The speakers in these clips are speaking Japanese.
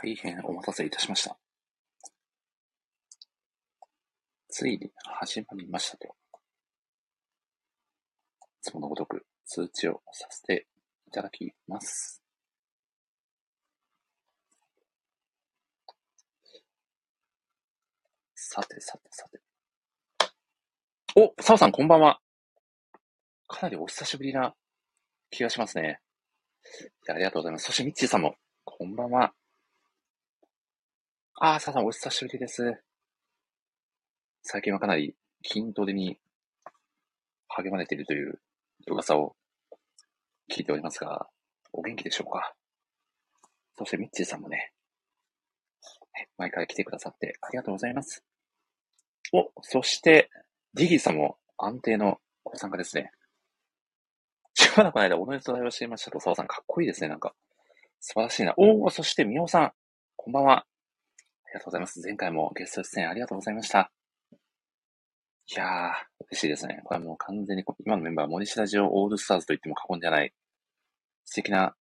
大変お待たせいたしました。ついに始まりましたと。いつものごとく通知をさせていただきます。さてさてさて。お、澤さんこんばんは。かなりお久しぶりな気がしますね。ありがとうございます。そしてミッチーさんも、こんばんは。あー、澤さんお久しぶりです。最近はかなり筋トレに励まれているという噂を聞いておりますが、お元気でしょうか？そしてミッチーさんもね、毎回来てくださってありがとうございます。お、そして、ディギーさんも安定のご参加ですね。しばらくの間おめでとうごしていましたと、澤さんかっこいいですね、なんか。素晴らしいな。おー、そしてみおさん、こんばんは。ありがとうございます。前回もゲスト出演ありがとうございました。いやー、嬉しいですね。これはもう完全に今のメンバーは、森下ラジオオールスターズと言っても過言ではない、素敵な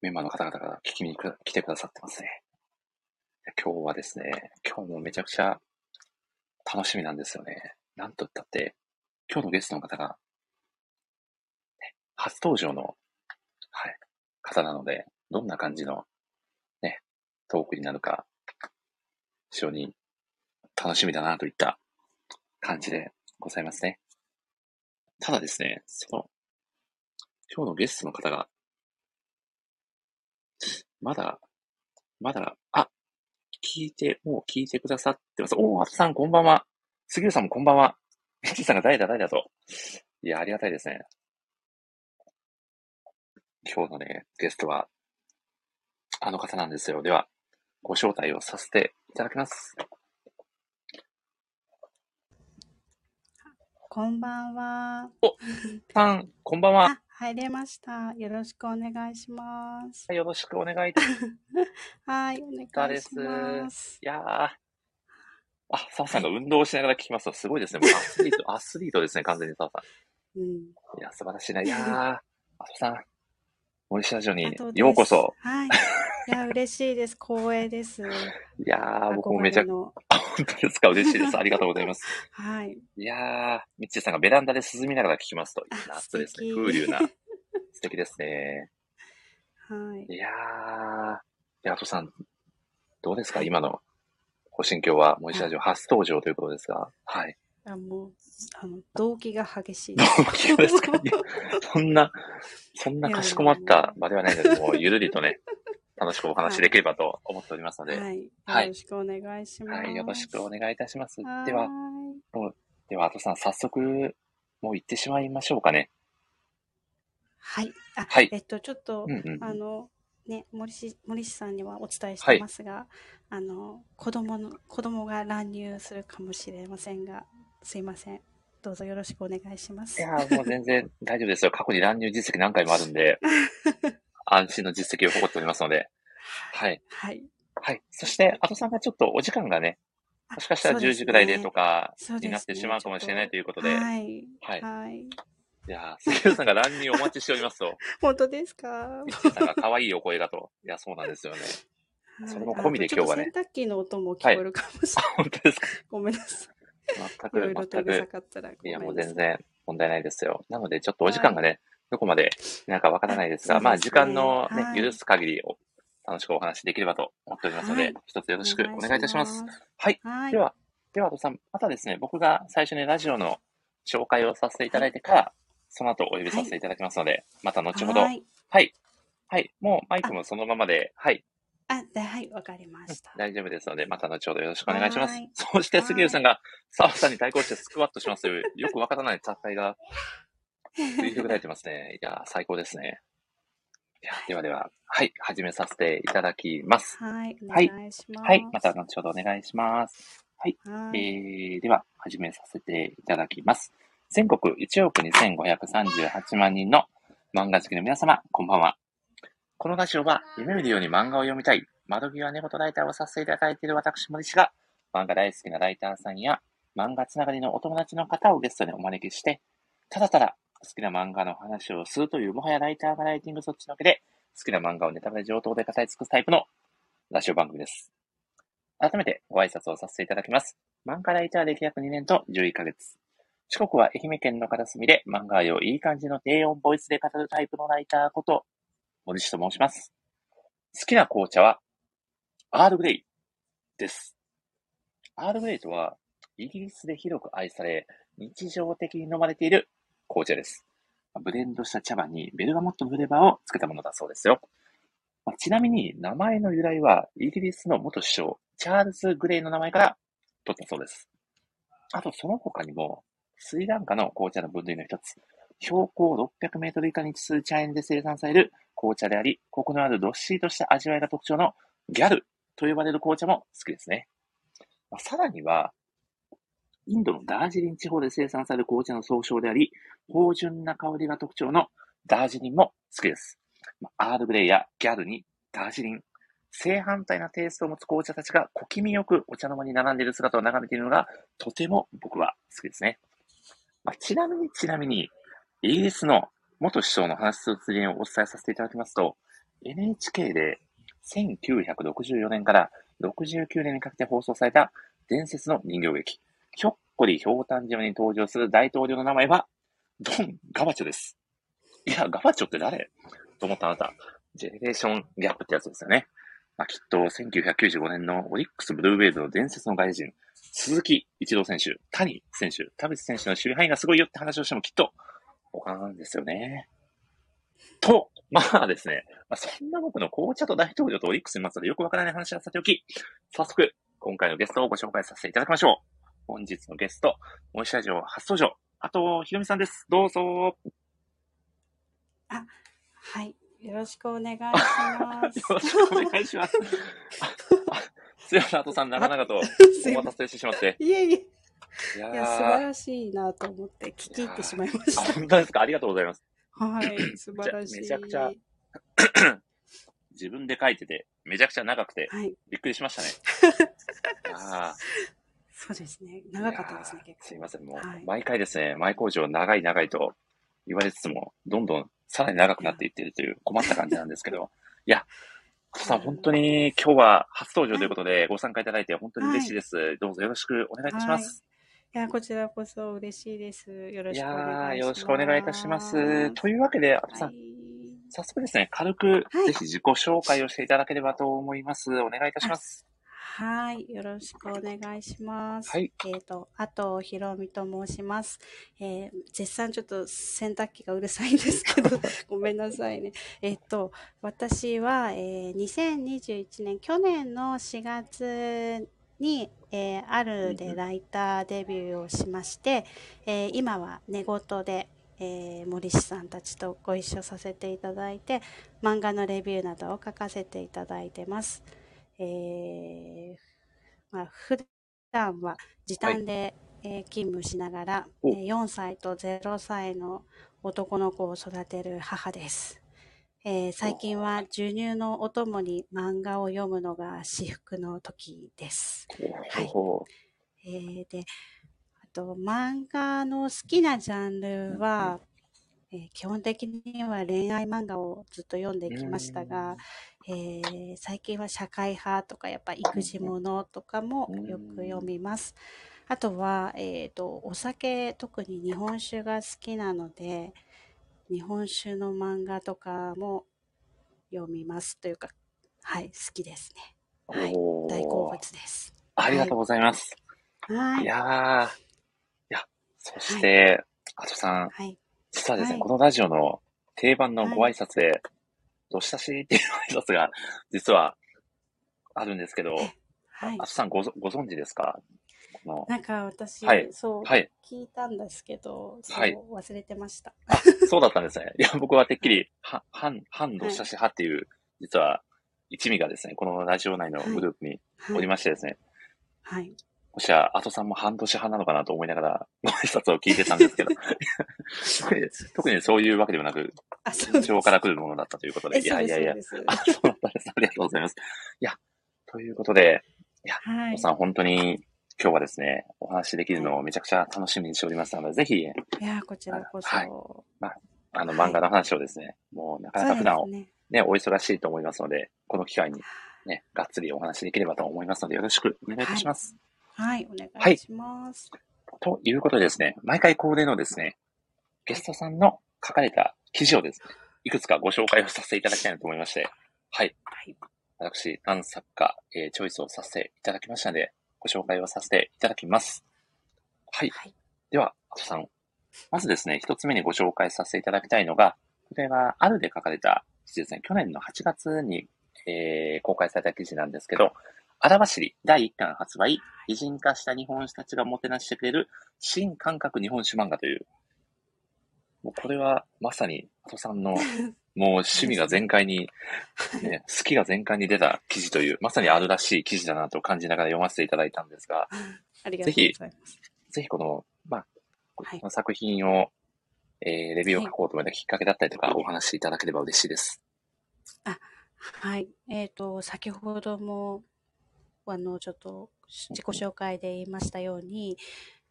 メンバーの方々が聞きに来てくださってますね。今日はですね、今日もめちゃくちゃ楽しみなんですよね。なんと言ったって、今日のゲストの方が、初登場の、はい、方なので、どんな感じの、トークになるか、非常に楽しみだなといった感じでございますね。ただですね、その、今日のゲストの方が、まだ、まだ、あ、聞いて、もう聞いてくださってます。おー、あとさんこんばんは。杉浦さんもこんばんは。ミッチさんが誰だ誰だと。いや、ありがたいですね。今日のね、ゲストは、あの方なんですよ。では、ご招待をさせていただきます。こんばんは。さん、こんばんは。あ、入れました。よろしくお願いします。よろしくお願いいたし はい、お願いします。いやー。あ、澤さんが運動をしながら聞きますと、すごいですね。もうアスリート、アスリートですね、完全に澤さん。うん。いや、素晴らしいな。いやー、あとさん、森下ラジオにようこそ。はい。いや、嬉しいです。光栄です。いやー、僕もめちゃ憧れの本当ですか？嬉しいです。ありがとうございます。はい。いやー、ミッチーさんがベランダで涼みながら聞きますと。いいあ夏ですね。風流な。素敵ですね。はい。いやー、で、あとさん、どうですか？今のご心境は、森下ラジオ初登場ということですが。はい。あもう、あの、動機が激しいどういうですかいやそんな、そんなかしこまった場ではないので、もうゆるりとね、楽しくお話しできればと思っておりますので、はい。はいよろしくお願いします。はい、よろしくお願いいたします。はーいでは、では、あとさん、早速、もう行ってしまいましょうかね。はい。あ、はいえっと、ちょっと、うんうん。あの、ね、森氏森氏さんにはお伝えしてますが、あの、子供の、子供が乱入するかもしれませんが、すいません。どうぞよろしくお願いします。いやー、もう全然大丈夫ですよ。過去に乱入実績何回もあるんで、安心の実績を誇っておりますので。はい。はい。はい。そして、あとさんがちょっとお時間がね、あもしかしたら10そうです時ぐらいでとかになってしまうかもしれないということで、はい。はいはい。いやー、杉浦さんが乱入お待ちしておりますと、本当ですか？ミッチーさんが可愛いお声がと。いや、そうなんですよね。それも込みで今日はね洗濯機の音も聞こえるかもしれない。本当ですか？ごめんなさい。全く、いろいろとうるさ全く。かったらごいや。もう全然問題ないですよ。なので、ちょっとお時間がね、どこまでなんかわからないですが、あまあ、時間のね、はい許す限りを楽しくお話しできればと思っておりますので、はい一つよろしくお願いいたします。す。はい。はい。では、では、あとさん、またですね、僕が最初にラジオの紹介をさせていただいてから、その後お呼びさせていただきますので、また後ほど。は。はいい。はい。もうマイクもそのままで、はい。あ、ではい、わかりました。大丈夫ですので、また後ほどよろしくお願いしますはい。そして、杉浦さんが、澤さんに対抗してスクワットしますという、よくわからない雑貨が繰り広げられてますね。いや、最高ですね。いや、ではでは、はい、始めさせていただきます。はい、おはい願いします。はい、また後ほどお願いします。はい。えー、では、始めさせていただきます。全国1億2538万人の漫画好きの皆様、こんばんは。このラジオは、夢見るように漫画を読みたい、窓際寝言ライターをさせていただいている私森氏が、漫画大好きなライターさんや、漫画つながりのお友達の方をゲストにお招きして、ただただ好きな漫画の話をするという、もはやライターがライティングそっちのけで、好きな漫画をネタバレ上等で語り尽くすタイプのラジオ番組です。改めてご挨拶をさせていただきます。漫画ライター歴約2年と11ヶ月。四国は愛媛県の片隅で漫画愛をいい感じの低音ボイスで語るタイプのライターこと、森氏と申します。好きな紅茶は、アールグレイです。アールグレイとは、イギリスで広く愛され、日常的に飲まれている紅茶です。ブレンドした茶葉にベルガモットのフレバーをつけたものだそうですよ。まあちなみに、名前の由来は、イギリスの元首相、チャールズ・グレイの名前から取ったそうです。あと、その他にも、スリランカの紅茶の分類の一つ、標高600メートル以下に位置する茶園で生産される紅茶であり、コクのあるどっしりとした味わいが特徴のギャルと呼ばれる紅茶も好きですね。まあさらには、インドのダージリン地方で生産される紅茶の総称であり、芳醇な香りが特徴のダージリンも好きです。まあアールグレイやギャルにダージリン、正反対なテイストを持つ紅茶たちが小気味よくお茶の間に並んでいる姿を眺めているのがとても僕は好きですね。まあ、ちなみにちなみに、イギリスの元首相の話す発言をお伝えさせていただきますと、NHK で1964年から69年にかけて放送された伝説の人形劇、ひょっこりひょうたん島に登場する大統領の名前は、ドン・ガバチョです。いや、ガバチョって誰？と思ったあなた、ジェネレーションギャップってやつですよね。まあ、きっと1995年のオリックス・ブルーウェーズの伝説の外人、鈴木一郎選手、谷選手、田淵選手の守備範囲がすごいよって話をしてもきっと他なんですよね。と、まあですね、まあ、そんな僕の紅茶と大統領とオリックスにまつわるよくわからない話はさておき、早速、今回のゲストをご紹介させていただきましょう。本日のゲスト、森下ラジオ初登場、あと、ひろみさんです。どうぞ。はい。よろしくお願いします。よろしくお願いします。ああすいません、あとさん、長々とお待たせしてしまって。いえいえ。いいやーや、素晴らしいなと思って聞き入ってしまいましあ、本当ですか？ありがとうございます。た。はい。素晴らしい。めちゃくちゃ自分で書いてて、めちゃくちゃ長くて、はい。びっくりしましたね。あそうですね。長かったですね、結構。すいません、もう、はい毎回ですね、前工場長い長いと言われつつも、どんどんさらに長くなっていっているという 困った感じなんですけど、いや、さん、本当に今日は初登場ということでご参加いただいて本当に嬉しいです。どうぞよろしくお願いいたします。いや、こちらこそ嬉しいです。よろいしくお願いしやー、ます。よろしくお願いいたします。というわけで、あとさん、はい。早速ですね、軽くはいぜひ自己紹介をしていただければと思います。お願いいたします。はい。よろしくお願いします。はい。えっ、と、あと、ひろみと申します。えー絶賛ちょっと洗濯機がうるさいんですけど、ごめんなさいね。えっ、と、私は、えー2021年、去年の4月に、えーあるでライターデビューをしまして、えー今は寝言で、えー森氏さんたちとご一緒させていただいて、漫画のレビューなどを書かせていただいてます。えーまあ、普段は時短で、えー勤務しながら、おえー4歳と0歳の男の子を育てる母です。えー最近は授乳のお供に漫画を読むのが至福の時です。はい。えーで、あと漫画の好きなジャンルは、えー基本的には恋愛漫画をずっと読んできましたが、えー最近は社会派とかやっぱ育児ものとかもよく読みます。あとは、えー、とお酒特に日本酒が好きなので日本酒の漫画とかも読みますというかはい好きですね。はい。大好物です。ありがとうございます。はい。い。やー、いや、そして、あとさん、はい。実はですね、はい。このラジオの定番のご挨拶で、どしたしっていう挨拶が実はあるんですけど、はい。あとさんごぞご存知ですか？このなんか私、はいそう、はい。聞いたんですけど、はい忘れてました。そうだったんですね。いや、僕はてっきり、は、反、反どしたし派っていう、実は一味がですね、このラジオ内のグループにおりはい。ましてですね、はい。もしや、アトさんも半年派なのかなと思いながら、ご挨拶を聞いてたんですけど、特に特にそういうわけではなく、あ、そうです。上から来るものだったということで、えいやいやいやあ、そうだったんです。ありがとうございます。いや、ということで、ですはいお。さん、本当に今日はですね、お話しできるのをめちゃくちゃ楽しみにしておりますので、ぜひ、いや、こちらこそ。はいあの、はい漫画の話をですね、もうなかなか普段、すね。ね、お忙しいと思いますので、この機会にね、がっつりお話しできればと思いますので、よろしくお願いいたします。はい、お願いします。ということでですね、毎回恒例のですね、ゲストさんの書かれた記事をですね、いくつかご紹介をさせていただきたいなと思いまして、はい。はい。私、何作か、えーチョイスをさせていただきましたので、ご紹介をさせていただきます。はい。はい。では、あとさん。まずですね、一つ目にご紹介させていただきたいのが、これは、あるで書かれた記事ですね。去年の8月に、えー公開された記事なんですけど、荒走り第1巻発売、擬人化した日本酒たちがもてなしてくれる新感覚日本酒漫画という、もうこれはまさに、あとさんの もう趣味が全開に、ね、好きが全開に出た記事という、まさにあるらしい記事だなと感じながら読ませていただいたんですが、ありがとうございます。ぜひこの、まあ、はいこの作品を、えーレビューを書こうと思ったきっかけだったりとか、お話しいただければ嬉しいです。はい。えっ、と、先ほども、あの、ちょっと自己紹介で言いましたように、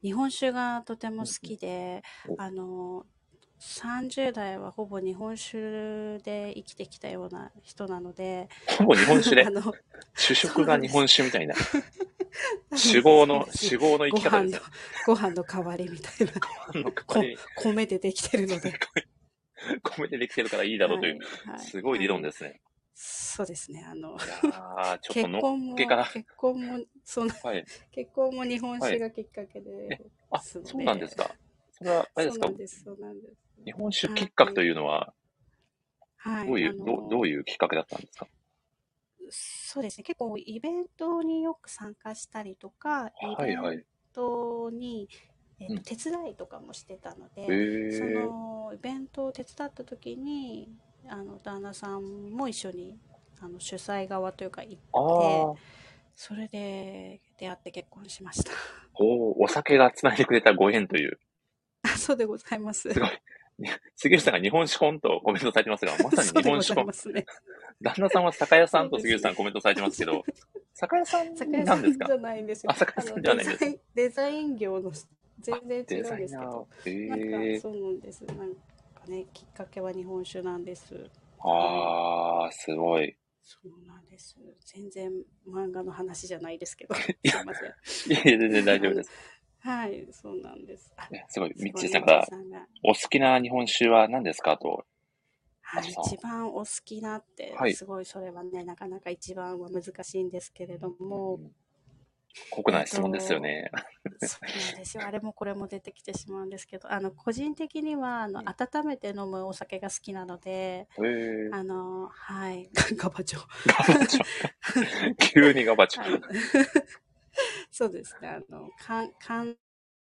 日本酒がとても好きであの、30代はほぼ日本酒で生きてきたような人なので、ほぼ日本酒 で主食が日本酒みたいな、酒豪の、酒豪の生ごき方飯のです。、ご飯の代わりみたいな、米でできてるので。米でできてるからいいだろうという、はいすごい理論でですね。そうですね。あの、結婚も結婚もそんなはい。結婚も日本酒がきっかけで、えあ、そうなんですか。それは、あれですか？そうなんですそうなんです日本酒きっかけというのは、はいどういう、あのどうどういうきっかけだったんですか？そうですね結構イベントによく参加したりとかイベンはいはい。トに、えーとうん手伝いとかもしてたので、へそー。のイベントを手伝った時にあの旦那さんも一緒にあの主催側というか行あってあ、それで出会って結婚しましたおお酒が繋いでくれたご縁という。あ そうでございますすごい。杉内さんが日本酒婚とコメントされてますが、まさに日本酒婚。いますね旦那さんは酒屋さんと杉内さんコメントされてますけど、酒屋さん酒屋さなんですか？んじゃないんですよ。あ酒屋さんじゃないんですデザイン業の全然違うんデですけど、ー。なんか。そうなんです。なんかね、きっかけは日本酒なんです。ああ、すごい。そうなんです。全然漫画の話じゃないですけど、すいやいません。いえいえ、全然大丈夫です。はい、そうなんです。すごい。ミッチーさんがお好きな日本酒は何ですか？と。はい、一番お好きなって、はいすごいそれはね、なかなか一番は難しいんですけれども、酷な質問ですよね。そうなんですよ。あれもこれも出てきてしまうんですけど、あの、個人的には、あの、うん温めて飲むお酒が好きなので。あの、はい、ガバチョ。ガバチョ。急にガバチョ。そうですね。あの、缶、缶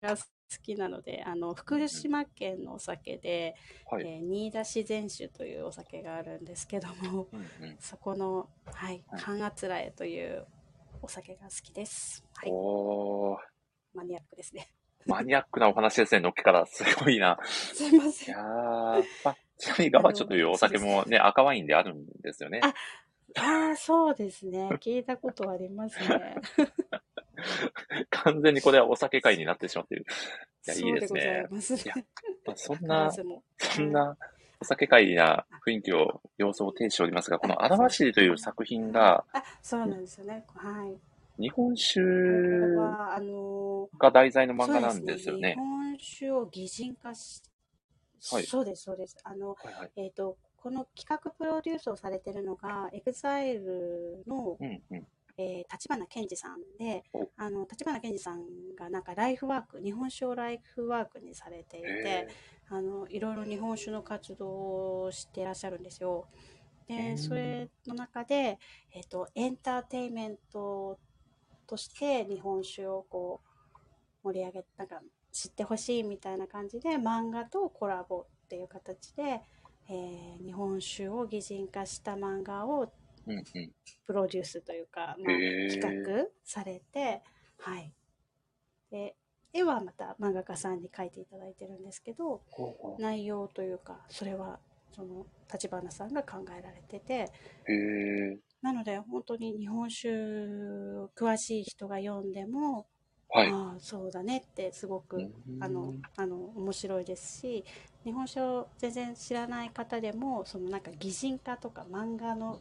が好きなので、あの、福島県のお酒で、はい。えー新田自然酒というお酒があるんですけども、うんうんそこの、はいはい、缶あつらえというお酒が好きです。はい、おー、マニアックですね。マニアックなお話ですね、のっけから。すごいな。すいません。いやー、まあ、ちなみにガバチョというお酒もね、赤ワインであるんですよね。あああ、そうですね。聞いたことありますね。完全にこれはお酒会になってしまっている。いや、いいですねい。いや。まあそん必な、そんなお酒会な雰囲気を、様子を呈しておりますが、この荒走りという作品が、あ、そうなんですよね。はい。日本酒が題材のー、漫画なんですよねそう日。本酒を擬人化し、はいそうです、そうです。あの、はいはい。えっ、と、この企画プロデュースをされてるのが、 EXILE の、うんうん。えー、橘ケンチさんでお、あの、橘ケンチさんがなんかライフワーク、日本酒をライフワークにされていてへ、あのいろいろ日本酒の活動をしていらっしゃるんですよ。うんでそれの中で、えっとエンターテインメントとして日本酒をこう盛り上げなんか知ってほしいみたいな感じで漫画とコラボっていう形で、えー日本酒を擬人化した漫画を。プロデュースというか、まあ、企画されて、はい。で、絵はまた漫画家さんに描いていただいてるんですけど、内容というか、それは、その、立花さんが考えられてて。なので、本当に日本酒詳しい人が読んでも、はい。ああ、そうだねってすごく、うんあの、あの、面白いですし、日本酒を全然知らない方でも、そのなんか擬人化とか漫画の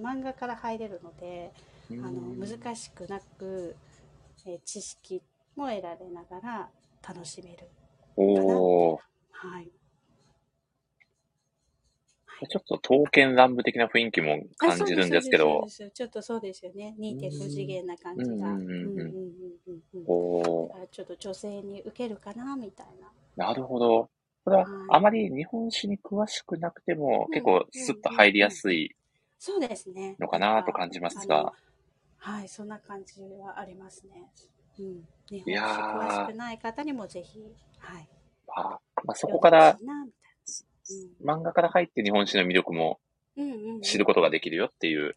漫画から入れるので、あの難しくなく、えー、知識も得られながら楽しめるかなおはい。ちょっと刀剣乱舞的な雰囲気も感じるんですけど。ちょっとそうですよね。2.5次元な感じが。おだちょっと女性に受けるかな、みたいな。なるほど。これはあまり日本史に詳しくなくても、結構スッと入りやすいそうですね。のかなと感じますが。はい、そんな感じはありますね。うん。詳しくない方にもぜひ、はい。あまあ、そこから読ん漫画から入って日本史の魅力も。知ることができるよっていう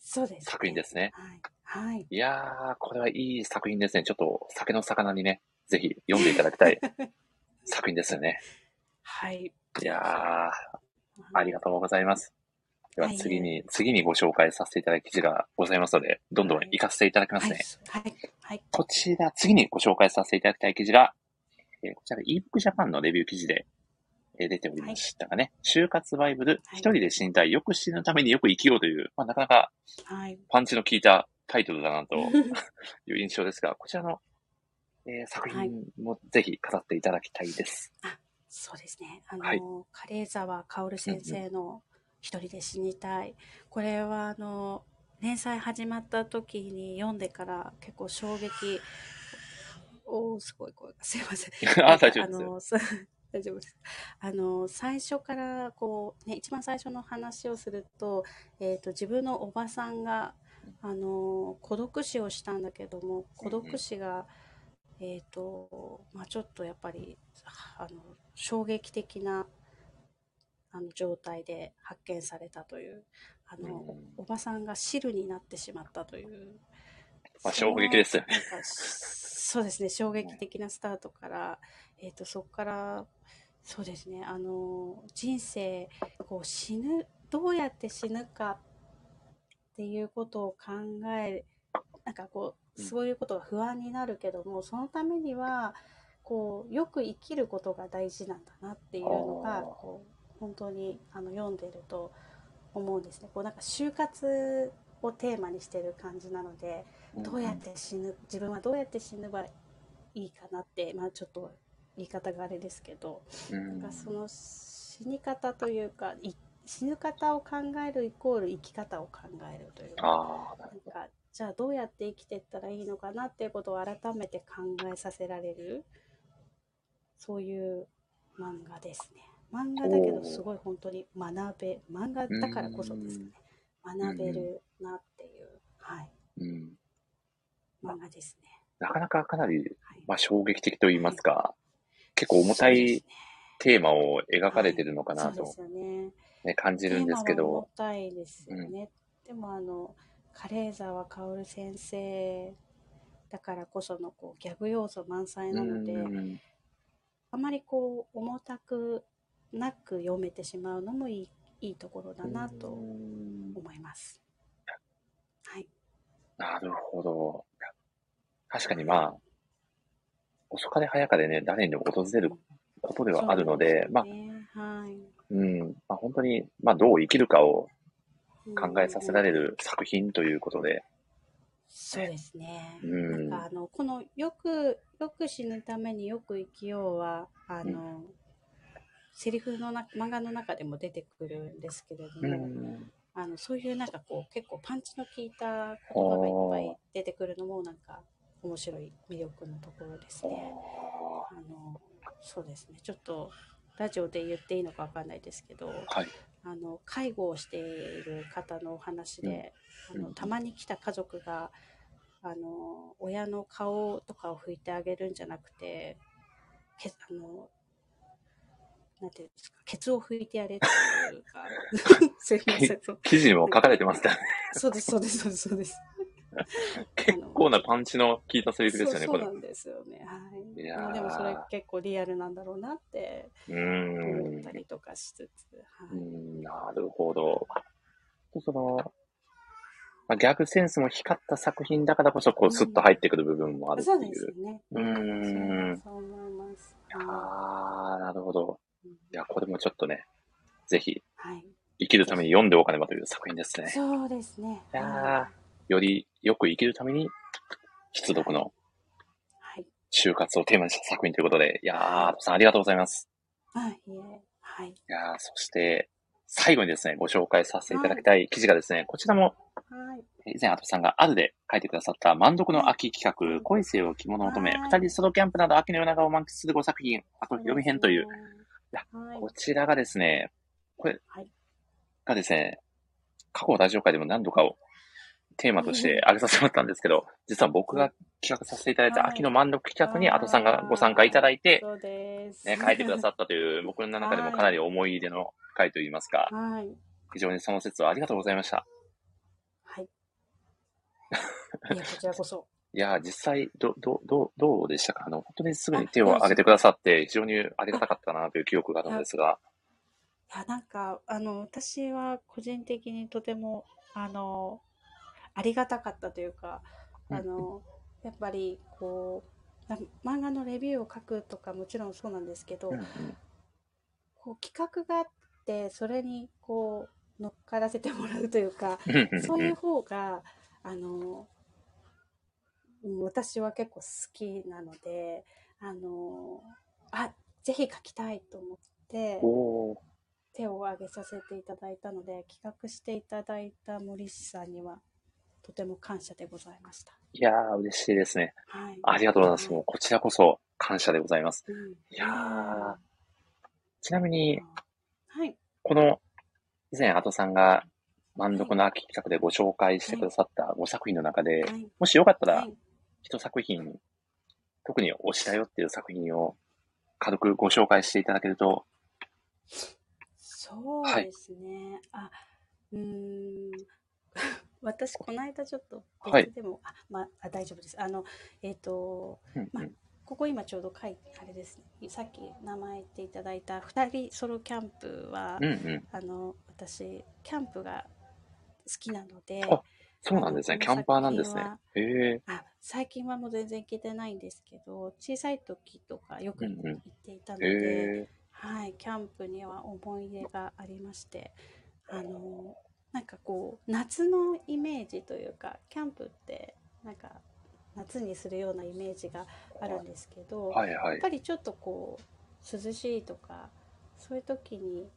そうです、ね。作品ですね。はい。はい。いやー、これはいい作品ですね。ちょっと酒の魚にね、ぜひ読んでいただきたい 作品ですよね。はい。いやー、ありがとうございます。でははい次に、次にご紹介させていただく記事がございますので、どんどん行かせていただきますはいね。。はい。はい。こちら、次にご紹介させていただきたい記事が、えーこちらが ebook Japan のレビュー記事で、えー出ておりましたがね、就活バイブル、はい一人で死にたい、よく死ぬためによく生きようという、まあ、なかなかはい。パンチの効いたタイトルだなと いう印象ですが、こちらの、えー作品もぜひ語っていただきたいです。そうですね。あの、はいカレー沢薫先生の一人で死にたい。これはあの、連載始まった時に読んでから結構衝撃。おー、すごい声が。すいません。あ、大丈夫です 大丈夫です。あの、最初から、こう、ね、一番最初の話をすると、えっ、と、自分のおばさんが、あの、孤独死をしたんだけども、孤独死が、えっ、と、まあちょっとやっぱり、あの、衝撃的な、あの、状態で発見されたという、あの、うん。おばさんが汁になってしまったという、まあ衝撃ですよね。そうですね、衝撃的なスタートから、えっ、と、そこから、そうですね、あの、人生、こう死ぬ、どうやって死ぬかっていうことを考え、なんかこう、うん。そういうことが不安になるけども、そのためには、こう、よく生きることが大事なんだなっていうのが、こう、本当にあの読んでると思うんですね。こう、なんか就活をテーマにしてる感じなので、どうやって死ぬ、自分はどうやって死ぬばいいかなって、まあちょっと言い方があれですけど、うんなんかその死に方というか、い死ぬ方を考えるイコール生き方を考えるというか、なんかじゃあどうやって生きていったらいいのかなっていうことを改めて考えさせられる、そういう漫画ですね。漫画だけどすごい本当に学べ、漫画だからこそですかね。学べるなっていう、はい、うん。漫画ですね。なかなかかなり、はいまあ、衝撃的と言いますか、結構重たいテーマを描かれてるのかなとね。ね、感じるんですけテーマは重ど、たいですよね。でもあの、カレー沢薫先生だからこそのこうギャグ要素満載なので、うんあまりこう重たくなく読めてしまうのもいいいいところだなとうん思います。はい。なるほど。確かにまあ、遅かれ早かれね、誰にでも訪れることではあるので、ですねはい。うん、まあ本当に、まあどう生きるかを考えさせられる。る作品ということで、そうですね。うんなんかあのこのよくよく死ぬためによく生きようはあの、セリフのな漫画の中でも出てくるんですけれどうも、ん、あのそういうなんかこう結構パンチの効いた言葉がいっぱい出てくるのもなんか面白い魅力のところですね。あのそうですね。ちょっとラジオで言っていいのかわかんないですけど、はい。あの介護をしている方のお話で、うんあのたまに来た家族があの親の顔とかを拭いてあげるんじゃなくてけあのなんていうんですかケツを拭いてやれっていうかすいませんそう記事にも書かれてますからね。そうですそうですそうですそうです結構なパンチの効いたセリフですよね、これ。そうそうなんですよねはいいやあでもそれ結構リアルなんだろうなってう思っんた。りとかしつつ、はいうん、なるほど。その、まあ、ギャグセンスも光った作品だからこそ、こう、スッと入ってくる部分もあるってそうですいう。よね。うーんそうそう思います。ああ、なるほど。うんいや、これもちょっとね、ぜひはい。生きるために読んでおかねばという作品ですね。そうですね。いやーよりよく生きるために、必読のはい。就活をテーマにした作品ということで、いやー、アトさんありがとうございます。あ、いえ。はい。いやー、そして、最後にですね、ご紹介させていただきたい記事がですね、こちらも、はい。以前、アトさんがあるで書いてくださった、満読の秋企画、恋せよ着物乙女、はい二人ソロキャンプなど秋の夜長を満喫する5作品、あと読み編という、やはい。こちらがですね、これはいがですね、過去ラジオ会でも何度かをテーマとして挙げさせてもらったんですけど、実は僕が企画させていただいたはい秋の満読企画にアトさんがご参加いただいて。ね、書いてくださったという、僕の中でもかなり思い入れの回といいますか、はい。非常にその説はありがとうございました。はい。いや、こちらこそ。いやー、実際、ど、ど、どう、どうでしたか？あの、本当にすぐに手を挙げてくださって、非常にありがたかったなという記憶があるんですが、いや、なんか、あの、私は個人的にとても、あの、ありがたかったというか、あの、やっぱり、こう、な漫画のレビューを書くとかもちろんそうなんですけど、こう企画があって、それにこう乗っからせてもらうというか、そういう方が、あの、うん私は結構好きなので、あの、あ、ぜひ書きたいと思って、手を挙げさせていただいたので、企画していただいた森氏さんには、とても感謝でございました。いやー、嬉しいですね。はい。ありがとうございます。はもうこちらこそ感謝でございます。うんいやーちなみに、はい。この、以前、アトさんが、満読の秋企画でご紹介してくださった5作品の中で、はい。もしよかったらはい、一作品、特に推したよっていう作品を軽くご紹介していただけると、そうですね。あ、うーん。私、この間ちょっとはい別でも、あ、まあ、大丈夫です。あの、えっ、と、まあうんうんここ今ちょうど書いて、あれですね。さっき名前言っていただいた二人ソロキャンプは、うんうん。あの、私、キャンプが好きなので、あそうなんですね。キャンパーなんですね。へえ。あ最近はもう全然行けてないんですけど小さい時とかよくうんうん行っていたので、へえ。はい、キャンプには思い出がありましてあのなんかこう夏のイメージというかキャンプってなんか夏にするようなイメージがあるんですけど、やっはいはい。ぱりちょっとこう涼しいとかそういう時に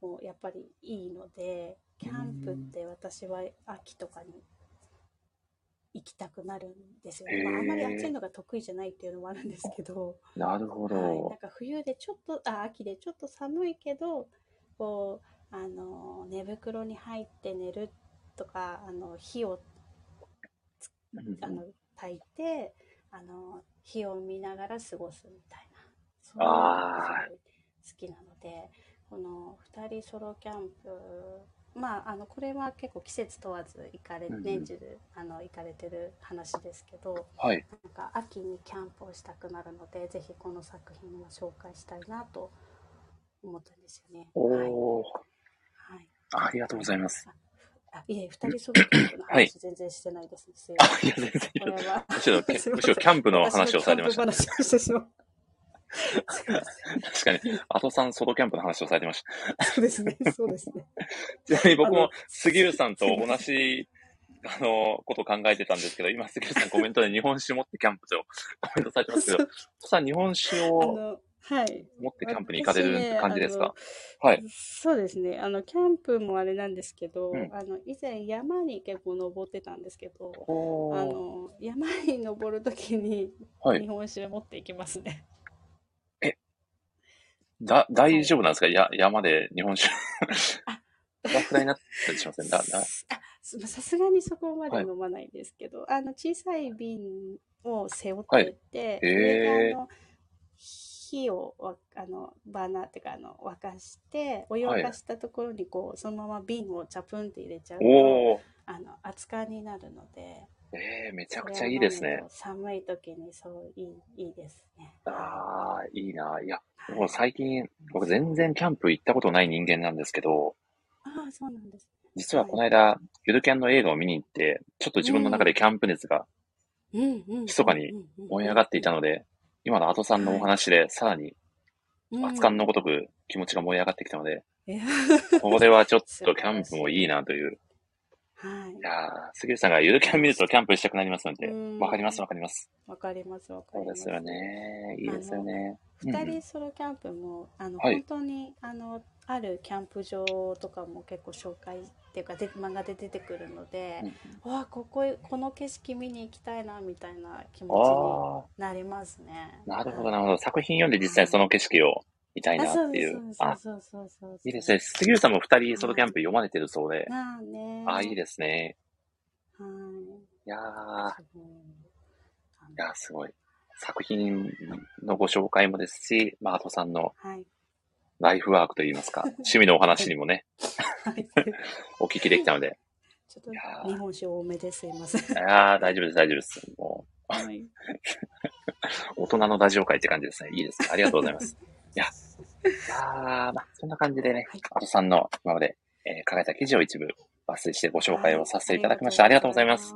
もやっぱりいいのでキャンプって私は秋とかに行きたくなるんですよ。ね、まあ、あんまり暑いのが得意じゃないっていうのもあるんですけど、なるほはい、なんど。か冬でちょっとあ秋でちょっと寒いけどこうあの寝袋に入って寝るとかあの火をあの炊いてあの火を見ながら過ごすみたいな。そういうのあが好きなのでこの2人ソロキャンプまああのこれは結構季節問わず行かれうんうん年中あの行かれてる話ですけどはい。なんか秋にキャンプをしたくなるのでぜひこの作品は紹介したいなと思ったんですよね。はい。はいありがとうございます。あいえ、二人ソロキャンプのはい話全然してないですね。すい いや、全然いいこれは。むしろ、むしろキャンプの話をされてました。私確かに、アトさんソロキャンプの話をされてました。そうですね、そうですね。ちなみに僕も杉浦さんと同じ、あの、ことを考えてたんですけど、今杉浦さんコメントで日本酒持ってキャンプとコメントされてますけど、トさん日本酒あをの、はい。持ってキャンプに行かれる感じですか？あのはい。そうですね。あの、キャンプもあれなんですけど、うんあの、以前山に結構登ってたんですけど、あの、山に登るときにはい日。本酒を持っていきますね。だ、大丈夫なんですか？や、山で日本酒。あ。バタフライになったりしませんだ、さすがにそこまで飲まないですけど、あの小さい瓶を背負ってって、はい。へー。火をわあのバーナーっていうかあの沸かしてお湯を沸かしたところにこう、そのまま瓶をチャプンって入れちゃうと。あの熱燗になるのでえー、めちゃくちゃいいですね。寒い時にそういいいいですね。あー、いいな。いや、はいもう最近、僕全然キャンプ行ったことない人間なんですけど、ああそうなんです。実はこの間、ゆるキャンの映画を見に行って、ちょっと自分の中でキャンプ熱がうんうん。密かに燃え上がっていたので、今のアトさんのお話でさらにうん熱燗のごとく気持ちが燃え上がってきたので、これはちょっ素とキャンプもいいなという。はいい。やー、杉浦さんがゆるキャン見るとキャンプしたくなりますのでう、んわかりますわかります。わかります、わかります。そうですよね。いいですよね。うん二うん人ソロキャンプも、あの、はい本当に、あの、あるキャンプ場とかも結構紹介っていうか、で漫画で出てくるのでうん、わあ、ここ、この景色見に行きたいな、みたいな気持あちになりますね。あ、なるほど、はいなるほど。作品読んで実際その景色を見たいなっていう。あ、そうそうそう。いいですね。杉浦さんも二人ソロキャンプ読まれてるそうで。なあね。あ、いいですね。はい。いやー、いやー、すごい。作品のご紹介もですし、まあ、アトさんのはい。ライフワークといいますか、趣味のお話にもね、はい。お聞きできたので、ちょっと日本酒多めですいません。いやー、大丈夫です、大丈夫です。もはい。う、大人のラジオ会って感じですね。いいですね。ありがとうございます。いや、いやー、まあ、そんな感じでねはい、アトさんの今まで、えー書かれた記事を一部抜粋してご紹介をさせていただきました。ありがとうございます。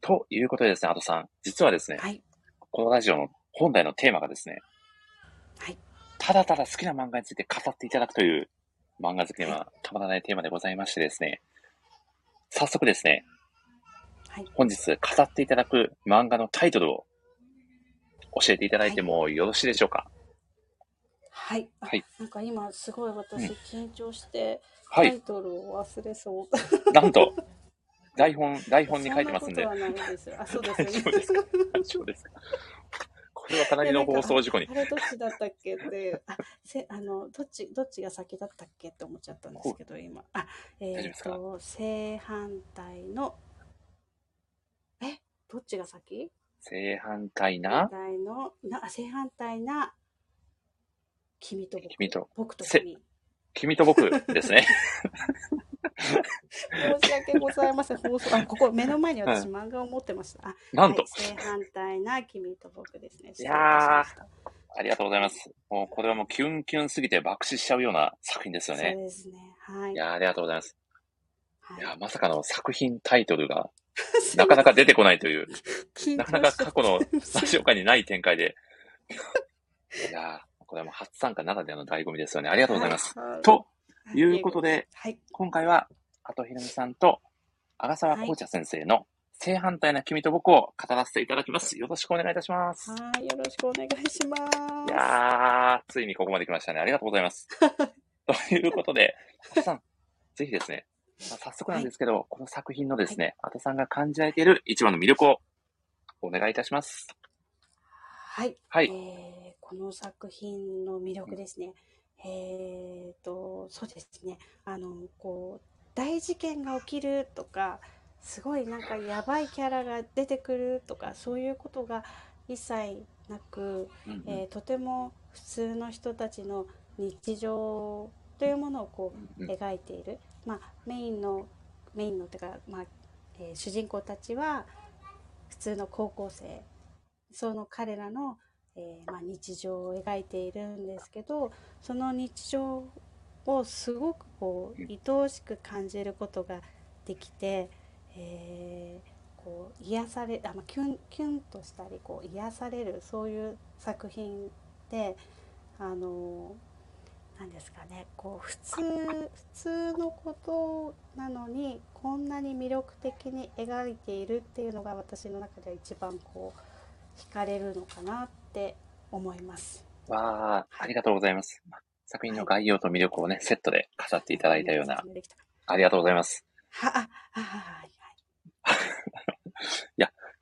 ということでですね、アトさん、実はですね、はい。このラジオの本来のテーマがですね、はい。ただただ好きな漫画について語っていただくという漫画好きにはたまらないテーマでございましてですね、早速ですね、はい。本日語っていただく漫画のタイトルを教えていただいてもよろしいでしょうか？はい。あはいなんか今すごい私うん緊張してはい、タイトルを忘れそう。なんと、台本、台本に書いてますんで、そんなことはないですよ。あ、そうですね。丈夫ですか大丈夫ですかこれはかなりの放送事故に。あれどっちだったっけって、あ、せ、あの、どっち、どっちが先だったっけって思っちゃったんですけど、今。あ、えっ、と、正反対の、え、どっちが先？正反対反な対の、な、正反対な、君と僕。君と、僕とせ君。君と僕ですね。申し訳ございません。放送、あ、ここ目の前に私漫画を持ってました。あ、なんとはい、正反対な君と僕ですね。いやありがとうございます。もうこれはもうキュンキュンすぎて爆死しちゃうような作品ですよそうね。ですね。はい。いやーありがとうございます。はいいやーまさかの作品タイトルが なかなか出てこないという、なかなか過去の ラジオ界にない展開で。いやーこれはもう初参加ならではの醍醐味ですよね。ありがとうございます。はいということで、はい。今回は、あとひろみさんと、阿沢紅茶先生の正反対な君と僕を語らせていただきます。よろしくお願いいたします。はい。よろしくお願いします。いやー、ついにここまで来ましたね。ありがとうございます。ということで、あとさん、ぜひですね、まあ早速なんですけど、この作品のですね、あとさんが感じられている一番の魅力をお願いいたします。はい。はい。えーこの作品の魅力ですね。えーと、そうですね。あの、こう、大事件が起きるとか、すごいなんかやばいキャラが出てくるとか、そういうことが一切なく、えーとても普通の人たちの日常というものをこううん描いている、まあ、メインのメインのてか、まあえー主人公たちは普通の高校生その彼らの、えーまあ、日常を描いているんですけどその日常をすごくこう愛おしく感じることができて、えーこう癒されあ、キュンキュンとしたりこう癒されるそういう作品であのなんですかねこう普通普通のことなのにこんなに魅力的に描いているっていうのが私の中では一番こう惹かれるのかなって思います。わー、ありがとうございます。まあ作品の概要と魅力をね、セットで飾っていただいたような、ありがとうございます。はああはい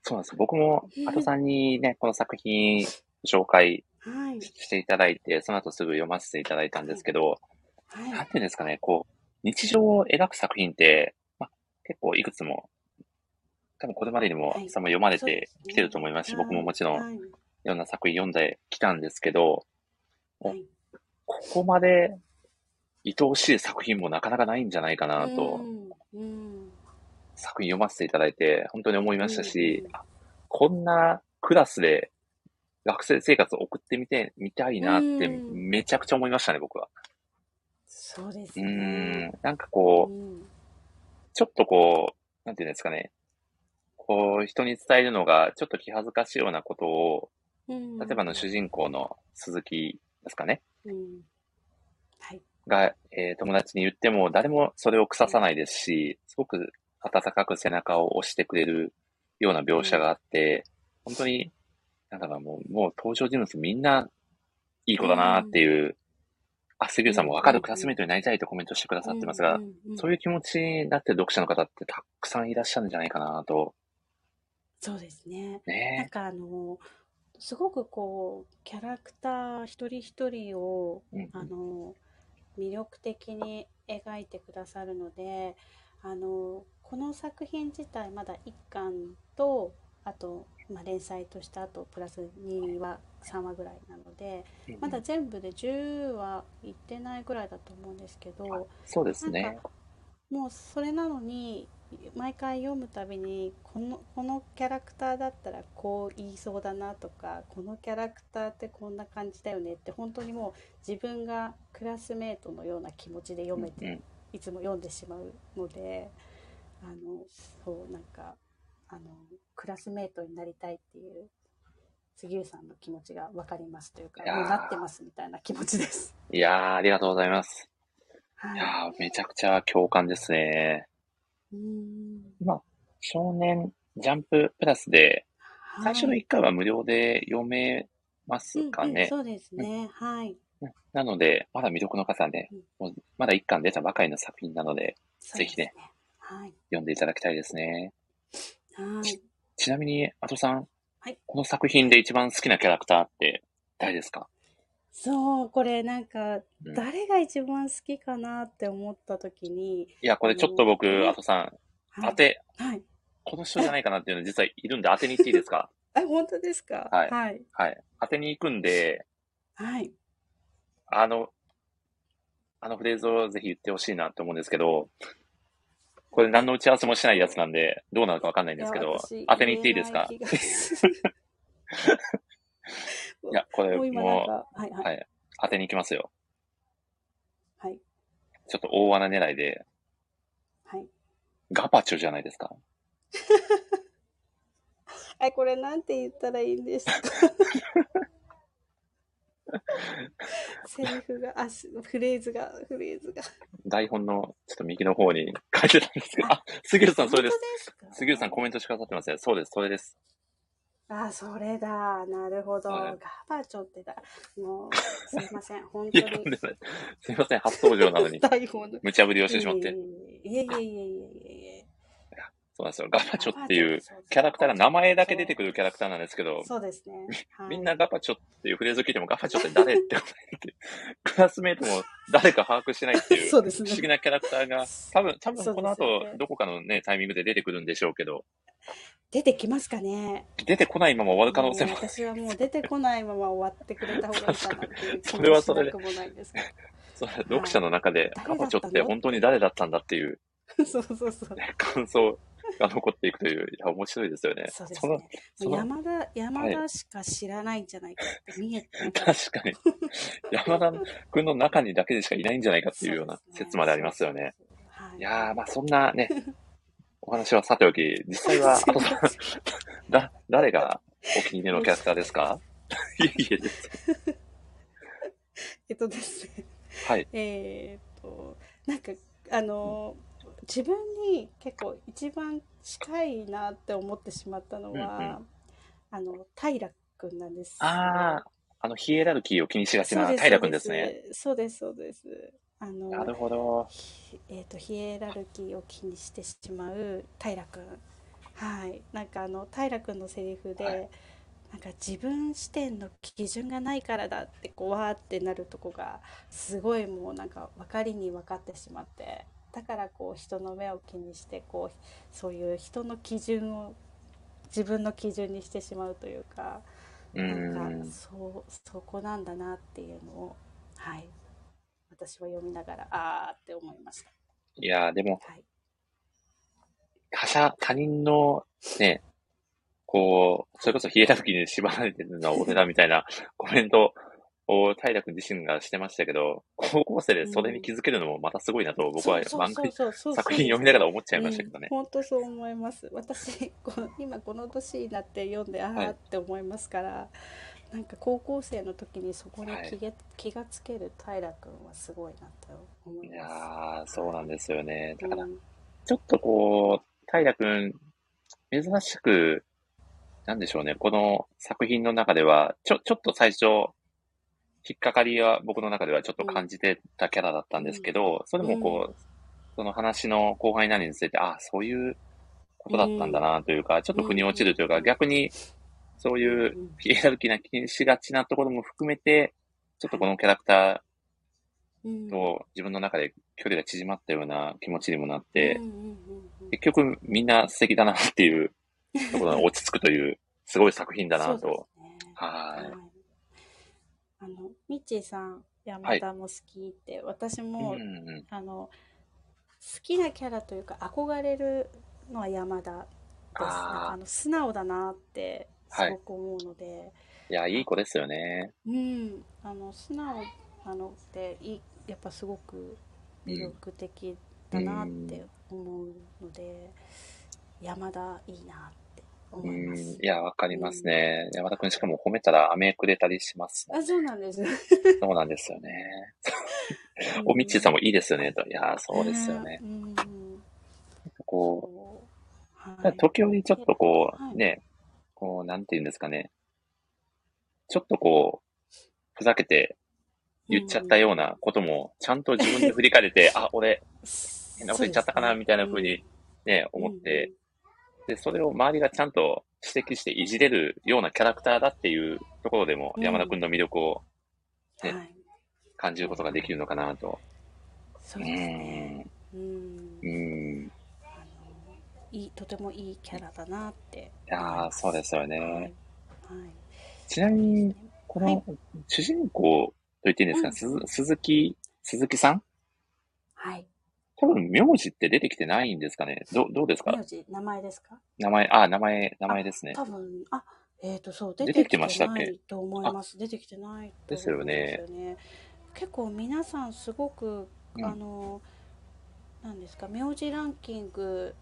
そうなんです。僕も、あとさんにね、この作品紹介はい。はいしていただいて、その後すぐ読ませていただいたんですけど、はい。なんていうんですかね、こう、日常を描く作品って、まあ、結構いくつも、多分これまでにも、はい。さんも読まれてきてると思いますし、僕ももちろんはいいろんな作品読んできたんですけど、はい。ここまで愛おしい作品もなかなかないんじゃないかなと、うんうん作品読ませていただいて、本当に思いましたし、うんあこんなクラスで学生生活を送ってみて、みたいなってうん。めちゃくちゃ思いましたね、僕は。そうですね。ん、なんかこう、うん。ちょっとこう、なんていうんですかね、こう、人に伝えるのがちょっと気恥ずかしいようなことを、うん例えばあの主人公の鈴木ですかね。うん。はい。が、えー友達に言っても誰もそれを腐さないですし、すごく温かく背中を押してくれるような描写があって、本当に、なんだろう、もう、もう登場人物みんないい子だなっていう、あ、杉浦さんもわかるクラスメイトになりたいとコメントしてくださってますがそういう気持ちになってる読者の方ってたくさんいらっしゃるんじゃないかなと。そうですね。なんねかあの、すごくこう、キャラクター一人一人を、え。うんあの、魅力的に描いてくださるので、あの、この作品自体まだ1巻と、あと、まあ、連載とした後プラス2話3話ぐらいなのでうんまだ全部で10話いってないぐらいだと思うんですけどそうですなんねか。もうそれなのに毎回読むたびにこのこのキャラクターだったらこう言いそうだなとかこのキャラクターってこんな感じだよねって本当にもう自分がクラスメートのような気持ちで読めて、いつも読んでしまうのであのそうなんかあのクラスメートになりたいっていう杉浦さんの気持ちが分かりますというかもうなってますみたいな気持ちです。いやー、ありがとうございます。はいやー、めちゃくちゃ共感ですね。うーん少年ジャンププラスで、最初のはい1回は無料で読めますかね？そうですね。はい。なので、まだ魅力の方ねうん、もうまだ1巻出たばかりの作品なので、ぜひねそうですね。読んでいただきたいですね。はい。はい。ちなみに、あとさん、はいこの作品で一番好きなキャラクターって誰ですか？そう、これなんか、うん。誰が一番好きかなって思った時に、いや、これちょっと僕、あとさん、はい。当て、はい。この人じゃないかなっていうの実はいるんで当てに行っていいですか？あ、本当ですか？はい。はい。はい。当てに行くんで、はい。あの、あのフレーズをぜひ言ってほしいなって思うんですけど、これ何の打ち合わせもしないやつなんで、どうなるかわかんないんですけど当てに行っていいですか？いや、これもうもか、はいは。はいい、当てに行きますよ。はい。ちょっと大穴狙いで、はい。ガパチョじゃないですか。え、これなんて言ったらいいんですか？セリフが、あ、すフレーズが、フレーズが。台本のちょっと右の方に書いてたんですけど、あ、杉浦さんそれです。杉浦さんコメントしてくださってますね。そうです、それです。あ、それだ。なるほど。はいガバチョってだ。もう、すいません。本当に。とんでいすいません、初登場なのに、台本の。無茶ぶりをしてしまって。いえいえいえいえいえいえ。そうなんですよ。ガパチョっていうキャラクターが名前だけ出てくるキャラクターなんですけど、そうですね。はい。みんなガパチョっていうフレーズを聞いてもガパチョって誰って クラスメイトも誰か把握してないっていう、そうですね。不思議なキャラクターが、多分、多分この後どこかのね、タイミングで出てくるんでしょうけど、出てきますかね。出てこないまま終わる可能性も私はもう出てこないまま終わってくれた方がいいかなっていう気それはそれでもしなくもないんですけそれ読者の中で、はい。ガパチョって本当に誰だったんだっていう。ど。そうそうそう。感想が残っていくという、いや、面白いですよね。のそうですね。その山田、山田しか知らないんじゃないかって見えて、確かに。山田君の中にだけでしかいないんじゃないかっていうような説までありますよね。。はいいやー、まあそんなね、お話はさておき、実際は、あとさん、だ、誰がお気に入りのキャラクターですか？いえいえです。えっとですね。はい。えーっと、なんか、あの、自分に結構一番近いなって思ってしまったのは、うんうんあの、平君なんですよ。ああ、あの、ヒエラルキーを気にしがちな平君ですね。。そうです、そうです。あの、なるほど。ひえー、とヒエラルキーを気にしてしまう平君はいなんかあの平君のセリフで、はいなんか自分視点の基準がないからだってこうわーってなるとこがすごいもうなんか分かりに分かってしまってだからこう人の目を気にしてこうそういう人の基準を自分の基準にしてしまうというかうなん。かそうそこなんだなっていうのをはい私は読みながらあーって思いました。いやー、でも、はい他者、他人の、ね、こう、それこそヒエラルキーに縛られてるのは俺だみたいなコメントを平君自身がしてましたけど、高校生でそれに気づけるのもまたすごいなと僕は漫画作品読みながら思っちゃいましたけどね。本当そう思います。私この今この年になって読んであはいあって思いますから、なんか高校生の時にそこにはい。気が,、気がつける平君はすごいなと思いいます。やー、そうなんですよね。だからう、ん。ちょっとこう、平くん、珍しく、なんでしょうね、この作品の中では、ちょ、ちょっと最初、引っかかりは僕の中ではちょっと感じてたキャラだったんですけど、それもこう、その話の後半になるにつれて、あ、そういうことだったんだなというか、ちょっと腑に落ちるというか、うん。逆に、そういううんヒエラルキーな気にしがちなところも含めて、ちょっとこのキャラクタうん。ーと自分の中で距離が縮まったような気持ちにもなってうん、うんうんうん。結局みんな素敵だなっていうところに落ち着くという、すごい作品だなと。ね。はいあのミッチーさん山田も好きって、私も、うんうんあの好きなキャラというか憧れるのは山田です。あの素直だなってすごく思うので、いや、いい子ですよね。うん、あの素直なのっていいやっぱすごく魅力的だなって思うので、山田いいなって思いまうん、すい。や、わかりますね。山田くんしかも褒めたら飴くれたりします。あ、そうなんです。そうなんですよね。おみっちーさんもいいですよね、と。いや、そうですよね。うん。ここうう、はい。時折ちょっとこはいう、ね、こう、なんていうんですかね。ちょっとこう、ふざけて言っちゃったようなことも、ちゃんと自分で振り返れて、あ、俺、変なこと言っちゃったかな、みたいな風にね、思って、で、それを周りがちゃんと指摘していじれるようなキャラクターだっていうところでも、うん山田くんの魅力をねうんはい。感じることができるのかなと。そうですね。うんう。ん。いいとてもいいキャラだなっていやーそうですよね。はい。はいちなみに、この主人公と言っていいんですか、うん鈴鈴木、鈴木さん？はい。多分、名字って出てきてないんですかねどどうですか？名字、名前ですか？名前、あ、名前、名前ですね。多分、あ、えっ、と、そう、出てきてましたっけ？ないと思います。出てきてないと思うんですよね。結構皆さんすごく、うんあの、なんですか、名字ランキング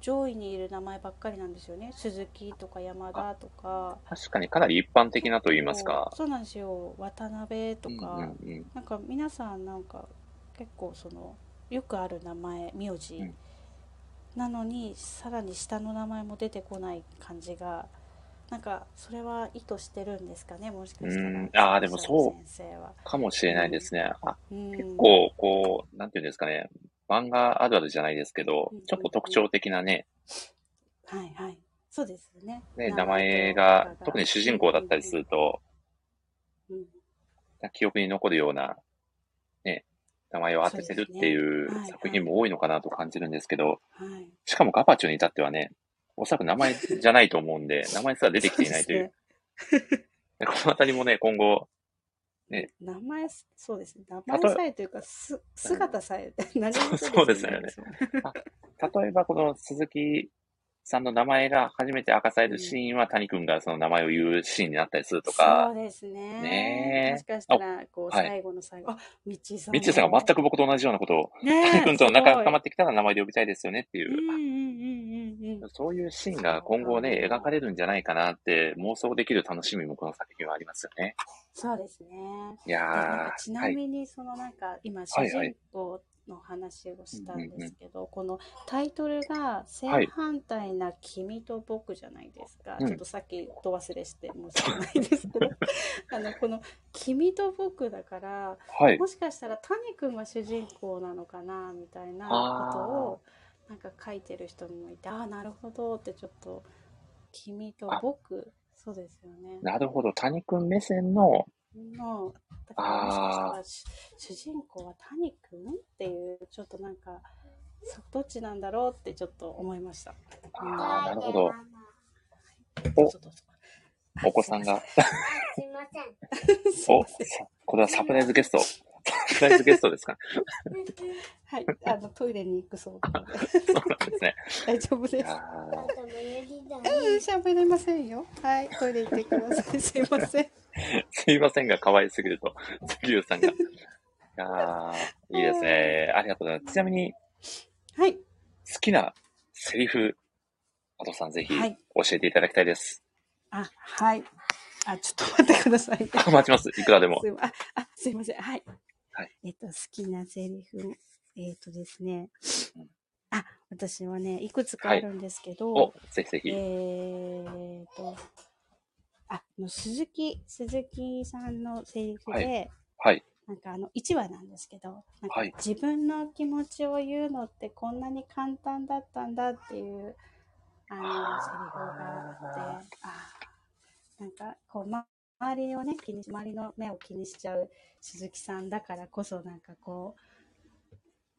上位にいる名前ばっかりなんですよね。鈴木とか山田とか。確かにかなり一般的なと言いますか。そうなんですよ。渡辺とか。うんうんうんなんか皆さんなんか結構そのよくある名前名字、うん。なのにさらに下の名前も出てこない感じがなんかそれは意図してるんですかねもしかしたうん。らあーでもそうかもしれないですね。あうん、結構、こう、なんていうんですかね。漫画あるあるじゃないですけどうん、ちょっと特徴的なね、はいはい。そうですよね。ね、名前が、特に主人公だったりすると、記憶に残るような、ね、名前を当ててるっていう作品も多いのかなと感じるんですけど、はい。しかもガパチョに至ってはね、おそらく名前じゃないと思うんで、名前すら出てきていないという。で このあたりもね、今後、名前そうですね。名前さえというかす姿さえ 何もそうですよね。例えばこの鈴木さんの名前が初めて明かされるシーンは、谷くんがその名前を言うシーンになったりするとそかう、ですね。ねえもしかしたら、こう、はい最後の最後、あ、みちさん。さんが全く僕と同じようなことを、谷くんと仲が深まっってきたら名前で呼びたいですよねっていう、うんうんうんうんうん。そういうシーンが今後ね、描かれるんじゃないかなって妄想できる楽しみもこの作品はありますよね。そうですね。いやちなはい。みに、そのなんか、今、主はいはい人公の話をしたんですけど、うこのタイトルが正反対な君と僕じゃないですか。うんちょっとさっきど忘れして申し訳ないですけど、あの、この君と僕だから、はい。もしかしたら谷君が主人公なのかなみたいなことをなんか書いてる人もいてああなるほどってちょっと君と僕。そうですよね。なるほど。谷くん目線の、のだからもしかしたらし主人公は谷君っていうちょっとなんかそどっちなんだろうってちょっと思いました。ああ、なるほど。どうぞどうぞお子さんが、すいません。お、さこれはサプライズゲスト。サプライズゲストですか？はい、あのトイレに行くそうなのでそうなんですね。大丈夫です。いやあんたもやりだうん、喋れませんよ。はい、トイレ行ってください。すいません。ー すいませんが、可愛すぎると、杉浦さんが。いやーいいですね。ありがとうございます。ちなみに、はい。好きなセリフ、加藤さんぜひはい教えていただきたいです。あ、はい。あ、ちょっと待ってくださいね。あ 待ちます。いくらでもあ、あ、すいません。はい。はい。えっと、好きなセリフ。えっとですねうん。あ、私はね、いくつかあるんですけど、お、ぜひぜひ。えっと、あ、あの鈴木、鈴木さんのセリフで、ははい。なんかあの、1話なんですけど、なんかはい自分の気持ちを言うのってこんなに簡単だったんだっていう、あの、セリフがあって、あーなんかこう、ま、周りをね、気にし、周りの目を気にしちゃう鈴木さんだからこそ、なんかこう、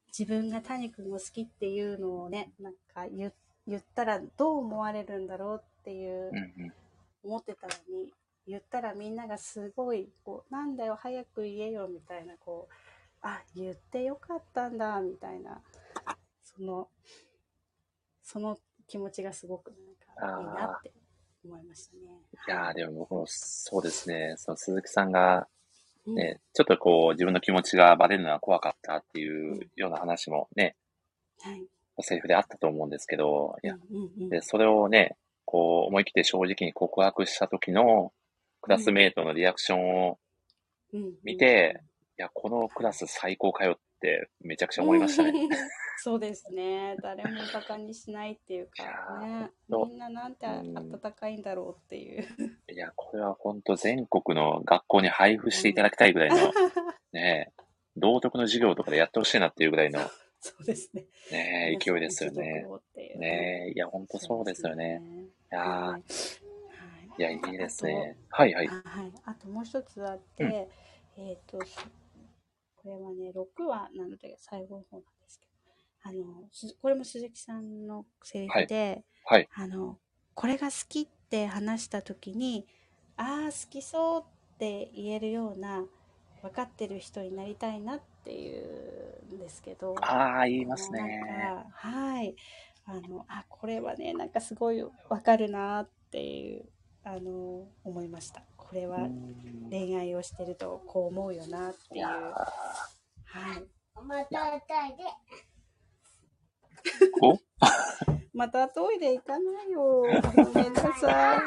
自分が谷君を好きっていうのをね、なんか言言ったらどう思われるんだろうっていううんうん。思ってたのに言ったらみんながすごいこうなんだよ早く言えよみたいなこうあ言ってよかったんだみたいなそのその気持ちがすごくなんかいいなって思いましたね。いやーでも僕もそうですね。その鈴木さんがうんね、ちょっとこう自分の気持ちがバレるのは怖かったっていうような話もね、はい。セリフであったと思うんですけど、いや、うんうんうんで、それをね、こう思い切って正直に告白した時のクラスメートのリアクションを見て、いや、このクラス最高かよってめちゃくちゃ思いましたね。うんそうですね。誰もバカにしないっていうかね。みんななんて温かいんだろうっていう。いや、これは本当全国の学校に配布していただきたいぐらいの、ね、道徳の授業とかでやってほしいなっていうぐらいの、そうですね。ね、勢いですよね。ねいや、本当そうですよね。いやーはいいや、いいですね。はいはいあ。はい。あともう一つあって、うんえっ、と、すこれはね、6話なので最後の方なんですけど、あの、すこれも鈴木さんのセリフで、はい。あの、これが好きって話した時に、ああ、好きそうって言えるような、分かってる人になりたいなっていうんですけど、ああ、言いますね。かはい。あの、あ、これはね、なんかすごいわかるなっていう、あの、思いました。これはうん恋愛をしてるとこう思うよなっていう。はい。またたいで。ーお？またトイレ行かないよ。ごめんなさい。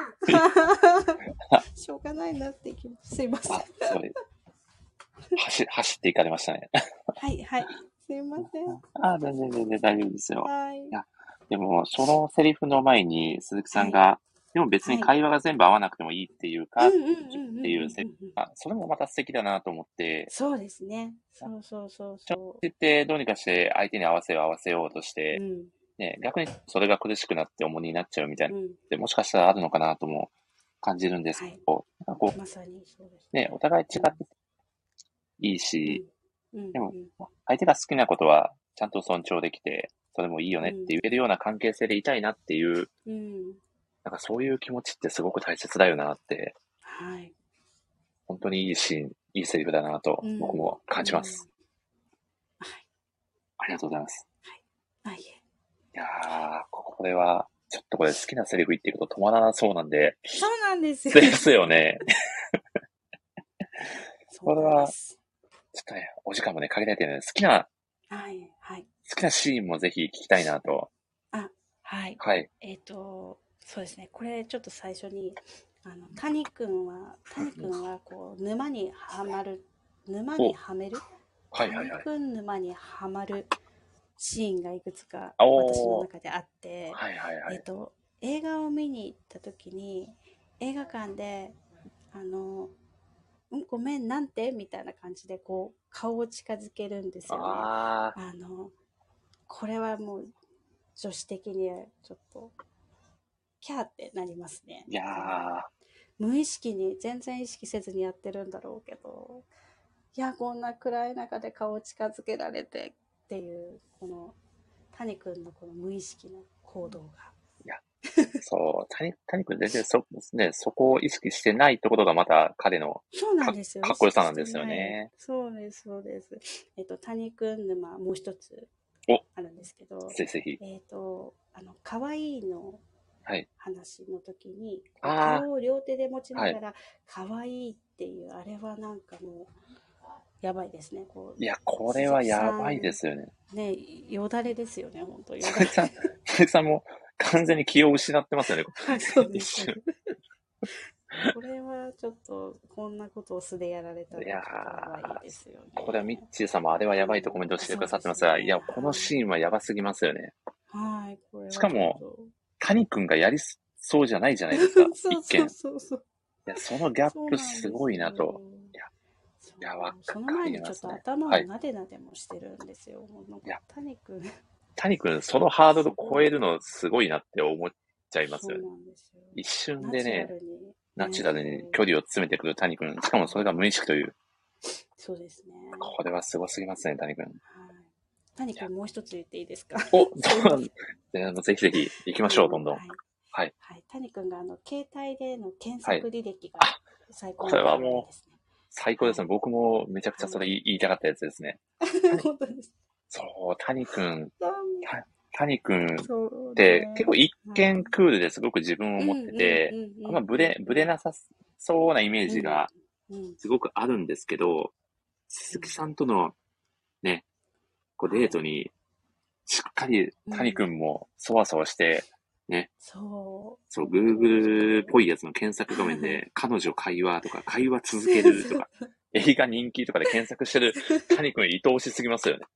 しょうがないなって気持ち。すいません。走、走っていかれましたね。はい、はい。すいません。あ、全然全然大丈夫ですよ。はい。やでも、そのセリフの前に鈴木さんが、でも別に会話が全部合わなくてもいいっていうか、っていうセリフあそれもまた素敵だなと思って、そうですね。そうそうそうそ言ってどうにかして相手に合わせよう合わせようとしう。てう、ん。ね、逆にそれが苦しくなって重荷になっちゃうみたいなうん。もしかしたらあるのかなとも感じるんですけど、なんかこうですう、ね、お互い違っていいし、うん。でもうん相手が好きなことはちゃんと尊重できて、それもいいよねって言えるような関係性でいたいなっていう、うん。なんかそういう気持ちってすごく大切だよなって、はい。本当にいいシーン、いいセリフだなとうん僕も感じます。うん。はい。ありがとうございます。あ、いえ。いやー、これは、ちょっとこれ好きなセリフ言っていくと止まらなそうなんで、そうなんですよ。ですよね。そうなんですちょっとね、お時間もね、かけたいてね、好きな、はい。はい。好きなシーンもぜひ聞きたいなと。はい。はい。えっ、と、そうですね。これちょっと最初に、あの、谷くんは、谷くんは、こう、沼にはまる、沼にはめる？はいはいはい谷。くん沼にはまるシーンがいくつか私の中であって、はいはいはい。えっと、映画を見に行った時に映画館であの「うんごめんなんて?」みたいな感じでこう顔を近づけるんですよね。ああのこれはもう女子的にちょっとキャーってなりますね。ー、いやー、無意識に全然意識せずにやってるんだろうけどいやこんな暗い中で顔を近づけられてっていうこの谷君のこの無意識の行動がそう、谷、谷君全然そ、ね、そこを意識してないところがまた彼の、そうなんですよ。かかっこよさなんですよねそうです、そうです。えっと、谷くん沼、もう一つおあるんですけど、ぜひぜひ。えっと、あの、可愛いのはい。話の時に、あー顔を両手で持ちながら、可愛いっていう、あれはなんかもう、やばいですね。こういや、これはやばいですよね。ね、よだれですよね、本当よだ鈴木さん、鈴木さんも完全に気を失ってますよね。れ。そうです一瞬。これはちょっと、こんなことを素でやられたらいやいですよね。これはミッチーさんもあれはやばいとコメントしてくださってますが、いや、このシーンはやばすぎますよね。はい、これはしかも谷くんがやりそうじゃないじゃないですか、そう一見。そうそうそう。いや、そのギャップすごいなと。いやわかその前にちょっと頭をはいなでなでもしてるんですよ。なんかいや谷君。谷くん、そのハードル超えるのすごいなって思っちゃいますよね。一瞬でね、ナナチュラルに距離を詰めてくる谷くん。しかもそれが無意識という。そうですね。これはすごすぎますね、谷くん。はい。谷君もう一つ言っていいですか？お、そうなんでぜひぜひ行きましょう、どんどん。はい。はい。はい。谷君があの、携帯での検索履歴があ最高これはもうですね。最高ですね。僕もめちゃくちゃそれ言いたかったやつですね。本当です。そう、谷くん、そう谷くんってね。結構一見クールですごく自分を持ってて、あんまブレ、ブレなさそうなイメージがすごくあるんですけど、鈴木さんとのね、こうデートに、しっかり谷くんもそわそわして、そそう、Google っぽいやつの検索画面で、彼女会話とか、会話続けるとか、映画人気とかで検索してる谷くん愛おしすぎますよね。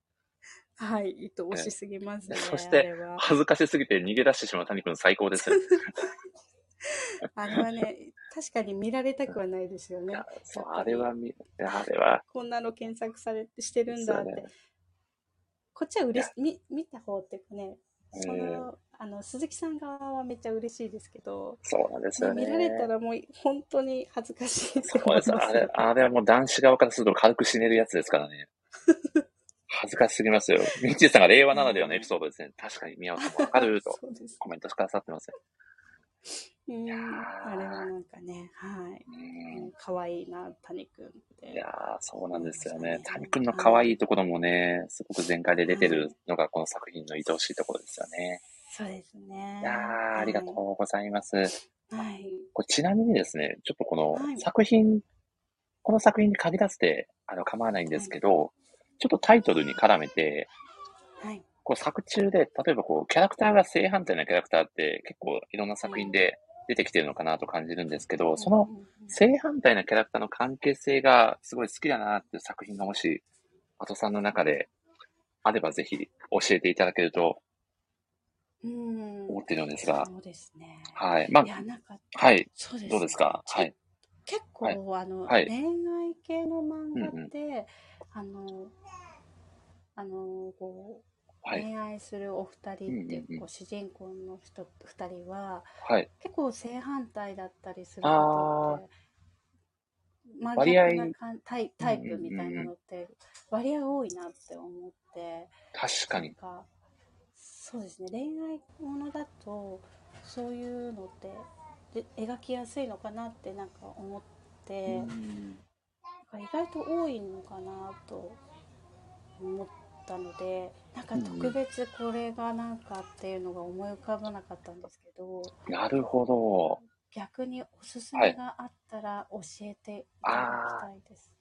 う。はい。愛おしすぎますね。そして恥ずかしすぎて逃げ出してしまう谷くん最高です。あれはね、確かに見られたくはないですよねあれはみ、あれは、こんなの検索されてしてるんだって。こっちは嬉し見見た方っていうかね、そうんの、あの、鈴木さん側はめっちゃ嬉しいですけど、そうなんですよね。見られたらもう本当に恥ずかしいそうですあれ、あれはもう男子側からすると軽く死ねるやつですからね。恥ずかしすぎますよ。ミッチーさんが令和ならではのエピソードですね。確かに宮尾さんもわかると。コメントしてくださってますよ。うん、あれはなんかね、はい。可愛いな、谷くんって。いやー、そうなんですよね。谷くんの可愛いところもね、すごく全開で出てるのがこの作品の愛おしいところですよね。そうですね。いやー、ありがとうございます。はい。これちなみにですね、ちょっとこのはい作品、この作品に限らずてあの構わないんですけど、ちょっとタイトルに絡めて、はい。こう作中で、例えばこう、キャラクターが正反対なキャラクターって結構いろんな作品で出てきてるのかなと感じるんですけど、その正反対なキャラクターの関係性がすごい好きだなっていう作品がもし、アトさんの中であればぜひ教えていただけるとうん思ってるのですが、そうですね。はい。まいや、なんか、あ、はい。そうですねどうですか？ちはい。結構、はい。あの、はい。恋愛系の漫画って、あの、あの、こう、はい。恋愛するお二人っていう、うんうんうん。こう主人公の人二人ははい。結構正反対だったりするあー。ことって真割合逆なかんタイタイプみたいなのって割合多いなって思って確かに。なん。かそうですね。恋愛ものだとそういうのってで描きやすいのかなってなんか思って、うん意外と多いのかなと思ったのでなんか特別これがなんかっていうのが思い浮かばなかったんですけど、なるほど。逆におすすめがあったら教えていただきたいです。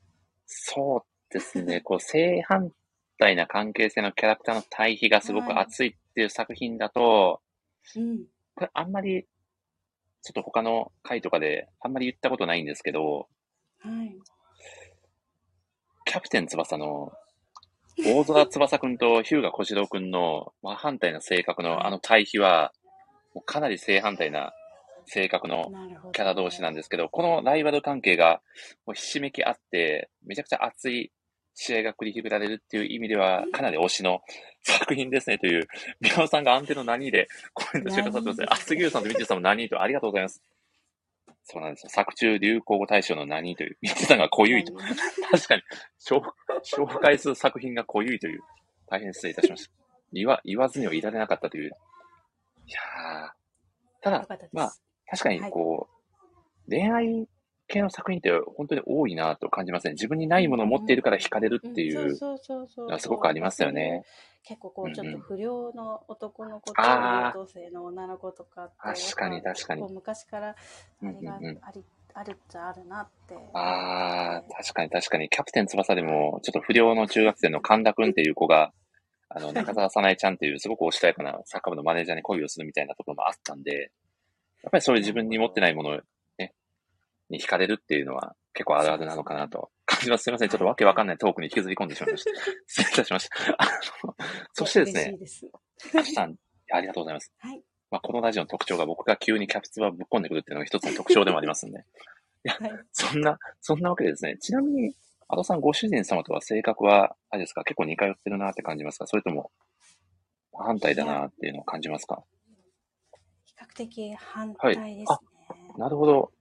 そうですね。こう、正反対な関係性のキャラクターの対比がすごく熱いっていう作品だと、うん、これあんまり、ちょっと他の回とかであんまり言ったことないんですけど、はい。キャプテン翼の大空翼くんと日向小次郎くんの真反対な性格のあの対比は、かなり正反対な性格の。キャラ同士なんですけど、このライバル関係がもうひしめき合って、めちゃくちゃ熱い試合が繰り広げられるっていう意味では、かなり推しの作品ですねという、宮尾さんが安定の何でコメントしてくださってますね。あ、杉浦さんとミッチーさんも何とありがとうございます。そうなんですよ。作中流行語大賞の何という、ミッチーさんが濃ゆいと。確かに、紹紹介する作品が濃ゆいという、大変失礼いたしました。言わ、言わずにはいられなかったという。いやー。ただまあ、確かにこう、恋愛系の作品って本当に多いなと感じますね。自分にないものを持っているから惹かれるっていううんそうそうそうそう。のはすごくありますよね。結構こうちょっと不良の男の子と優等生の女の子とかって確かに確かに。昔からあれがうんうんうん。ありあるっちゃあるなって。あー、確かに確かに。キャプテン翼でも、ちょっと不良の中学生の神田くんっていう子が、あの、中澤さなえちゃんっていうすごくおしとやかなサッカー部のマネージャーに恋をするみたいなところもあったんで、やっぱりそういう自分に持ってないものに惹かれるっていうのは結構あるあるなのかなと感じます。すみません。ちょっとわけわかんないトークに引きずり込んでしまいました。失礼いたしました。あのそしてですね嬉しい、です。あちさん、ありがとうございます。はい。まあ、このラジオの特徴が僕が急にキャプツバぶっ込んでくるっていうのが一つの特徴でもありますんで。はい。そんな、そんなわけでですね。ちなみに、アドさん、ご主人様とは性格は、あれですか結構似通ってるなって感じますか？それとも、反対だなっていうのを感じますか？比較的反対ですね。なるほど。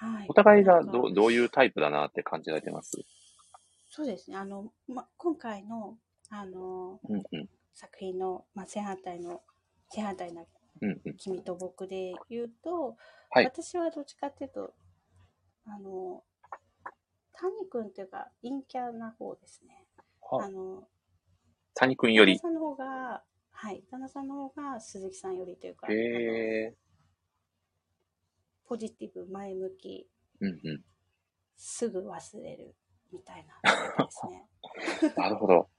はい。お互いがなんかどうどういうタイプだなって感じられてます？そうですね。あの、ま、今回の、あの、うんうん。作品の、ま、正反対の、正反対なうんうん。君と僕で言うと、はい私はどっちかっていうと、あの、谷君っていうか、陰キャな方ですね。はあの、谷君より。旦那さんの方が、はい、旦那さんの方が鈴木さんよりというか、あのへえ。ポジティブ、前向き、うんうん。すぐ忘れるみたいなですね。なるほど。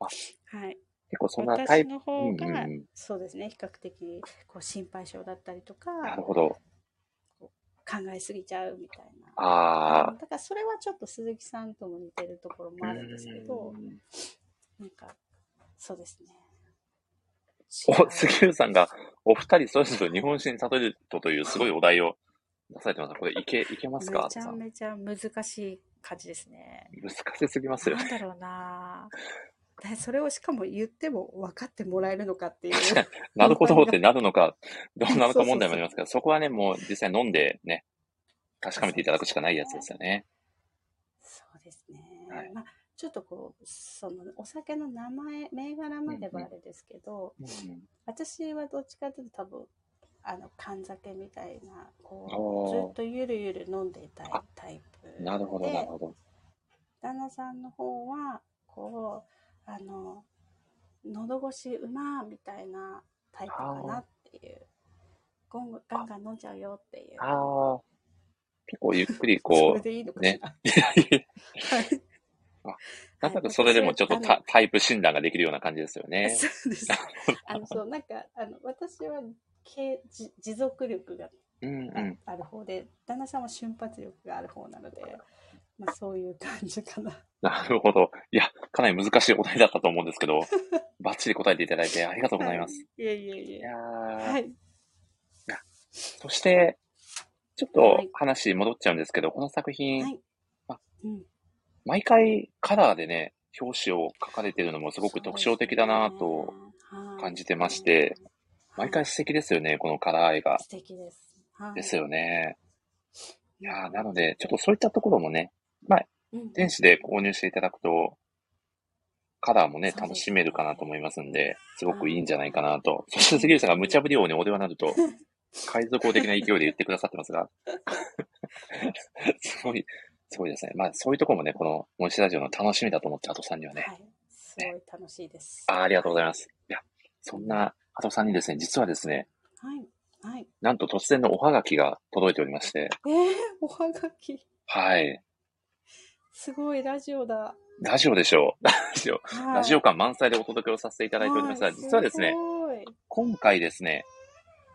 はい。結構そんなタイプ。私の方が、うんうんうんそうですね、比較的こう心配性だったりとか、なるほど。考えすぎちゃうみたいな。ああ。だからそれはちょっと鈴木さんとも似てるところもあるんですけどう、んなんか、そうですね。お、杉浦さんが、お二人それぞれ日本史に例えるとというすごいお題を出されてます。これいけ、いけますか？めちゃめちゃ難しい感じですね。難しすぎますよな。んだろうなでそれをしかも言っても分かってもらえるのかっていう。なるほどってなるのか、ど うなのか問題もありますから、そこはね、もう実際飲んでね、確かめていただくしかないやつですよね。そうですね。はいまあ、ちょっとこう、そのお酒の名前、銘柄まではあれですけど、うん私はどっちかというと多分、あの、缶酒みたいな、こう、ずっとゆるゆる飲んでいたいあタイプで。なるほど、なるほど。旦那さんの方は、こう、あの、喉越しうまーみたいなタイプかなっていう。ゴンガンガン飲んじゃうよっていう。ああ。結構ゆっくりそこれでいいのかしね はい。なんとなくそれでもちょっと私タタイプ診断ができるような感じですよね。そうです。あの、そう、なんか、あの、私は、け持持続力がうんあ,、うん。る方で、旦那さんは瞬発力がある方なので、まあ、そういう感じかな。なるほど。いや、かなり難しいお題だったと思うんですけど、バッチリ答えていただいてありがとうございます。はい。いえいえいえ。いやーはい。そして、ちょっとはい話戻っちゃうんですけど、この作品、はい。あうん。毎回カラーでね、表紙を書かれてるのもすごく特徴的だなと感じてまして、毎回素敵ですよね、このカラー絵が。素敵です。はい。ですよね。いやーなので、ちょっとそういったところもね、まあ、うん、電子で購入していただくと、カラーもね、楽しめるかなと思いますんで、すごくいいんじゃないかなと。そして杉内さんが無茶ぶり王にお電話になると、海賊王的な勢いで言ってくださってますが、すごい、すごいですね。まあ、そういうところもね、この、モンシラジオの楽しみだと思って、アトさんにはね、はい。すごい楽しいです。あーありがとうございます。いや、そんなアトさんにですね、実はですね、はい。はい。なんと突然のおはがきが届いておりまして、えー、おはがき。はい。すごい、ラジオだ。ラジオでしょう。ラジオ。はいラジオ感満載でお届けをさせていただいておりますが、はい実はですねい。今回ですね、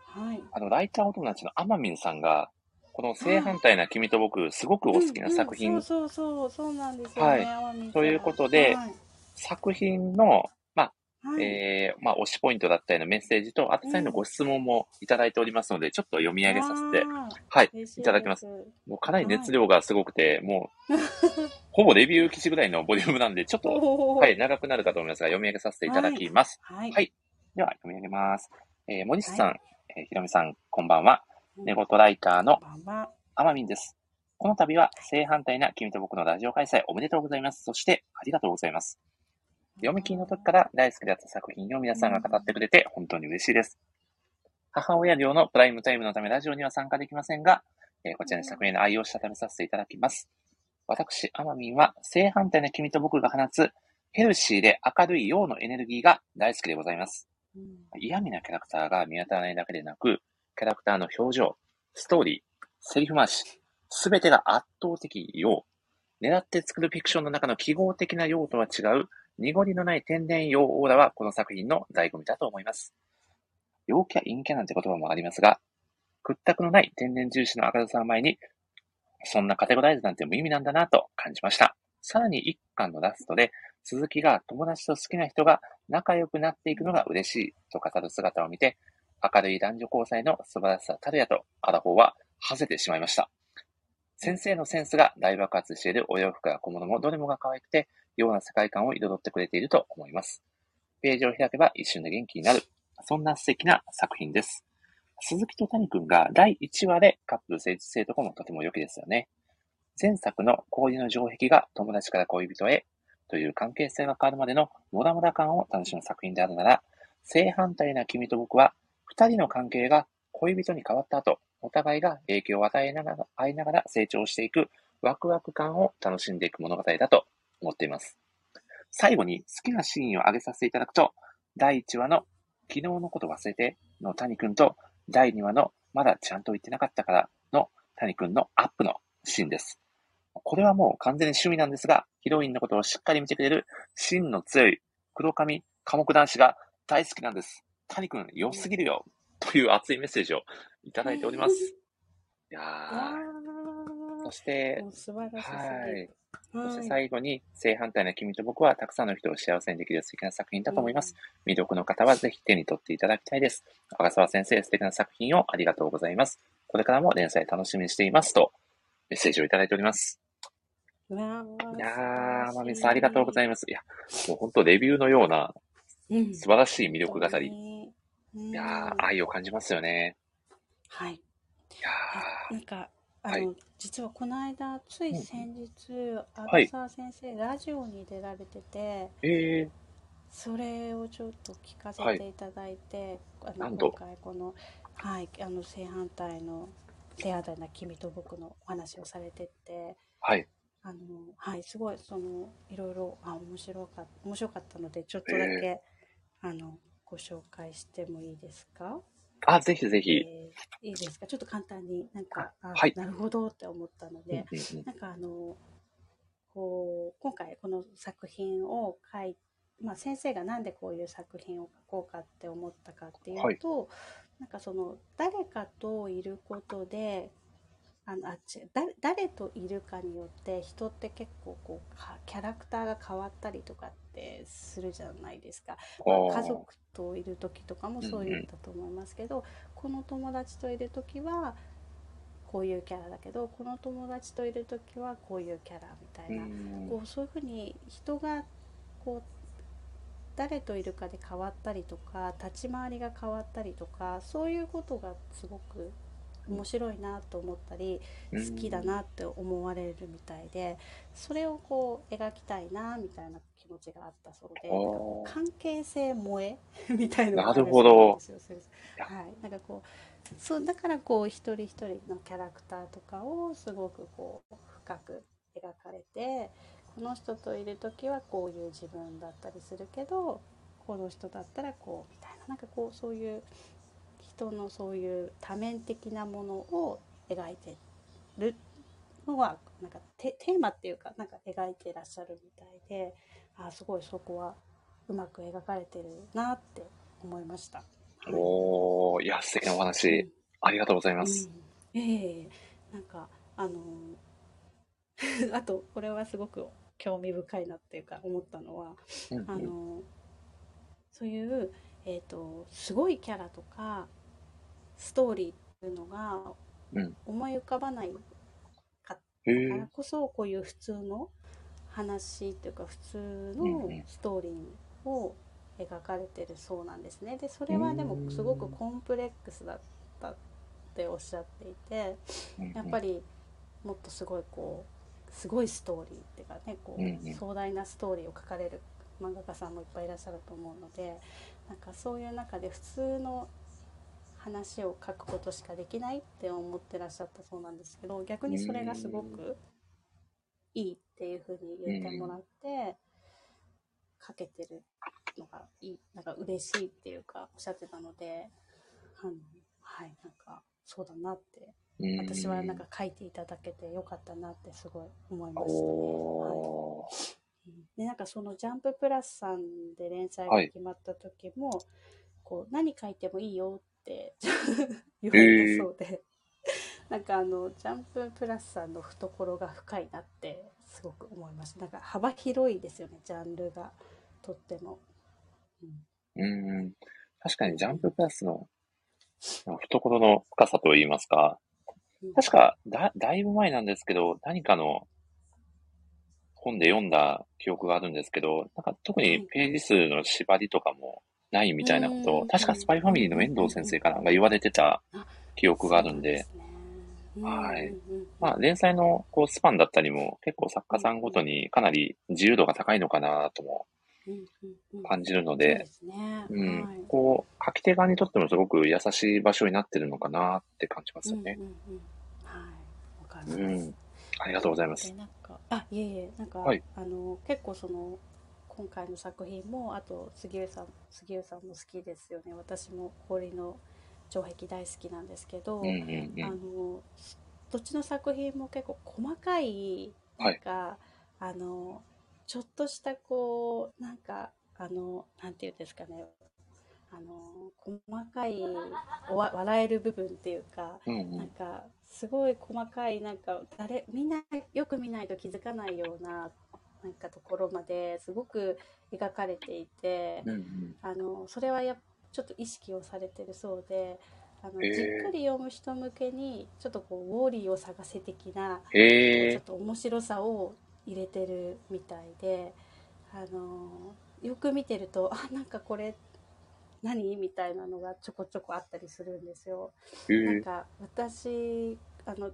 はい。あの、ライターお友達のアマミンさんが、この正反対な君と僕、すごくお好きな作品、うんうんそうそうそう、そうなんですよね。はい天海さんということではい作品の、まあ、はいえー、まあ、推しポイントだったりのメッセージと、あとさんのご質問もいただいておりますので、ちょっと読み上げさせて、はい、嬉しいいただきますもうかなり熱量がすごくて、もう、ほぼレビュー記事ぐらいのボリュームなんで、ちょっと、はい、長くなるかと思いますが、読み上げさせていただきます。はい。はいでは、読み上げます。えー、森下さん、えーひろみさん、こんばんは。寝言ライターのこんばんは。アマミンです。この度は正反対な君と僕のラジオ開催おめでとうございます。そして、ありがとうございます。読み切りの時から大好きだった作品を皆さんが語ってくれて本当に嬉しいです。母親寮のプライムタイムのためラジオには参加できませんが、えーこちらの作品の愛をしたためさせていただきます。私、アマミンは正反対な君と僕が放つヘルシーで明るい陽のエネルギーが大好きでございます。うん嫌味なキャラクターが見当たらないだけでなく、キャラクターの表情、ストーリー、セリフ回し、すべてが圧倒的用。狙って作るフィクションの中の記号的な用とは違う、濁りのない天然用オーラはこの作品の醍醐味だと思います。陽キャ、陰キャなんて言葉もありますが、屈託のない天然重視の明るさを前に、そんなカテゴライズなんて無意味なんだなと感じました。さらに一巻のラストで、鈴木が友達と好きな人が仲良くなっていくのが嬉しいと語る姿を見て、明るい男女交際の素晴らしさたるやと、アラフォーは馳せてしまいました。先生のセンスが大爆発しているお洋服や小物もどれもが可愛くて、ような世界観を彩ってくれていると思います。ページを開けば一瞬で元気になる。そんな素敵な作品です。鈴木と谷くんが第1話でカップル成立性とかもとても良きですよね。前作の氷の城壁が友達から恋人へという関係性が変わるまでのモダモダ感を楽しむ作品であるなら、正反対な君と僕は、二人の関係が恋人に変わった後、お互いが影響を与えながら、合いながら成長していくワクワク感を楽しんでいく物語だと思っています。最後に好きなシーンを挙げさせていただくと、第1話の昨日のこと忘れての谷くんと、第2話のまだちゃんと言ってなかったからの谷くんのアップのシーンです。これはもう完全に趣味なんですが、ヒロインのことをしっかり見てくれる芯の強い黒髪寡黙男子が大好きなんです。谷くん良すぎるよという熱いメッセージをいただいております。いやー、そーして素晴らしすぎはい。る。そしてはい。最後に、正反対な君と僕はたくさんの人を幸せにできる素敵な作品だと思います。未読の方はぜひ手に取っていただきたいです。赤澤先生、素敵な作品をありがとうございます。これからも連載楽しみにしていますと、メッセージをいただいております。いやー、まみさんありがとうございいます。いや、もう本当レビューのような。素晴らしい魅力語り。り。いやー、愛を感じますよね。はい。いやなんか、あはいの、実はこの間、つい先日、はい。赤澤先生、ラジオに出られてて、ー、えそれをちょっと聞かせていただいて、あのなんと。今回この、はい、あの正反対の正反対な君と僕のお話をされてて、ー、はい。あのはいすごいそのいろいろあ面白か面白かったのでちょっとだけ、あのご紹介してもいいですか？あ、ぜひぜひ。えーいいですか？ちょっと簡単になんかあ、はいなるほどって思ったので、うんうんうんなんかあのこう今回この作品を書いまあ、先生がなんでこういう作品を書こうかって思ったかっていうと、なんかその誰かといることであのあ違う誰誰といるかによって人って結構こうかキャラクターが変わったりとかってするじゃないですか。まあ家族といる時とかもそういうんだと思いますけど、この友達といる時はこういうキャラだけどこの友達といる時はこういうキャラみたいな、うん。こうそういうふうに人がこう誰といるかで変わったりとか立ち回りが変わったりとかそういうことがすごく面白いなと思ったり好きだなって思われるみたいでそれをこう描きたいなみたいな気持ちがあったそうで関係性萌え？みたいななるほど。はい、なんかこうそうだからこう一人一人のキャラクターとかをすごくこう深く描かれてこの人といる時はこういう自分だったりするけどこの人だったらこうみたいななんかこうそういう人のそういう多面的なものを描いてるのはなんかテテーマっていうかなんか描いてらっしゃるみたいであすごいそこはうまく描かれてるなって思いました。はいおー、いや、素敵なお話、ありがとうございます。うん、ええなんかあのー あとこれはすごく興味深いなっていうか思ったのはうんうんあのーそういう、えー、とすごいキャラとかストーリーっていうのがうん。思い浮かばないかへだからー。こそこういう普通の話っていうか普通うんのうん。ストーリーを描かれてるそうなんですね。でそれはでもすごくコンプレックスだったっておっしゃっていてやっぱり、りもっとすごいこうすごいストーリーっていうかねこう壮大なストーリーを書かれる漫画家さんもいっぱいいらっしゃると思うのでなんかそういう中で普通の話を書くことしかできないって思ってらっしゃったそうなんですけど逆にそれがすごくいいっていうふうに言ってもらって書けてるのがいいなんか嬉しいっていうかおっしゃってたのであのはいなんかそうだなってうん私はなんか書いていただけてよかったなってすごい思いましたね。はい。でなんかその「ジャンププラス」さんで連載が決まった時も、こう何書いてもいいよ 言われたそうで、なんかあのジャンププラスさんの懐が深いなってすごく思います。なんか幅広いですよねジャンルがとっても、うん、うん。確かにジャンププラスの懐の深さといいますか、うん。確かだ、だいぶ前なんですけど、何かの本で読んだ記憶があるんですけど、なんか特にページ数の縛りとかもないみたいなことを、うん。確かスパイファミリーの遠藤先生かなんか言われてた記憶があるんで、はい。まあ連載のこうスパンだったりも結構作家さんごとにかなり自由度が高いのかなとも感じるのでうん。はい、こう書き手側にとってもすごく優しい場所になってるのかなって感じますよね。い。うん。ありがとうございます。で。なんかあいえいえ。なんか、はい。あの結構その今回の作品もあと杉浦さん杉浦さんも好きですよね私も氷の城壁大好きなんですけど、うんうんうあん。のどっちの作品も結構細かいなんか、あのちょっとしたこうなんかあのなんていうんですかねあの細かい笑える部分っていうかうんうん。なんかすごい細かいなんか誰みんなよく見ないと気づかないようななんかところまですごく描かれていてうんうん。あのそれはやっちょっと意識をされてるそうであの、へーじっくり読む人向けにちょっとこうウォーリーを探せ的なちょへえ。っと面白さを入れてるみたいであのよく見てるとあなんかこれ何？みたいなのがちょこちょこあったりするんですよ。へえ。なんか私あの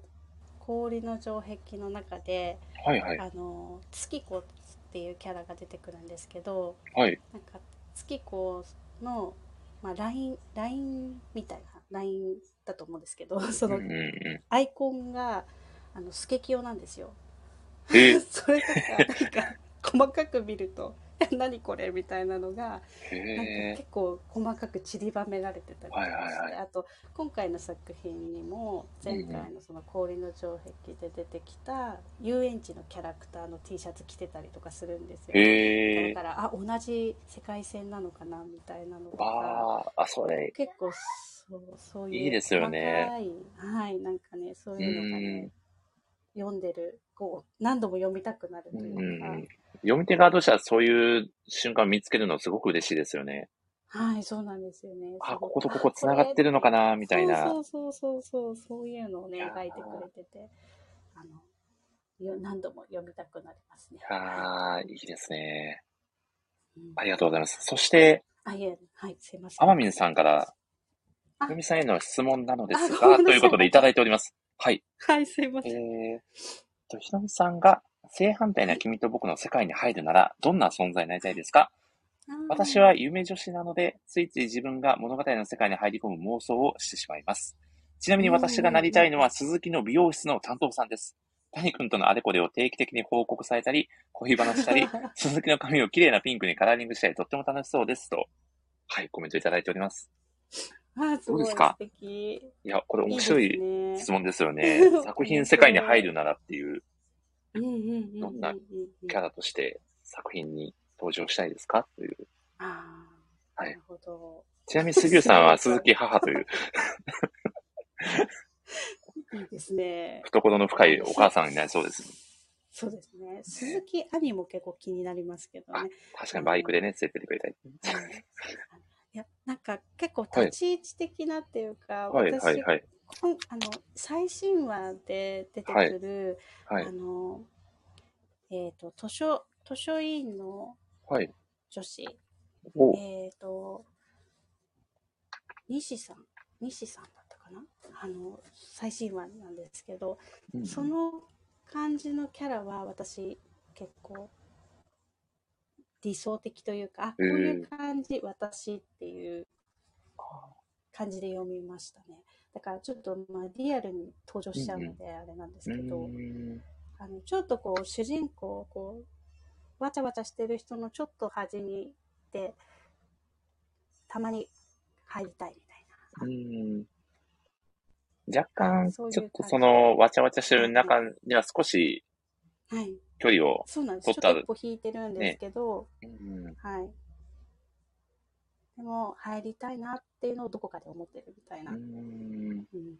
氷の城壁の中で、はいはい。あの月子っていうキャラが出てくるんですけどはい。なんか月子の、まあ、LINE, LINE みたいな LINE だと思うんですけどそのアイコンがあのスケキヨなんですよ。それとかなんか細かく見ると「何これ?」みたいなのがへなんかえ。結構細かく散りばめられてたりとかして、はいはいはいあと今回の作品にも前回のその氷の城壁で出てきた遊園地のキャラクターの T シャツ着てたりとかするんですよ。だ。からあ同じ世界線なのかなみたいなのとかあそれ、結構そうそういういいですよねはいなんかねそうういうのがんね。読んでるこう何度も読みたくなるとうんいうか、うん。読み手側としてはそういう瞬間を見つけるのすごく嬉しいですよね。はいそうなんですよねあ、こことここ繋がってるのかな、みたいな。そうそうそうそうそういうのをね描いてくれててあのよ何度も読みたくなりますね。ああ、いいですね。うんありがとうございます。そして、あいえはいすいません。アマミンさんから、あひろみさんへの質問なのですが、ということでいただいております。はい。はいすいまえせん。ーと、ひろみさんが正反対な君と僕の世界に入るなら、どんな存在になりたいですか？私は夢女子なので、ついつい自分が物語の世界に入り込む妄想をしてしまいます。ちなみに私がなりたいのは鈴木の美容室の担当さんです。谷君とのあれこれを定期的に報告されたり、恋話したり、鈴木の髪を綺麗なピンクにカラーリングしたり、とっても楽しそうです。と、はい、コメントいただいております。あーすごいどうですか？素敵。いや、これ面白い質問ですよね。面白い作品世界に入るならっていうどんなキャラとして作品に登場したいですか？という。ああ、はいなるほど。ちなみに杉浦さんは 鈴木母という いいですね。懐の深いお母さんになりそうです。そうですね。鈴木兄も結構気になりますけどね。確かにバイクでね、連れてってくれたいいや、なんか結構立ち位置的なっていうか、はい、私、はい、はい。こんあの最新話で出てくる、はい。あ、の、えっ、と、図書、図書委員のはい。女子、お。えっ、と、西さん、西さんだったかな？あの、最新話なんですけど、うんその感じのキャラは私結構理想的というか、あ、こういう感じ、私っていう感じで読みましたね。だからちょっとまあリアルに登場しちゃうのであれなんですうけど、ん。あのちょっとこう主人公こうわちゃわちゃしてる人のちょっと端にいてたまに入りたいみたいな。うん。若干、ちょっとその、わちゃわちゃしてる中には少しはい、距離を、そうなんです。ちょ取っったと一歩引いてるんですけど、うん。はい。でも入りたいなっていうのをどこかで思ってるみたいな。うんうん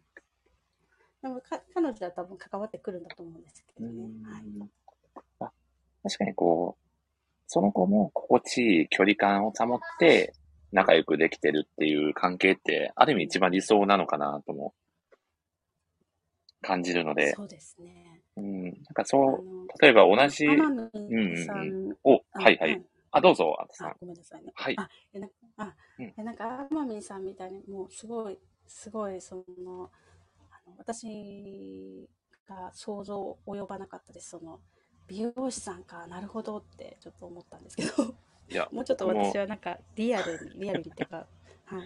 でもか彼女は多分関わってくるんだと思うんですけどね。はい。あ確かにこう、その子も心地いい距離感を保って仲良くできてるっていう関係って、ある意味一番理想なのかなとも感じるので、そうですね。うん、なんかあそう、の例えば同じ、天海さうんん、お、あはいはい。。あ、どうぞ、あとさんあ、。ごめんなさいね。はい。あ、えなあ、うんえなんか、天海さんみたいに、もう、すごい、すごい、その、あの私が想像及ばなかったです。その、美容師さんか、なるほどって、ちょっと思ったんですけど、いや、もうちょっと私はなんか、リアルに、リアルにっていうか、はい。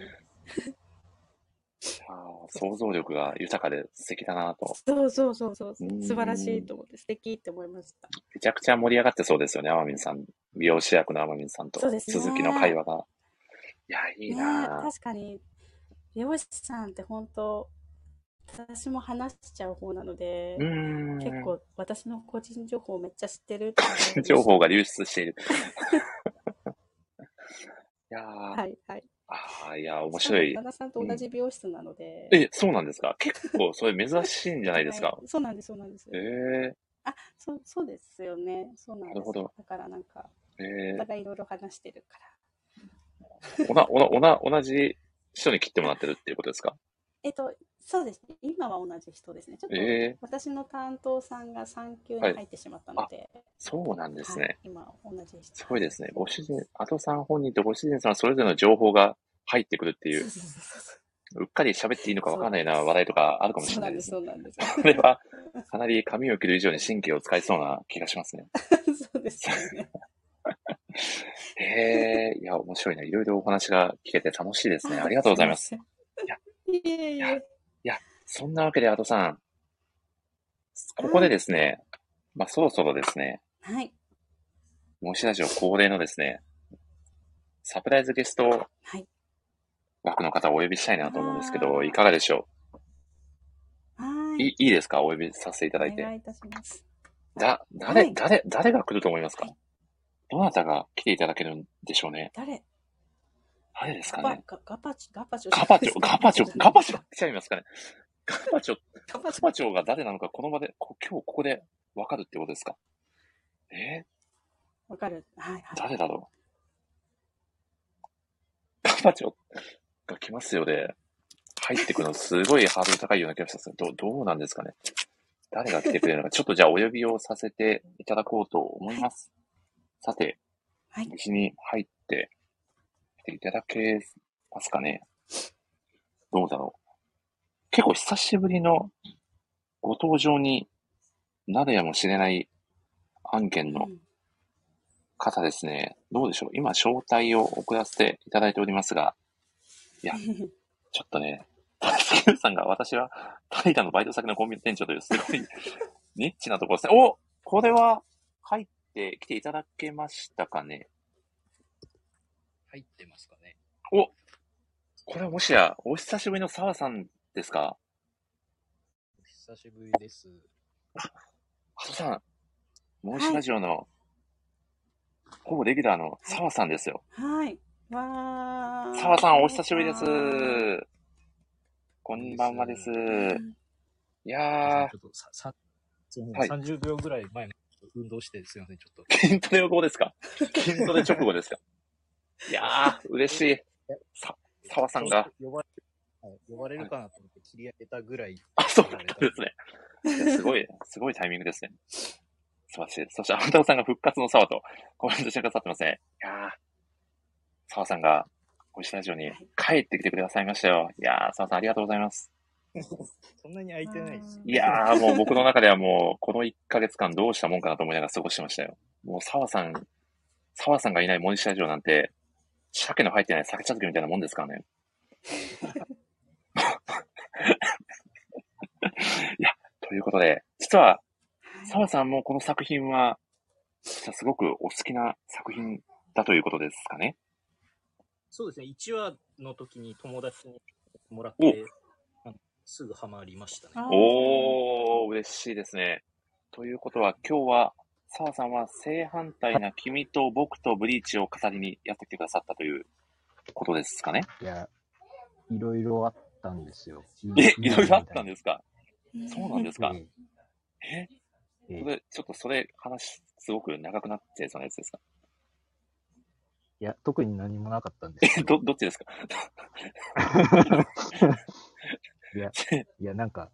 あー想像力が豊かで素敵だなと。そうそうそうそう、うん素晴らしいと思って、素敵って思いました。めちゃくちゃ盛り上がってそうですよね、天海さん。美容師役の天海さんとそうですね鈴木の会話が。いや、いいねなぁ確かに、美容師さんって本当、私も話しちゃう方なので、うーん。結構私の個人情報めっちゃ知ってるって思う情報が流出している。いやー、はいはい。あーいや、面白い。旦那さんと同じ美容室なので。え、そうなんですか？結構それ珍しいんじゃないですか？はいそうなんです、そうなんです。えー、あ、そう、そうですよね。そうなんです。なるほどだからなんか、えお互いいろいろ話してるから。ー、おな、おな、おな、同じ人に切ってもらってるっていうことですか？えっと、そうですね。今は同じ人ですね。ちょっと、えー、私の担当さんが産休にはい入ってしまったので、そうなんですね。はい、今同じ人。すごいですね。ご主人、アトさん本人とご主人さんそれぞれの情報が入ってくるっていうそう、そうそうそううっかり喋っていいのかわからないような話題とかあるかもしそうれなんいです。そうなんです。これは、かなり髪を切る以上に神経を使いそうな気がしますね。そうですよね。へえ、いや、面白いな。いろいろお話が聞けて楽しいですね。ありがとうございます。すいません。いえいえ。そんなわけで、アトさん、ここでですね、まあ、そろそろですね、はい。もしラジオ恒例のですね、サプライズゲストはい。枠の方をお呼びしたいなと思うんですけど、あー。いかがでしょはい。ういいいですか？お呼びさせていただいて。お願いいたします。だ、誰、はい。誰、誰が来ると思いますか？はい。どなたが来ていただけるんでしょうね。誰？誰ですかガねガガパチョ、ガパチョ。ガパチョ、ガパチョ、ガパチョ来ちゃいますかねガパチョ、ガパチョ。が誰なのかこの場で、こ今日ここでわかるってことですか？え？わかる。はいはい。ー、誰だろうガパチョが来ますよで、入ってくるのすごいハードル高いような気がしたんですけど、どうどうなんですかね誰が来てくれるのか、ちょっとじゃあお呼びをさせていただこうと思います。さて、はい。うちに入ってきていただけますかね。どうだろう。結構久しぶりのご登場になるやもしれない案件のうん。方ですね。どうでしょう。今、招待を送らせていただいておりますが、ちょっとね、大輔さんが私はタイガのバイト先のコンビニ店長というすごい ニッチなところですね。おこれは入ってきていただけましたかね入ってますかね。おこれはもしや、お久しぶりの澤さんですか？お久しぶりです。あとさん、モーシラジオの、ほぼレギュラーの澤さんですよ。はい。わー。澤さん、お久しぶりですこんばんはです。うんいやちょっとさ、さ、すいまはいせん、30秒ぐらい前の運動してすいません、ちょっと。ー、筋トレ後ですか？筋トレ直後ですか？いやー、嬉しい。さ、澤さんが、呼ばれ呼ばれるかなと思って切り上げたぐらい。あ、そうだったんですね。すごい、すごいタイミングですね。素晴らしい。そして、あんたおさんが復活の沢とコメントしてくださってますね。いやー、沢さんが、ごしラジオに帰ってきてくださいましたよ。いやー、沢さんありがとうございます。そんなに空いてないです。いやー、もう僕の中ではもう、この1ヶ月間どうしたもんかなと思いながら過ごしてましたよ。もう沢さん、沢さんがいないモニシラジオなんて、鮭の入ってない酒茶漬けみたいなもんですからね。いや、ということで、実は、澤さんもこの作品は、実はすごくお好きな作品だということですかね。そうですね、1話の時に友達にもらって、すぐハマりましたね。おー、嬉しいですね。ということは、今日は、澤さんは正反対な君と僕とブリーチを語りにやってきてくださったということですかね。いや、いろいろあったんですよ。え、いろいろあったんですすかそうなんですか？ええ？ええ。これ、ちょっとそれ、話、すごく長くなっちゃいそうなやつですか？いや、特に何もなかったんですえ、ど、どっちですか？いや、いや、なんか、は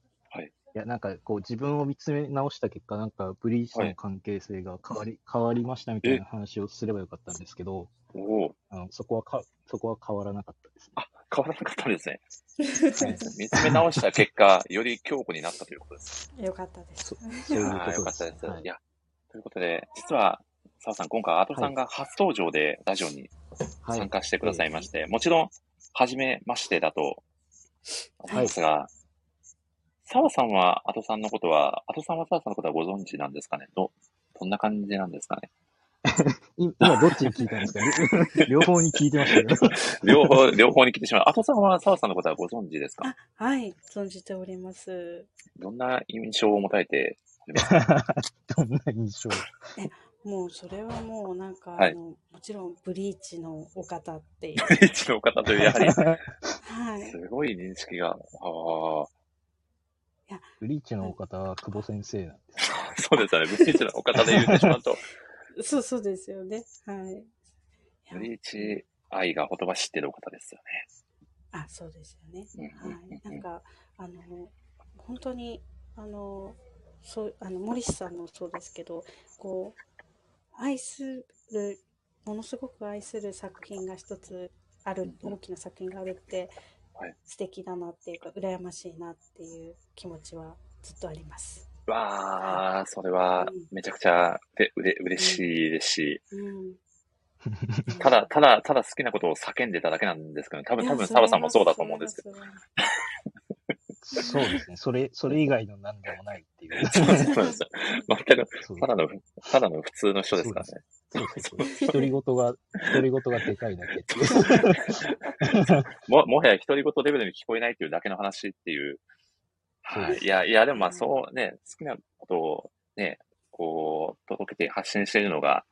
いいや、なんか、こう、自分を見つめ直した結果、なんか、ブリーチの関係性が変わり、変わりましたみたいな話をすればよかったんですけど、おおあのそこはか、そこは変わらなかったですね。変わらなかったですね。はい見つめ直した結果、より強固になったということです。よかったです。そういうああ、よことです。かったです。はいいや、ということで、実は、澤さん、今回、アトさんが初登場でラジオにはい。参加してくださいまして、もちろん、初めましてだと思いますが、澤さんは、アトさんのことは、アトさんは澤さんのことはご存知なんですかね？ど、どんな感じなんですかね？い今、どっちに聞いたんですか？両 両方に聞いてましたけど。両方、両方に来てしまう。アトさんは澤さんのことはご存知ですか？あ、はい、存じております。どんな印象を持たれております？かどんな印象？もうそれはもうなんか、はいあのもちろんブリーチのお方っていう。ブリーチの方という、やはり、はい。すごい認識が、ああ、ブリーチのお方は久保先生なんです。そうですよね。ブリーチのお方で言ってしまうと、そうそうですよね。はい。ブリーチ愛がほとばしってるお方ですよあ、そうですよね。うんはい。なんか、あの、本当に、あの、そう、あの、森さんもそうですけど、こう、愛する、ものすごく愛する作品が一つある、大きな作品があるってはい、素敵だなっていうか、羨ましいなっていう気持ちはずっとあります。ね。わあ、それはめちゃくちゃでうれ嬉しいですし、うん。ただ、ただ、ただ好きなことを叫んでただけなんですけど、多分、多分、いや澤さんもそうだと思うんですけど。。そうですね。それ、それ以外の何でもないっていう。そうですそうです。全く、ただの、ただの普通の人ですからね。そうそうそう。独り言が、独り言がでかいだけっていう。も、もはや独り言レベルに聞こえないっていうだけの話っていう。はい。いや、いや、でもまあ、そうね、好きなことをね、こう、届けて発信しているのが、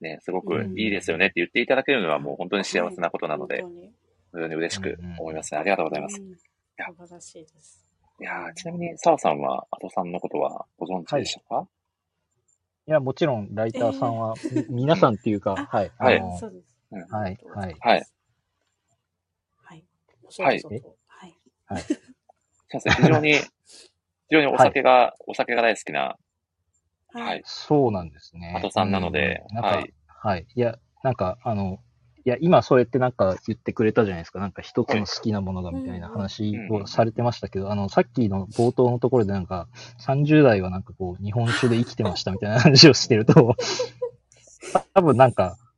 ね、すごくいいですよねって言っていただけるのはもう本当に幸せなことなので、非常に嬉しく思いますね。ありがとうございます。うんや素晴らしいです。いやーちなみに、澤さんは、アトさんのことはご存知でしたか、いや、もちろん、ライターさんは、み 皆さんっていうか、あはい。はいそうです。うんはいはいはい。はい。はいはい。そうですね。非常に、非常にお酒が、お酒が大好きな、はい。そうなんですね。アトさんなのでははいい。いや、なんか、あの、いや、今そうやってなんか言ってくれたじゃないですか。なんか一つの好きなものがみたいな話をされてましたけど、あの、さっきの冒頭のところでなんか、30代はなんかこう、日本酒で生きてましたみたいな 話をしてると、多分なんか、はい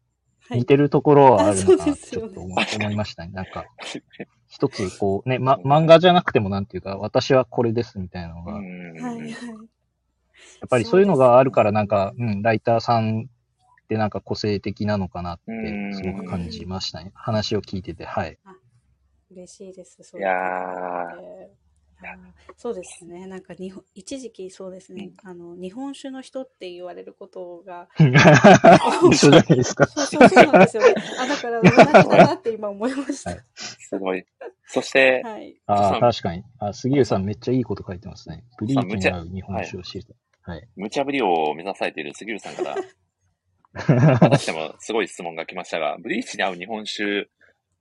似てるところはあるのかなちょっとですよね思思いましたね。なんか、一つこう、ね、ま、漫画じゃなくてもなんていうか、私はこれですみたいなのが、うや。っぱりそういうのがあるからなんか、うん、ライターさんってなんか個性的なのかなってうんすごく感じましたね。話を聞いてて、はい。嬉しいです。そいうや言ってーくれてあーそうですね。なんか日本、一時期そうですね。あの、日本酒の人って言われることが、一緒じゃないですか。そうそうそうなんですよね。あ、だから同じだなって今思いました。はいすごい。そして、はい。ああ、確かに。あ、杉浦さんめっちゃいいこと書いてますね。ブリーチに合う日本酒を知りたい。はい。無茶ぶりを目指されている杉浦さんから、私でもすごい質問が来ましたが、ブリーチに合う日本酒、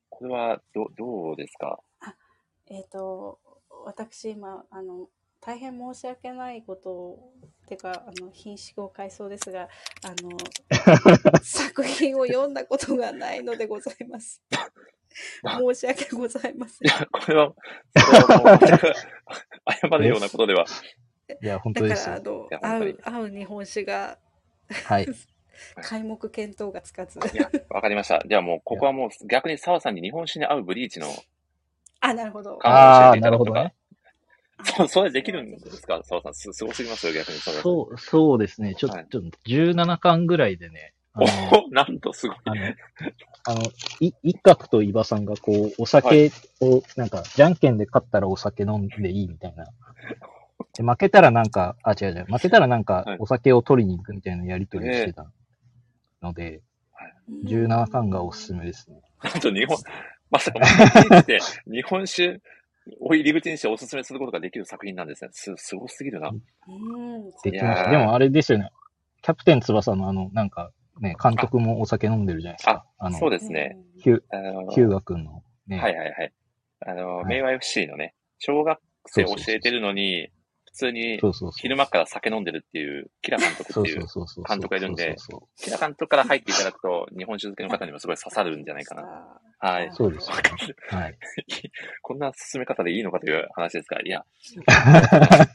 これはどどうですか？えっ、と、私今、あの、大変申し訳ないことを、てか、あの、品種を変えそうですが、あの、作品を読んだことがないのでございます。申し訳ございません。いや、これは、全く謝るようなことでは、いや、本当だですから、あよ。の合う、合う日本酒が、はい。開目見当がつかず。いや、わかりました。じゃあもう、ここはもう逆に澤さんに日本酒に合うブリーチのあ、なるほど。ああ、なるほどね。そう、それできるんですか澤さん。す、すごすぎますよ、逆にそ。そう、そうですね。ちょっと、ちょっと17巻ぐらいでね、おなんとすごい。あの、あの、い、一角と伊庭さんがこう、お酒を、なんか、じゃんけんで勝ったらお酒飲んでいいみたいな。で、負けたらなんか、あ、違う違う、負けたらなんか、お酒を取りに行くみたいなやりとりしてたので、17巻がおすすめですね。あと日本、まさか、日本酒を入り口にしておすすめすることができる作品なんですね。す、すごすぎるな。うん。できました。でもあれですよね。キャプテン翼のあの、なんか、ね、監督もお酒飲んでるじゃないですか。あの、そうですね。ヒュあのヒューガ君の、ね。はいはいはい。あの、はい明和 FC のね、小学生教えてるのに、普通に。昼間から酒飲んでるっていう、キラ監督っていう。監督がいるんでキラ監督から入っていただくと、日本酒好きの方にもすごい刺さるんじゃないかな。な。はい。そうですはい。こんな進め方でいいのかという話ですが、いや、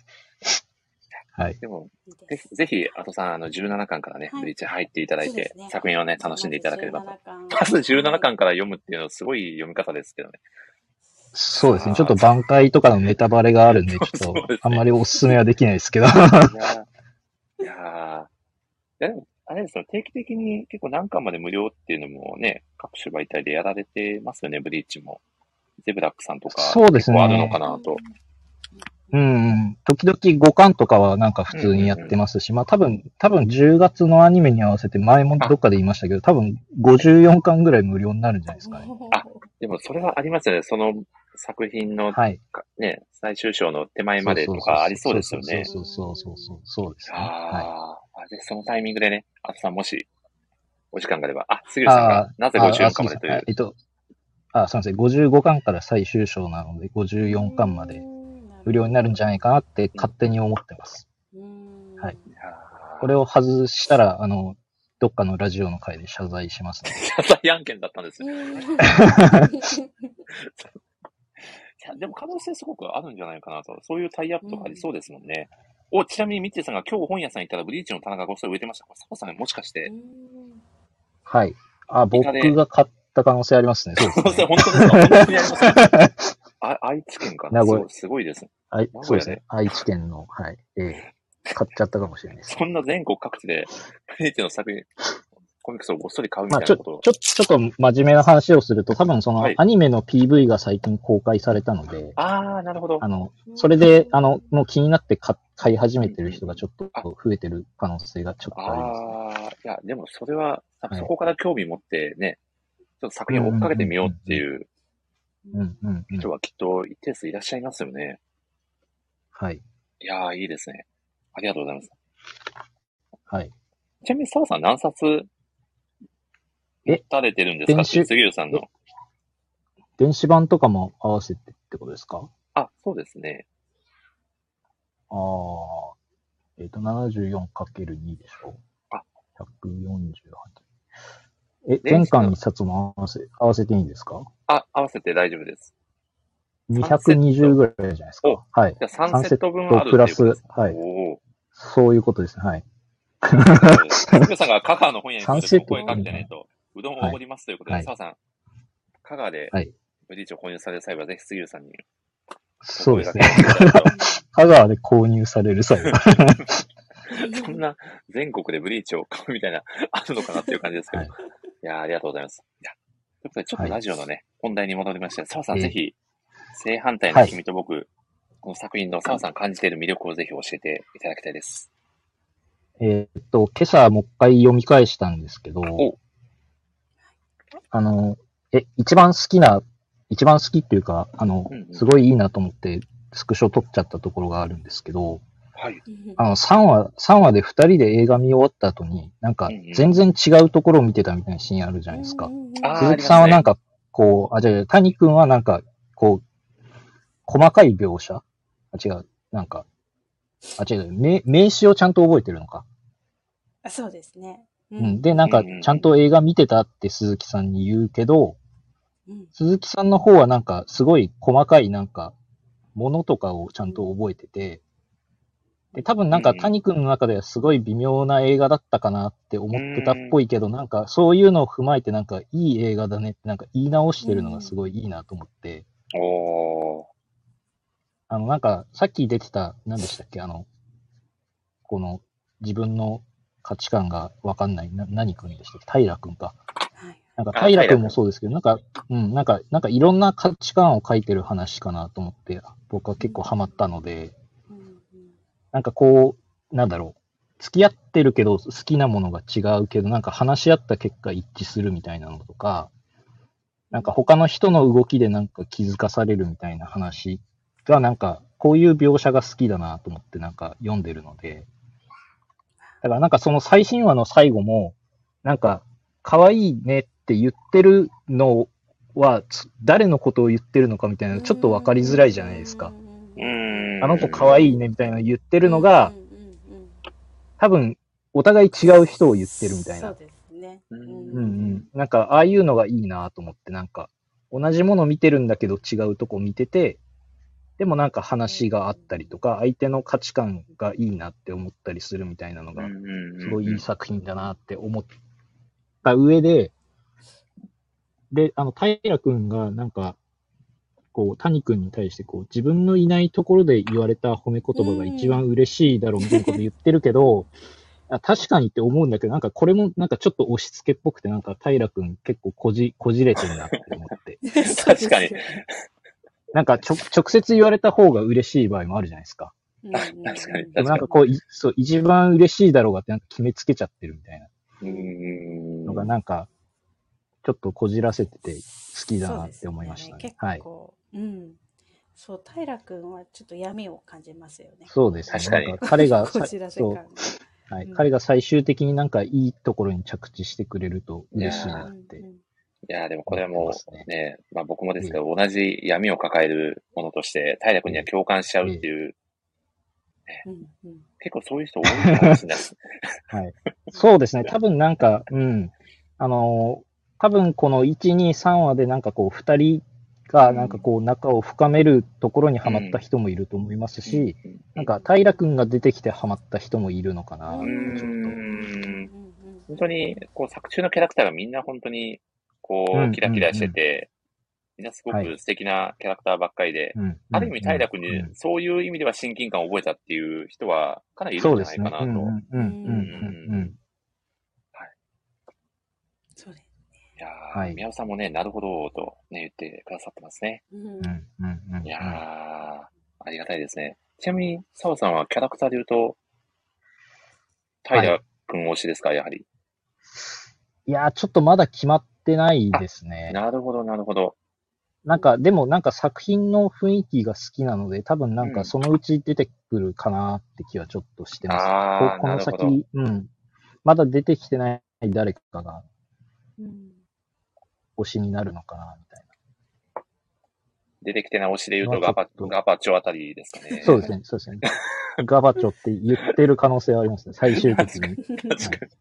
はい。でも、ぜひ、ぜひ、あとさん、あの、17巻からね、はいブリーチ入っていただいて、作品をね、楽しんでいただければと。まず17巻まず17巻から読むっていうのはすごい読み方ですけどね。そうですね。ちょっと挽回とかのネタバレがあるんで、ちょっと、あんまりおすすめはできないですけど。いやーいやでも、あれですよ、定期的に結構何巻まで無料っていうのもね、各種媒体でやられてますよね、ブリーチも。ゼブラックさんとか、そうですねあるのかなと。うんうん。時々5巻とかはなんか普通にやってますし、まあ多分、多分10月のアニメに合わせて前もどっかで言いましたけど、多分54巻ぐらい無料になるんじゃないですかね。あでもそれはありますよね、その作品の、はい。ね、最終章の手前までとかありそうですよね。そうそうそうそうそう。ですね。はい。ああ、ぜひそのタイミングでね、あとさんもし、お時間があれば、あ、杉浦さんがあ、なぜあ54巻までというあすいませんえっと、あ、すみません。55巻から最終章なので、54巻まで無料になるんじゃないかなって勝手に思ってます。うんはいこれを外したら、あの、どっかのラジオの回で謝罪しますので。謝罪案件だったんですね。でも可能性すごくあるんじゃないかなと。そういうタイアップとかありそうですもんね。お、ちなみにミッチーさんが今日本屋さん行ったらブリーチの棚がごっそり植えてました。これサボさんもしかして、はい。あ、僕が買った可能性ありますね。そう可能ですね。性本当ですか？本当にありますか？あ 愛知県かな？名古屋すごいすごいです。はいそうですね。愛知県の、はい。ええ買っちゃったかもしれないです。そんな全国各地で、ブリーチの作品、コミックスをごっそり買うみまあ、たいなことを。ちょ、ちょ、ちょっと真面目な話をすると、多分そのはいアニメの PV が最近公開されたので、あー、なるほど。あの、それで、あの、もう気になって買買い始めてる人がちょっと増えてる可能性がちょっとありますね。ああ、いや、でもそれは、なんかはいそこから興味持ってね、ちょっと作品を追っかけてみようっていう人。はきっと一定数いらっしゃいますよね。はい。いやー、いいですね。ありがとうございます。はい。ちなみに澤さん何冊え持たれてるんですか？電子？杉浦さんの。電子版とかも合わせてってことですか？あ、そうですね。ああ、えっ、と、74×2 でしょ？あ ?148。え、電子の全巻一冊も合わせ、合わせていいんですか？あ、合わせて大丈夫です。?220 ぐらいじゃないですおか。はい。じゃあ3セット分あるプラスはい。おそういうことですね。はい。ー。杉浦さんが香川の本屋に来る3セットと声かけてないと、うどんをおごりますということで、はい澤さん、香川ではいブリーチを購入される際は、ぜひ杉浦さんにそうですね。香川で購入される際は。そんな全国でブリーチを買うみたいな、あるのかなっていう感じですけど。はいい、やーありがとうございます。いや、ということで、ちょっとはいラジオのね、本題に戻りまして、澤さんええぜひ、正反対の君と僕、この作品の澤さん感じている魅力をぜひ教えていただきたいです。えーっと、今朝もう一回読み返したんですけどお、あの、え、一番好きな、一番好きっていうか、あのうんう、んすごいいいなと思って、スクショ撮っちゃったところがあるんですけど、はい。あの、3話、三話で2人で映画見終わった後に、なんか全然違うところを見てたみたいなシーンあるじゃないですか。鈴木さんはなんか、こう、あ、じゃあ、谷くんはなんか、こう、細かい描写？あ、違う、なんか、あ、違う、名名詞をちゃんと覚えてるのか？あそうですね。ううん。で、なんかうんうんうん、ちゃんと映画見てたって鈴木さんに言うけど、うん。鈴木さんの方はなんか、すごい細かいなんか、ものとかをちゃんと覚えてて、で、多分なんかうんうん。谷くんの中ではすごい微妙な映画だったかなって思ってたっぽいけど、なんかそういうのを踏まえてなんかいい映画だねってなんか言い直してるのがすごいいいなと思って、おー。あのなんかさっき出てた、何でしたっけ、あの、この自分の価値観がわかんない、な何くんでしたっけ？平くんか。はい。なんか、あ平君もそうですけど、なんか、うん、なんか、なんかいろんな価値観を書いてる話かなと思って、僕は結構ハマったので、なんかこう、なんだろう、付き合ってるけど好きなものが違うけど、なんか話し合った結果一致するみたいなのとか、なんか他の人の動きでなんか気づかされるみたいな話がなんかこういう描写が好きだなと思ってなんか読んでるので、だからなんかその最新話の最後も、なんか可愛いねって言ってるのはつ誰のことを言ってるのかみたいなのちょっとわかりづらいじゃないですか。うーん。あの子可愛いねみたいなの言ってるのが多分お互い違う人を言ってるみたいなそう。ですね。うんうんうん。なんか、ああいうのがいいなと思って、なんか、同じもの見てるんだけど違うとこ見てて、でもなんか話があったりとか、相手の価値観がいいなって思ったりするみたいなのが、すごいいい作品だなって思った上で、で、あの、平くんがなんか、こう、谷くんに対してこう、自分のいないところで言われた褒め言葉が一番嬉しいだろうみたいなこと言ってるけど、あ確かにって思うんだけど、なんかこれもなんかちょっと押し付けっぽくて、なんか平くん結構こじ、こじれてるなって思って。確かに。なんかちょ、直接言われた方が嬉しい場合もあるじゃないですか。うん確かに。かにもなんか。こう、いそう、一番嬉しいだろうがってなんか決めつけちゃってるみたいなうーん。のがなんか、ちょっとこじらせてて好きだなって思いましたね。そうですねはい結。構、うん。そう、平くんはちょっと闇を感じますよね。そうですね。確かになん彼がさこじらせそう感が。はい、うん彼が最終的になんかいいところに着地してくれると嬉しいなって。いやーでもこれはもうね、まあ僕もですけど、同じ闇を抱えるものとして、平君には共感しちゃうっていう、結構そういう人多いかもしれないです。はい。そうですね。多分なんか、うん。あのー多分この1、2、3話でなんかこう、2人がなんかこう、仲を深めるところにはまった人もいると思いますし、うん、なんか平くんが出てきてはまった人もいるのかな、うちょっーと。ん、本当に、こう作中のキャラクターがみんな本当に、こうキラキラしてて、みんなすごはいく素敵なキャラクターばっかりで、うんある意味平君にうんそういう意味では親近感を覚えたっていう人はかなりいるん。じゃないかなと。うんうんうんうんうんそうです。いやー、はい宮尾さんもね、なるほど、とね、言ってくださってますね。うんうんうんうんいやー、ありがたいですね。ちなみに、澤さんはキャラクターで言うと、平君推しですか、やはり。いやー、ちょっとまだ決まってないですね。なるほど、なるほど。なんか、でもなんか作品の雰囲気が好きなので、多分なんうんかそのうち出てくるかなって気はちょっとしてます。あーここの先、うん。まだ出てきてない誰かがうん推しになるのかな、みたい出てきてな推しで言うとまあガバガバチョあたりですかね。な。そうですね、そうですね。ガバチョって言ってる可能性はありますね、最終的に。確かに。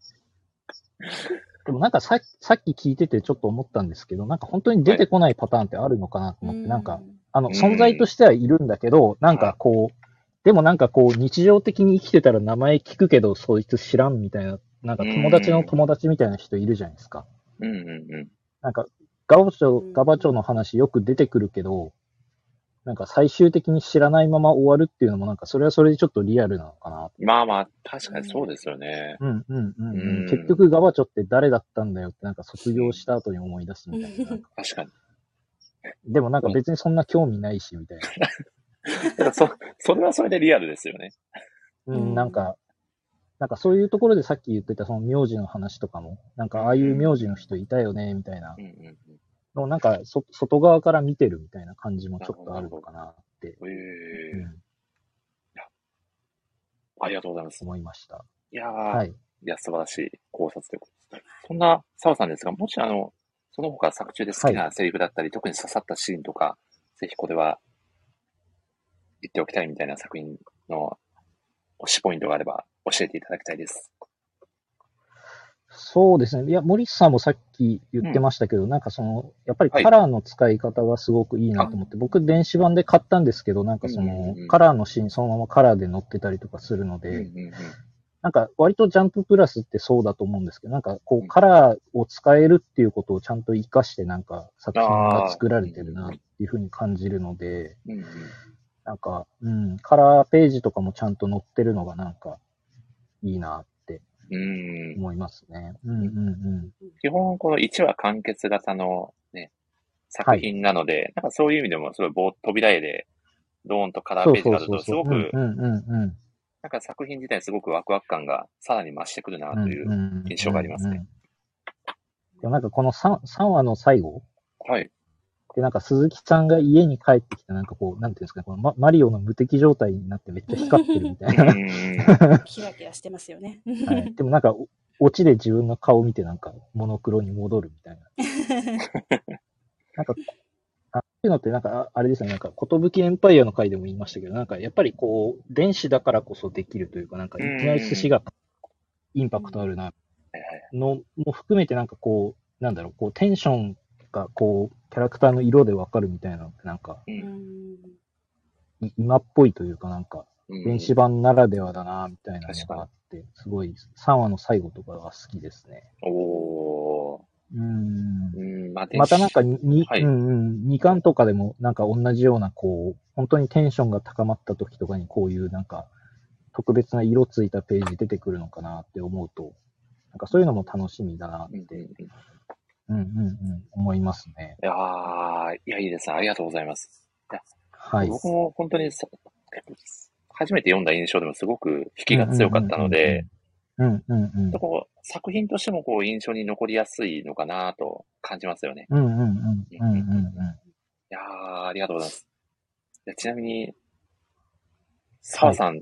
でもなんかささっき聞いててちょっと思ったんですけど、なんか本当に出てこないパターンってあるのかなと思って、なんか、あの、うん存在としてはいるんだけど、なんかこう、でもなんかこう、日常的に生きてたら名前聞くけど、そいつ知らんみたいな、なんか友達の友達みたいな人いるじゃないですか。うんうんうん。なんか、ガバチョうん、ガバチョの話よく出てくるけど、なんか最終的に知らないまま終わるっていうのもなんかそれはそれでちょっとリアルなのかな。まあまあ、確かにそうですよね。うんうんうん、ううんん。結局ガバチョって誰だったんだよってなんか卒業した後に思い出すみたいな。なんか確かに。でもなんか別にそんな興味ないしみたいな。だからそ、それはそれでリアルですよね。ううんん、なんか、なんかそういうところでさっき言ってたその名字の話とかも、なんかああいう名字の人いたよね、みたいなうんうんのをなんかそ外側から見てるみたいな感じもちょっとあるのかなって、うん。ええうん、ありがとうございます。思いました。いやー、、はいい。や、素晴らしい考察ということです。そんな澤さんですが、もしあの、その他作中で好きなセリフだったり、特に刺さったシーンとか、ぜひこれは言っておきたいみたいな作品の推しポイントがあれば教えていただきたいです。そうですね。いや、森さんもさっき言ってましたけど、なんかその、やっぱりはい。カラーの使い方がすごくいいなと思って、僕電子版で買ったんですけど、なんかそうんのうんうん、カラーのシーンそのままカラーで載ってたりとかするので、うんうんうん。なんか割とジャンププラスってそうだと思うんですけど、なんかこうん。うカラーを使えるっていうことをちゃんと活かしてなんか作品が作られてるなっていうふうに感じるので、うんうん。なんか、うん、カラーページとかもちゃんと載ってるのがなんかいいなってうん思いますね。うんうんうん。基本、この1話完結型のね、作品なので、なんかそういう意味でも、それ棒扉絵で、ドーンとカラーページがあると、す。ごくう、んうんうんなんか作品自体すごくワクワク感がさらに増してくるなうん。という印象がありますね。なんかこの 3, 3話の最後はい。で、なんか鈴木さんが家に帰ってきて、なんかこう、なんていうんですかね、このママリオの無敵状態になってめっちゃ光ってるみたいな。うん。キラキラしてますよね。はい、でもなんか、おオチで自分の顔を見てなんか、モノクロに戻るみたいな。なんか、あっていうのってなんか、ああれですよね、なんか、寿エンパイアの回でも言いましたけど、なんか、やっぱりこう、電子だからこそできるというか、なんか、いきなり寿司がインパクトあるな、のも含めてなんかこう、なんだろう、こう、テンションがこう、キャラクターの色でわかるみたいなのってなんか、う。うん今っぽいというかなんか、うん電子版ならではだな、みたいなのがあって、すごい、3話の最後とかが好きですね。おー。うーん。うん、まあ、またなんかに、はいうんうん、2巻とかでもなんか同じような、こう、本当にテンションが高まった時とかにこういうなんか、特別な色ついたページ出てくるのかなって思うと、なんかそういうのも楽しみだなって、うんうんうん思いますね。やー、いや、いいですね。ありがとうございます。はい。僕も本当にさ初めて読んだ印象でもすごく引きが強かったので、うんうんうん。こう作品としてもこう印象に残りやすいのかなと感じますよね。うんうんうんうんうんうん。いやー、ありがとうございます。いやちなみに、澤さん、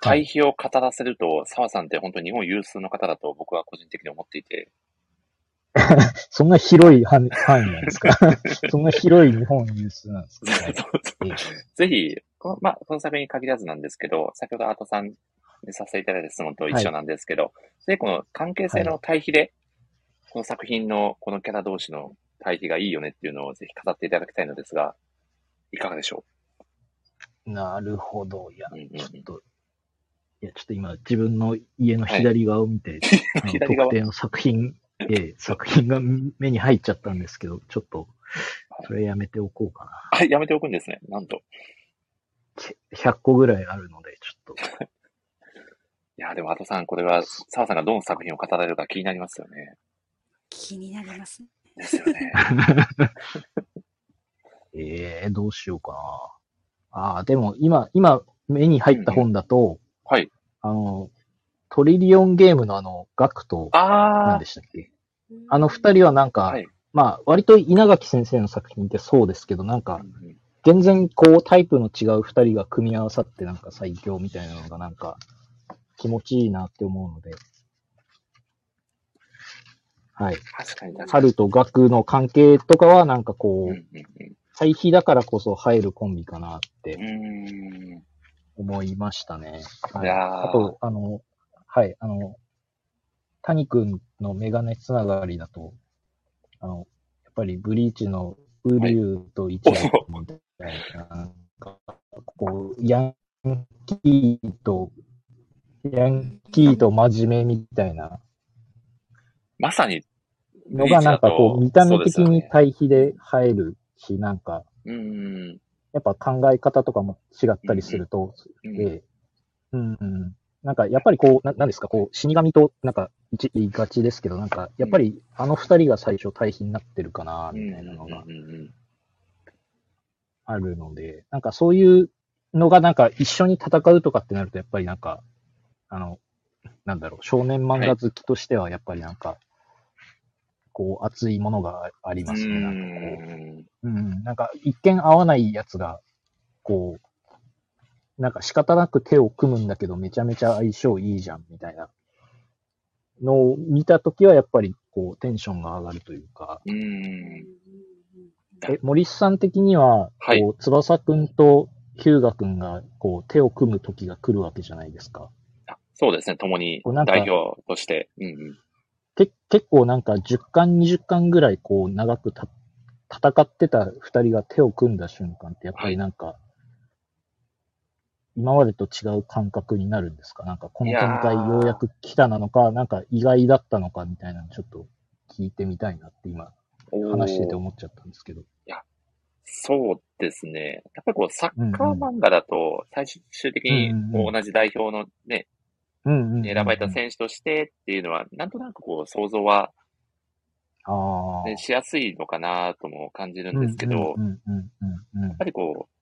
対比を語らせると、澤さんって本当に日本有数の方だと僕は個人的に思っていて、そんな広い範範囲なんですか？そんな広い日本有数なんですか、はいええ。ぜひ、この、まあ、この作品に限らずなんですけど、先ほどアートさんにさせていただいた質問と一緒なんですけど、で、この関係性の対比で、この作品のこのキャラ同士の対比がいいよねっていうのをぜひ語っていただきたいのですが、いかがでしょなるほど。いや、う、うんうん。うんちょっと、いや、ちょっと今、自分の家の左側を見て、あの左側。特定の作品、ええ、作品が目に入っちゃったんですけど、ちょっと、それやめておこうかな。あ、やめておくんですね。なんと。ち100個ぐらいあるので、ちょっと。いや、でも、アトさん、これは、澤さんがどの作品を語られるか気になりますよね。気になりますね。ですよね。ええどうしようかな。ああ、でも今、今、目に入った本だと、はい。あの、トリリオンゲームのあの、ガクと、何あでしたっけ？あの二人はなんか、はいまあ、割と稲垣先生の作品ってそうですけど、なんー。か全然こうタイプの違う二人が組み合わさってなんか最強みたいなのがなんか気持ちいいなって思うので。はい。確かに確かに。春と学の関係とかはなんかこう対比だからこそ入るコンビかなって。思いましたね。はいい。やーあと、あの、はい、あの、谷くんのメガネつながりだと、あの、やっぱりブリーチのウリュウとイチローみたいな、なんか、こう、ヤンキーと、ヤンキーと真面目みたいな。まさに、のがなんかこう、見た目的にた対比で入るし、なんか、うん。やっぱ考え方とかも違ったりすると、うん。ええ。うんうん。なんか、やっぱりこう、ななんですか、こう、死神と、なんか、一言いがちですけど、なんか、やっぱり、あの二人が最初対比になってるかな、みたいなのがあるので、なんかそういうのがなんか一緒に戦うとかってなると、やっぱりなんか、あの、なんだろう、少年漫画好きとしては、やっぱりなんか、こう、熱いものがありますね、なんかこう。うん。うん、なんか一見合わないやつが、こう、なんか仕方なく手を組むんだけど、めちゃめちゃ相性いいじゃん、みたいなのを見たときは、やっぱりこう、テンションが上がるというか、うん。え、森さん的には、はいこう、翼くんとヒューガくんが、こう、手を組む時が来るわけじゃないですか。あそうですね、共に代表として。うんうん。け結構なんか10巻、20巻ぐらい、こう、長くた戦ってた二人が手を組んだ瞬間って、やっぱりなんか、今までと違う感覚になるんですか？なんか、この展開ようやく来たなのか、なんか意外だったのかみたいなのちょっと聞いてみたいなって今、話してて思っちゃったんですけど。そうですね。やっぱりこう、サッカー漫画だと、最終的にう同じ代表のね。選ばれた選手としてっていうのは、なんとなくこう、想像は。ね、しやすいのかなとも感じるんですけど、うんうんうんうんうんやっぱりこう、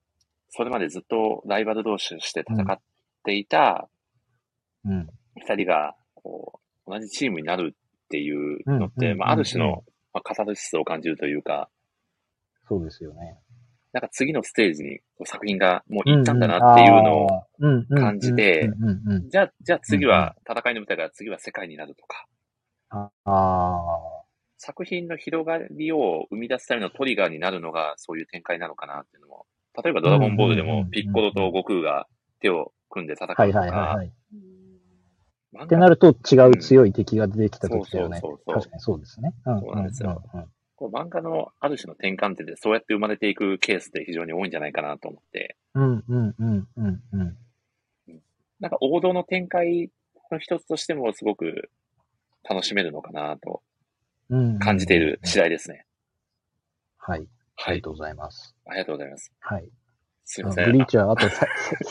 それまでずっとライバル同士として戦っていた。二人が、こう、同じチームになるっていうのって、うん。まあ、ある種うん。のまあ、カタルシスを感じるというか、そうですよね。なんか次のステージに作品がもう行ったんだなっていうのを、を感じてじゃあ、じゃあ次は戦いの舞台が次は世界になるとか、ああ作品の広がりを生み出すためのトリガーになるのがそういう展開なのかなっていうのも、例えばドラゴンボールでもピッコロと悟空が手を組んで戦うとか、はいはいはいはい。ってなると違う強い敵が出てきた時だよね。そうそうそうそう確かにそうですね。うんそうなんですようんうんこう漫画のある種の転換点でそうやって生まれていくケースって非常に多いんじゃないかなと思って、うんうんうんうんうん。なんか王道の展開の一つとしてもすごく楽しめるのかなとうん感じている次第ですね。はい。あはい。りがとうございます。ありがとうございます。はい。すいません。ブリーチはあとさ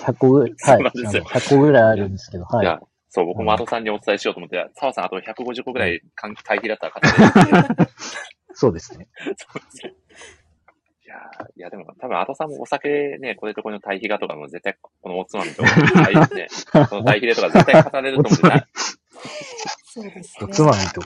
100個ぐらい、はい。なんですよあの100個ぐらいあるんですけど、はいそう、僕も後さんにお伝えしようと思って、澤さんあと150個ぐらい関対比だったら勝てる。そうですね。そうですねいやーいやでも多分後さんもお酒ね、これとこれの対比がとかも絶対このおつまみと、対 ね、この対比でとか絶対語れると思うんでな、そうですね。おつまみと。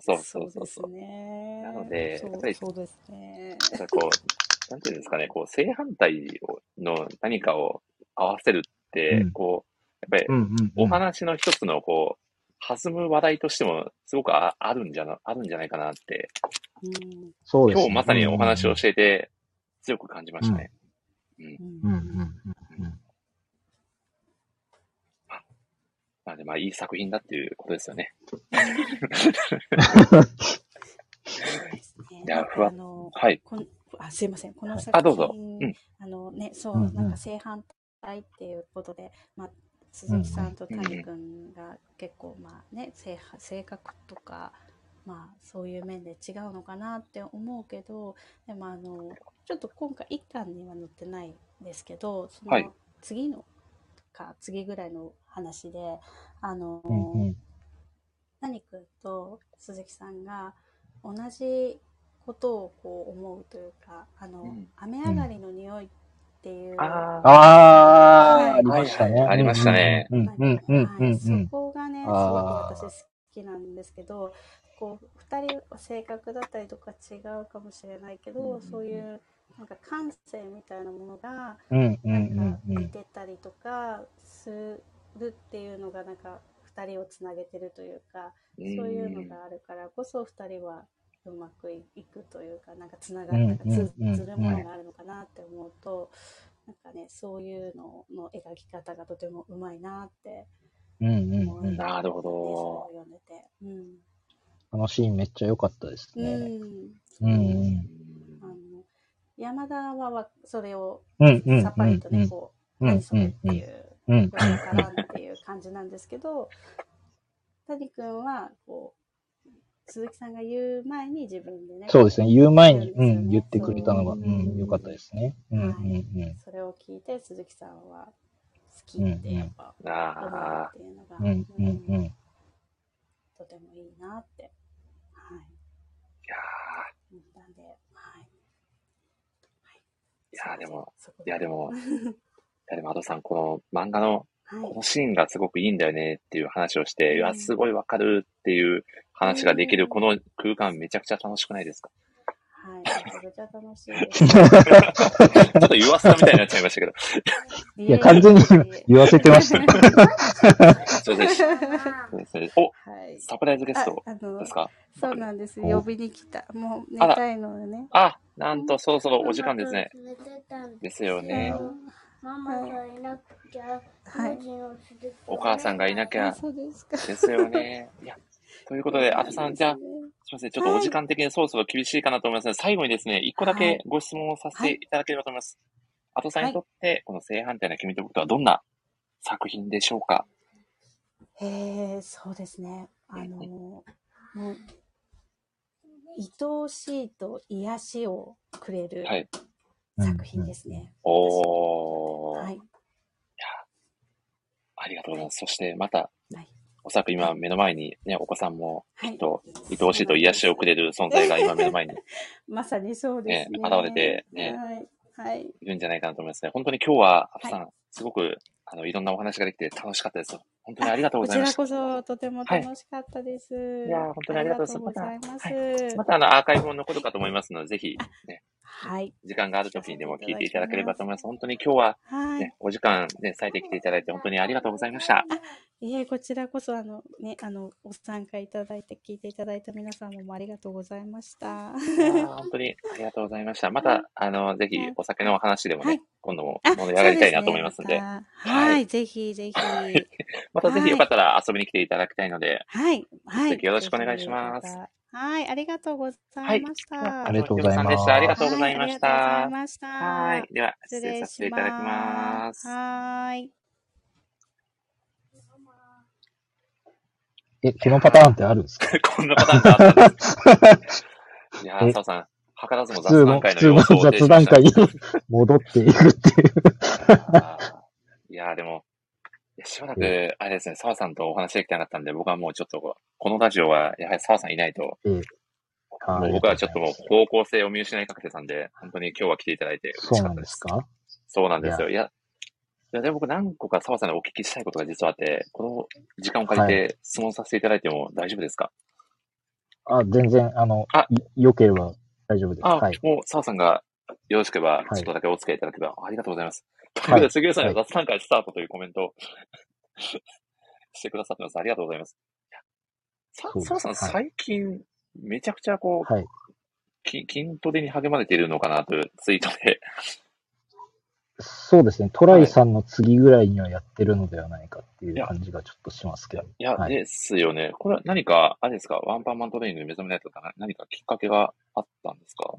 そうそうそそううそうですね。なのでやっぱりそうですね。なんかこう、なんていうんですかね、こう、正反対をの何かを合わせるって、うんこう、やっぱり。お話の一つのこう、弾む話題としてもすごくああるんじゃな、あるんじゃないかなって、うんそうですね。今日まさにお話をしていて強く感じましたね。うんうんうんうんうん。なのでまあいい作品だっていうことですよね。いやふわあのはい。こんあすいません、この作品、あどうぞ。うん。あのね、そう、うんうん。なんか正反対っていうことで、まあ、鈴木さんと谷君が結構、まあね、性性格とか、まあ、そういう面で違うのかなって思うけど、でもあの、ちょっと今回一巻には載ってないんですけど、そはい。の次のか、次ぐらいの話で、あの、うんうん。谷君と鈴木さんが同じことをこう思うというかあの、うん。雨上がりの匂いっていう、あああ、はい。ありましたね。はい。ありましたね。うんうんうんうん。はい、そうん。こがねすごく私好きなんですけどこう2人は性格だったりとか違うかもしれないけど、うん。そういうなんか感性みたいなものがうんうんなんうんか似てたりとかするっていうのがなんか2人をつなげてるというかそういうのがあるからこそ2人はうまくいくというかなんかつながうんなんかつうんうんずるものがあるのかなって思うとなんかねそういうのの描き方がとてもうまいなってうんうん思ん。なるほどんでて。うんあのシーンめっちゃ良かったですうね。んうんうん山田はわそれをうんうんさっぱりとね、こう、うん。何それっていうからんっていう感じなんですけど、谷君は、こう、鈴木さんが言う前に自分でね、そうですね。言う前に、うん言ってくれたのが、そううん、良かったですね。うんうんうん。それを聞いて鈴木さんは好きってやっぱ思うあっていうのが、うん。とてもいいなって、はい、いや思ったんで、はい。いやーでも、いやでも、は いやでも、アドさん、この漫画のはい。このシーンがすごくいいんだよねっていう話をして、いや、すごいわかるっていう話ができるこの空間めちゃくちゃ楽しくないですか？はい、めちゃくちゃ楽しいです。ちょっと言わせたみたいになっちゃいましたけど。いいや、完全に言わせてましたよ。そうです。そうですねお、はい。サプライズゲストですか？そうなんです。お呼びに来た。もう寝たいのよね。あ、なんとそろそろお時間ですね。ですよね。ママがいなきゃ、はいお母さんがいなきゃあ、そうですか。ですよね。いや、ということで、アドさん、じゃあ、すみません、ちょっとお時間的にそろそろ厳しいかなと思いますので、最後にですね、一個だけはいご質問をさせていただければと思います。アドさんにとって、この正反対な君と僕とはどんな作品でしょうか？へえ、そうですね。あの、もう、愛おしいと癒しをくれるはい。作品ですね。おー、はい。ありがとうございます。そして、また、はい。おそらく今目の前にね、お子さんもはいきっと、愛おしいと癒しをくれる存在が今目の前に まさにそうですね。ね現れてねはい。はい。いるんじゃないかなと思いますね。本当に今日は、アドさん、すごくあの、いろんなお話ができて楽しかったです。本当にありがとうごこちらざいました。こそとても楽しかったです。いやー本当にありがとうございますます。また、あの、アーカイブも残るかと思いますので、ぜひ、ね、はい。時間がある時にでも聞いていただければと思います。本当に今日は、はい。ね、お時間ね、割いてきていただいて本当にありがとうございました。いえ、こちらこそ、あの、ね、あの、ご参加いただいて、聞いていただいた皆さんもありがとうございました。本当にありがとうございました。また、あの、ぜひはいお酒の話でもね、はい今度も、やりたいなと思いますんで、そうねまたはい、ぜひぜひ。またぜひよかったら遊びに来ていただきたいので、はい、はい。ぜひよろしくお願いしますぜひまたはい、ありがとうございました。はありがとうございました。ありがとうございました。はい、ありがとうございました。はい。では、失失礼礼させてしいただきま。ますす。はーい。え、このパターンってあるんですか？こんなパターンがあったんです。いやー、え澤さん、図らずも普通の、雑談会普通のの様子を雑談会に戻っていくっていう。いやー、でも、しばらく、あれですね、澤さんとお話できてなかったんで、僕はもうちょっと、このラジオは、やはり澤さんいないと、もう僕はちょっともう方向性を見失いかけてたんで、本当に今日は来ていただいて嬉そうなんしかったです。ですか？そうなんですよ。いや、いやでも僕何個か澤さんにお聞きしたいことが実はあって、この時間を借りて質問させていただいても大丈夫ですか、あ、全然、あのあ、い良ければ大丈夫です。あ、はい。もう澤さんがよろしければ、いちょっとだけお付き合いいただければ、ありがとうございます。というはいことで、杉浦さんが雑談会スタートというコメントを してくださってます。ありがとうございます。いやさそうです澤さん、はい最近、めちゃくちゃこう、はい。き筋トレに励まれているのかなというツイートで、そうですね。トライさんの次ぐらいにはやってるのではないかっていう感じがちょっとしますけど。いや、はいですよね。これは何か、あれですか、ワンパンマントレーニングに目覚められたかな何かきっかけがあったんですか？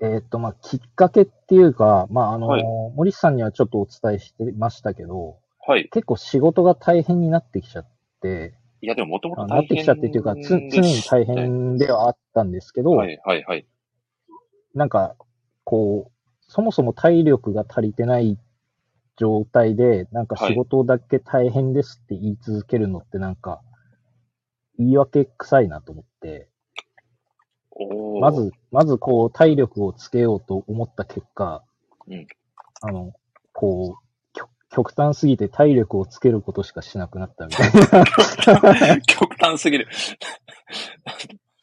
えーっと、まあ、きっかけっていうか、まあ、あのーはい森さんにはちょっとお伝えしてましたけど、はい。結構仕事が大変になってきちゃって、いや、でももともとあなってきちゃってっていうか、つ常に大変ではあったんですけど、はい、はい、はい。なんか、こう、そもそも体力が足りてない状態で、なんか仕事だけ大変ですって言い続けるのってなんか、言い訳臭いなと思って、ま、ず、まずこう、体力をつけようと思った結果、うんあの、こう、極極端すぎて体力をつけることしかしなくなったみたいな。い 極端すぎる。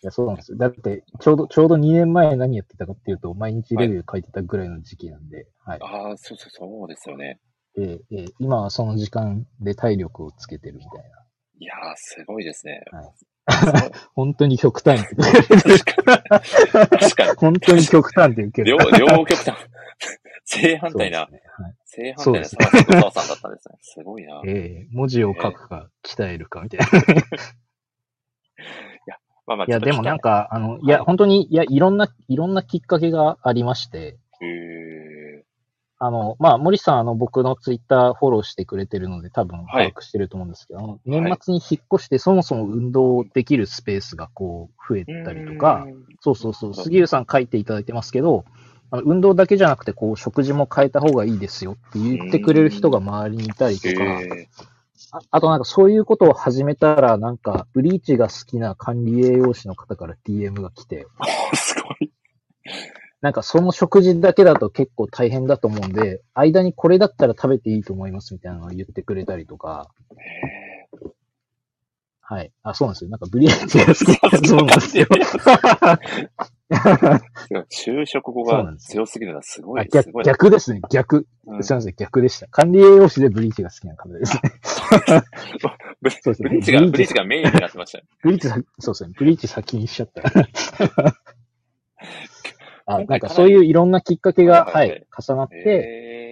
や、そうなんですよ。だって、ちょうど、ちょうど2年前何やってたかっていうと、毎日レビュー書いてたぐらいの時期なんで、はい。ああ、そうそう、そうですよね。ええええ今はその時間で体力をつけてるみたいな。いやー、すごいですね。はいす 本当に極端確かに。本当に極端って受ける。両、両極端。正反対な、ねはい正反対なそうです沢さんだったんですね。すごいな。ええ文字を書くか鍛えるかみたいな。まあまあ、いや、でもなんか。か、あの、いや、本当に、いや、いろんな、いろんなきっかけがありまして、あの、まあ、森さん、あの、僕のツイッターフォローしてくれてるので、多分はい。把握してると思うんですけど、あの年末に引っ越して、そもそも運動できるスペースがこう、増えたりとかそうそうそう、杉浦さん書いていただいてますけど、あの運動だけじゃなくて、こう、食事も変えた方がいいですよって言ってくれる人が周りにいたりとか、ああとなんかそういうことを始めたら、なんか、ブリーチが好きな管理栄養士の方から DM が来て、すごい。なんかその食事だけだと結構大変だと思うんで、間にこれだったら食べていいと思いますみたいなのを言ってくれたりとか、へはい。あ、そうなんですよ。なんかブリーチが好きだそうなんですよ。ー昼食後が強すぎるのはすごい。すあ逆ですね。逆。うんすいません。逆でした。管理栄養士でブリーチが好きな方ですね。ブリーチが、ブリーチがメインになってましたよ。ブリーチさ、そうですね。ブリーチ先にしちゃった。あ、なんかそういういろんなきっかけが、ははいい、重なって、へ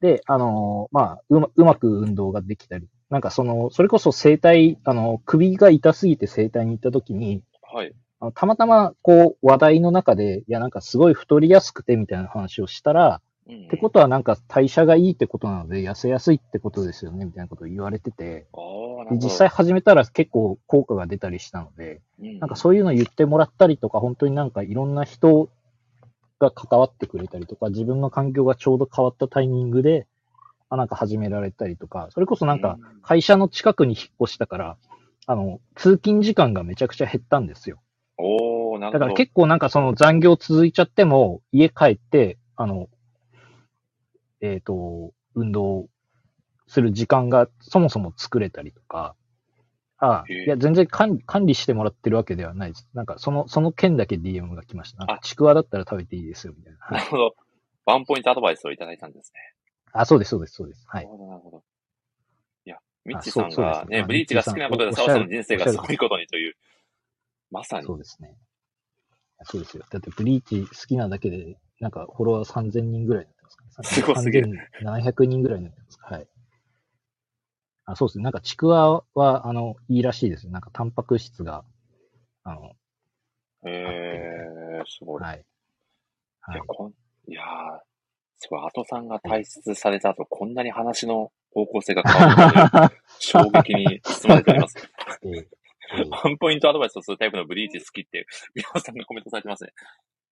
で、あのーまあ、うま、うまく運動ができたり、なんかその、それこそ整体、あの、首が痛すぎて整体に行った時に、ーはい。あのたまたま、こう、話題の中で、いや、なんかすごい太りやすくてみたいな話をしたら、うんってことはなんか代謝がいいってことなので、痩せやすいってことですよね、みたいなことを言われてて、実際始めたら結構効果が出たりしたので、うん。なんかそういうの言ってもらったりとか、本当になんかいろんな人が関わってくれたりとか、自分の環境がちょうど変わったタイミングで、あなんか始められたりとか、それこそなんかうん会社の近くに引っ越したから、あの、通勤時間がめちゃくちゃ減ったんですよ。おー、なるほど。だから結構なんかその残業続いちゃっても、家帰って、あの、えっ、と、運動する時間がそもそも作れたりとか、ああ、いや、全然管理管理してもらってるわけではないです。なんか、その、その件だけ DM が来ました。あちくわだったら食べていいですよ、みたいな。はないる。ほど。ワンポイントアドバイスをいただいたんですね。あ、そうです、そうです、そうです。はいなる。ほど、なるほど。いや、ミッチさんがね、ブリーチが好きなことで澤さんの人生がすごいことにという、まさにそうですね。そうですよ。だって、ブリーチ好きなだけで、なんか、フォロワー3000人ぐらいになってますから、すごすぎる。3700人ぐらいになってます。はい。あ、そうですね。なんか、ちくわは、あの、いいらしいです。なんか、タンパク質が、あの、へー、すごい。はい。はいいや、。こん、いやー、すごい、アトさんが退出された後、こんなに話の方向性が変わる 衝撃に包まれております。えええワンポイントアドバイスをするタイプのブリーチ好きって、皆さんがコメントされてますね。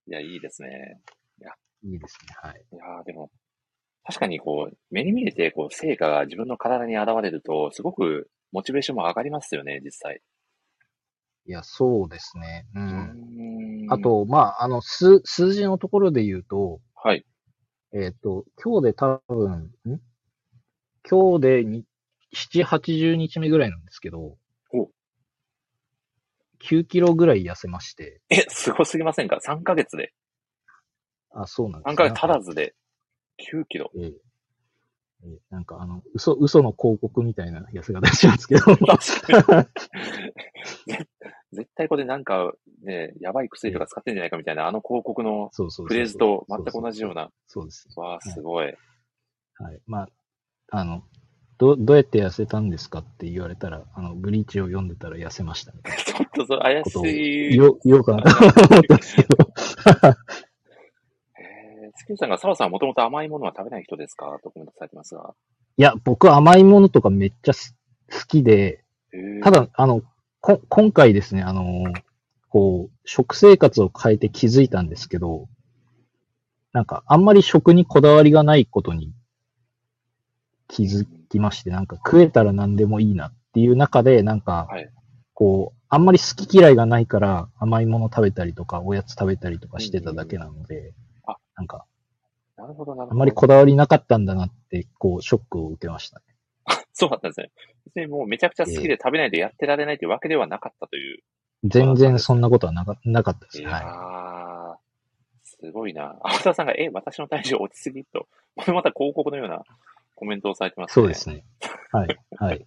いや、いいですね。えいいですね。はい。いやーでも、確かにこう、目に見えて、こう、成果が自分の体に現れると、すごく、モチベーションも上がりますよね、実際。いや、そうですね。う。うんんあ、と、まあ、あの、数、数字のところで言うと、はい。えっ、と、今日で多分、ん？今日でに7、80日目ぐらいなんですけどお、9キロぐらい痩せまして、え、すごすぎませんか ?3 ヶ月で。あ、そうなんです3ヶ月足らず。ずで、9キロ。ええええなんかあの、嘘、嘘の広告みたいな痩せ方しちゃうんですけど。絶対これなんか、ね、やばい薬とか使ってんじゃないかみたいな、あの広告のフレーズと全く同じような。そうです。わあ、すごい。はい。まあ、あの、ど、どうやって痩せたんですかって言われたら、あの、ブリーチを読んでたら痩せましたみたいなちょっとそれ怪しい。言おう、言おうかなと思ったんですけど。えー、月さんが、澤さんはもともと甘いものは食べない人ですか？とコメントされてますが。いや、僕甘いものとかめっちゃす好きで、えー。ただ、あの、こ、今回ですね、あの、こう、食生活を変えて気づいたんですけど、なんか、あんまり食にこだわりがないことに気づきまして、なんか食えたら何でもいいなっていう中で、なんか、はい。こう、あんまり好き嫌いがないから甘いもの食べたりとか、おやつ食べたりとかしてただけなのであ、なんか、なるほど、なるほど。あんまりこだわりなかったんだなって、こう、ショックを受けましたね。そうだったんですね。別にもうめちゃくちゃ好きで食べないとやってられないというわけではなかったという。全然そんなことはなかなかったですね。はー、すごいな。青田さんが、え、私の体重落ちすぎと。これまた広告のようなコメントをされてますね。そうですね。はい。はい。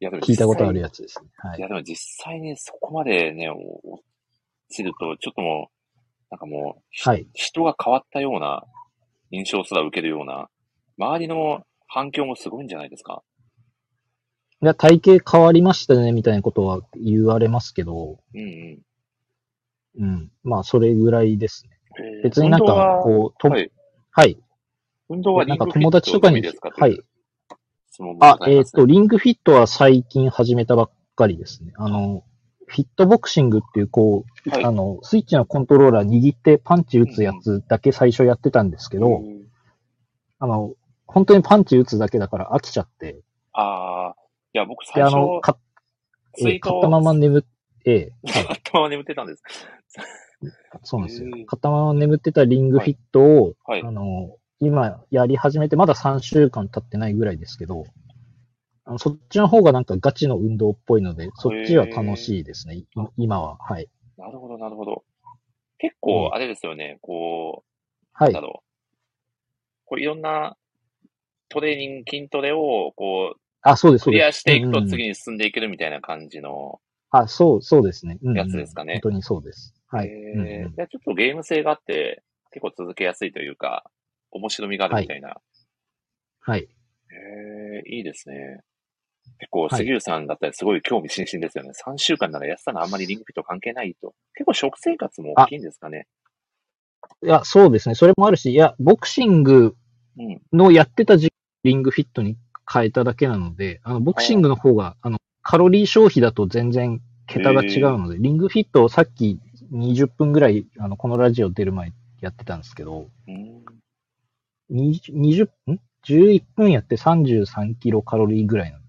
いや、でも聞いたことあるややつですね。はいいや、。でも実際にそこまでね、お落ちると、ちょっともう、なんかもう、ひはい。人が変わったような印象すら受けるような、周りの反響もすごいんじゃないですか？いや、体型変わりましたね、みたいなことは言われますけど、うんうん。うん。まあ、それぐらいですね。えー別になんかこう、と、はい。はい。運動はリンなんかグフィット友達とかにのみですか？はい。あえっと、リングフィットは最近始めたばっかりですね。あの、フィットボクシングっていう、こう、はい。あの、スイッチのコントローラー握ってパンチ打つやつだけ最初やってたんですけど、うん。あの、本当にパンチ打つだけだから飽きちゃって、ああ、いや、僕で、最初、あの、かツイー買ったまま眠って、ええ はい。買ったまま眠ってたんです。そうなんですよ。買ったまま眠ってたリングフィットを、はい。あの、今やり始めて、まだ3週間経ってないぐらいですけど、あのそっちの方がなんかガチの運動っぽいので、そっちは楽しいですね、い今は。はい。なるほど、なるほど。結構、あれですよね、こう、はいなんだ。ろう。こういろんなトレーニング、筋トレを、こう、あ、そうです、そうです。クリアしていくと次に進んでいけるみたいな感じの、あ、そう、そうですね。うんうんやつですかね本当にそうです。はい。えうんうんちょっとゲーム性があって、結構続けやすいというか、面白みがあるみたいな。はい。へえいいですね。結構、はい杉浦さんだったらすごい興味津々ですよね。3週間なら安さのあんまりリングフィット関係ないと。結構食生活も大きいんですかね。いや、そうですね。それもあるし、いや、ボクシングうん。のやってた時期リングフィットに変えただけなので、あの、ボクシングの方が、あの、カロリー消費だと全然桁が違うので、リングフィットをさっき20分ぐらい、あの、このラジオ出る前やってたんですけど、うん20、20ん ?11 分やって33キロカロリーぐらいなん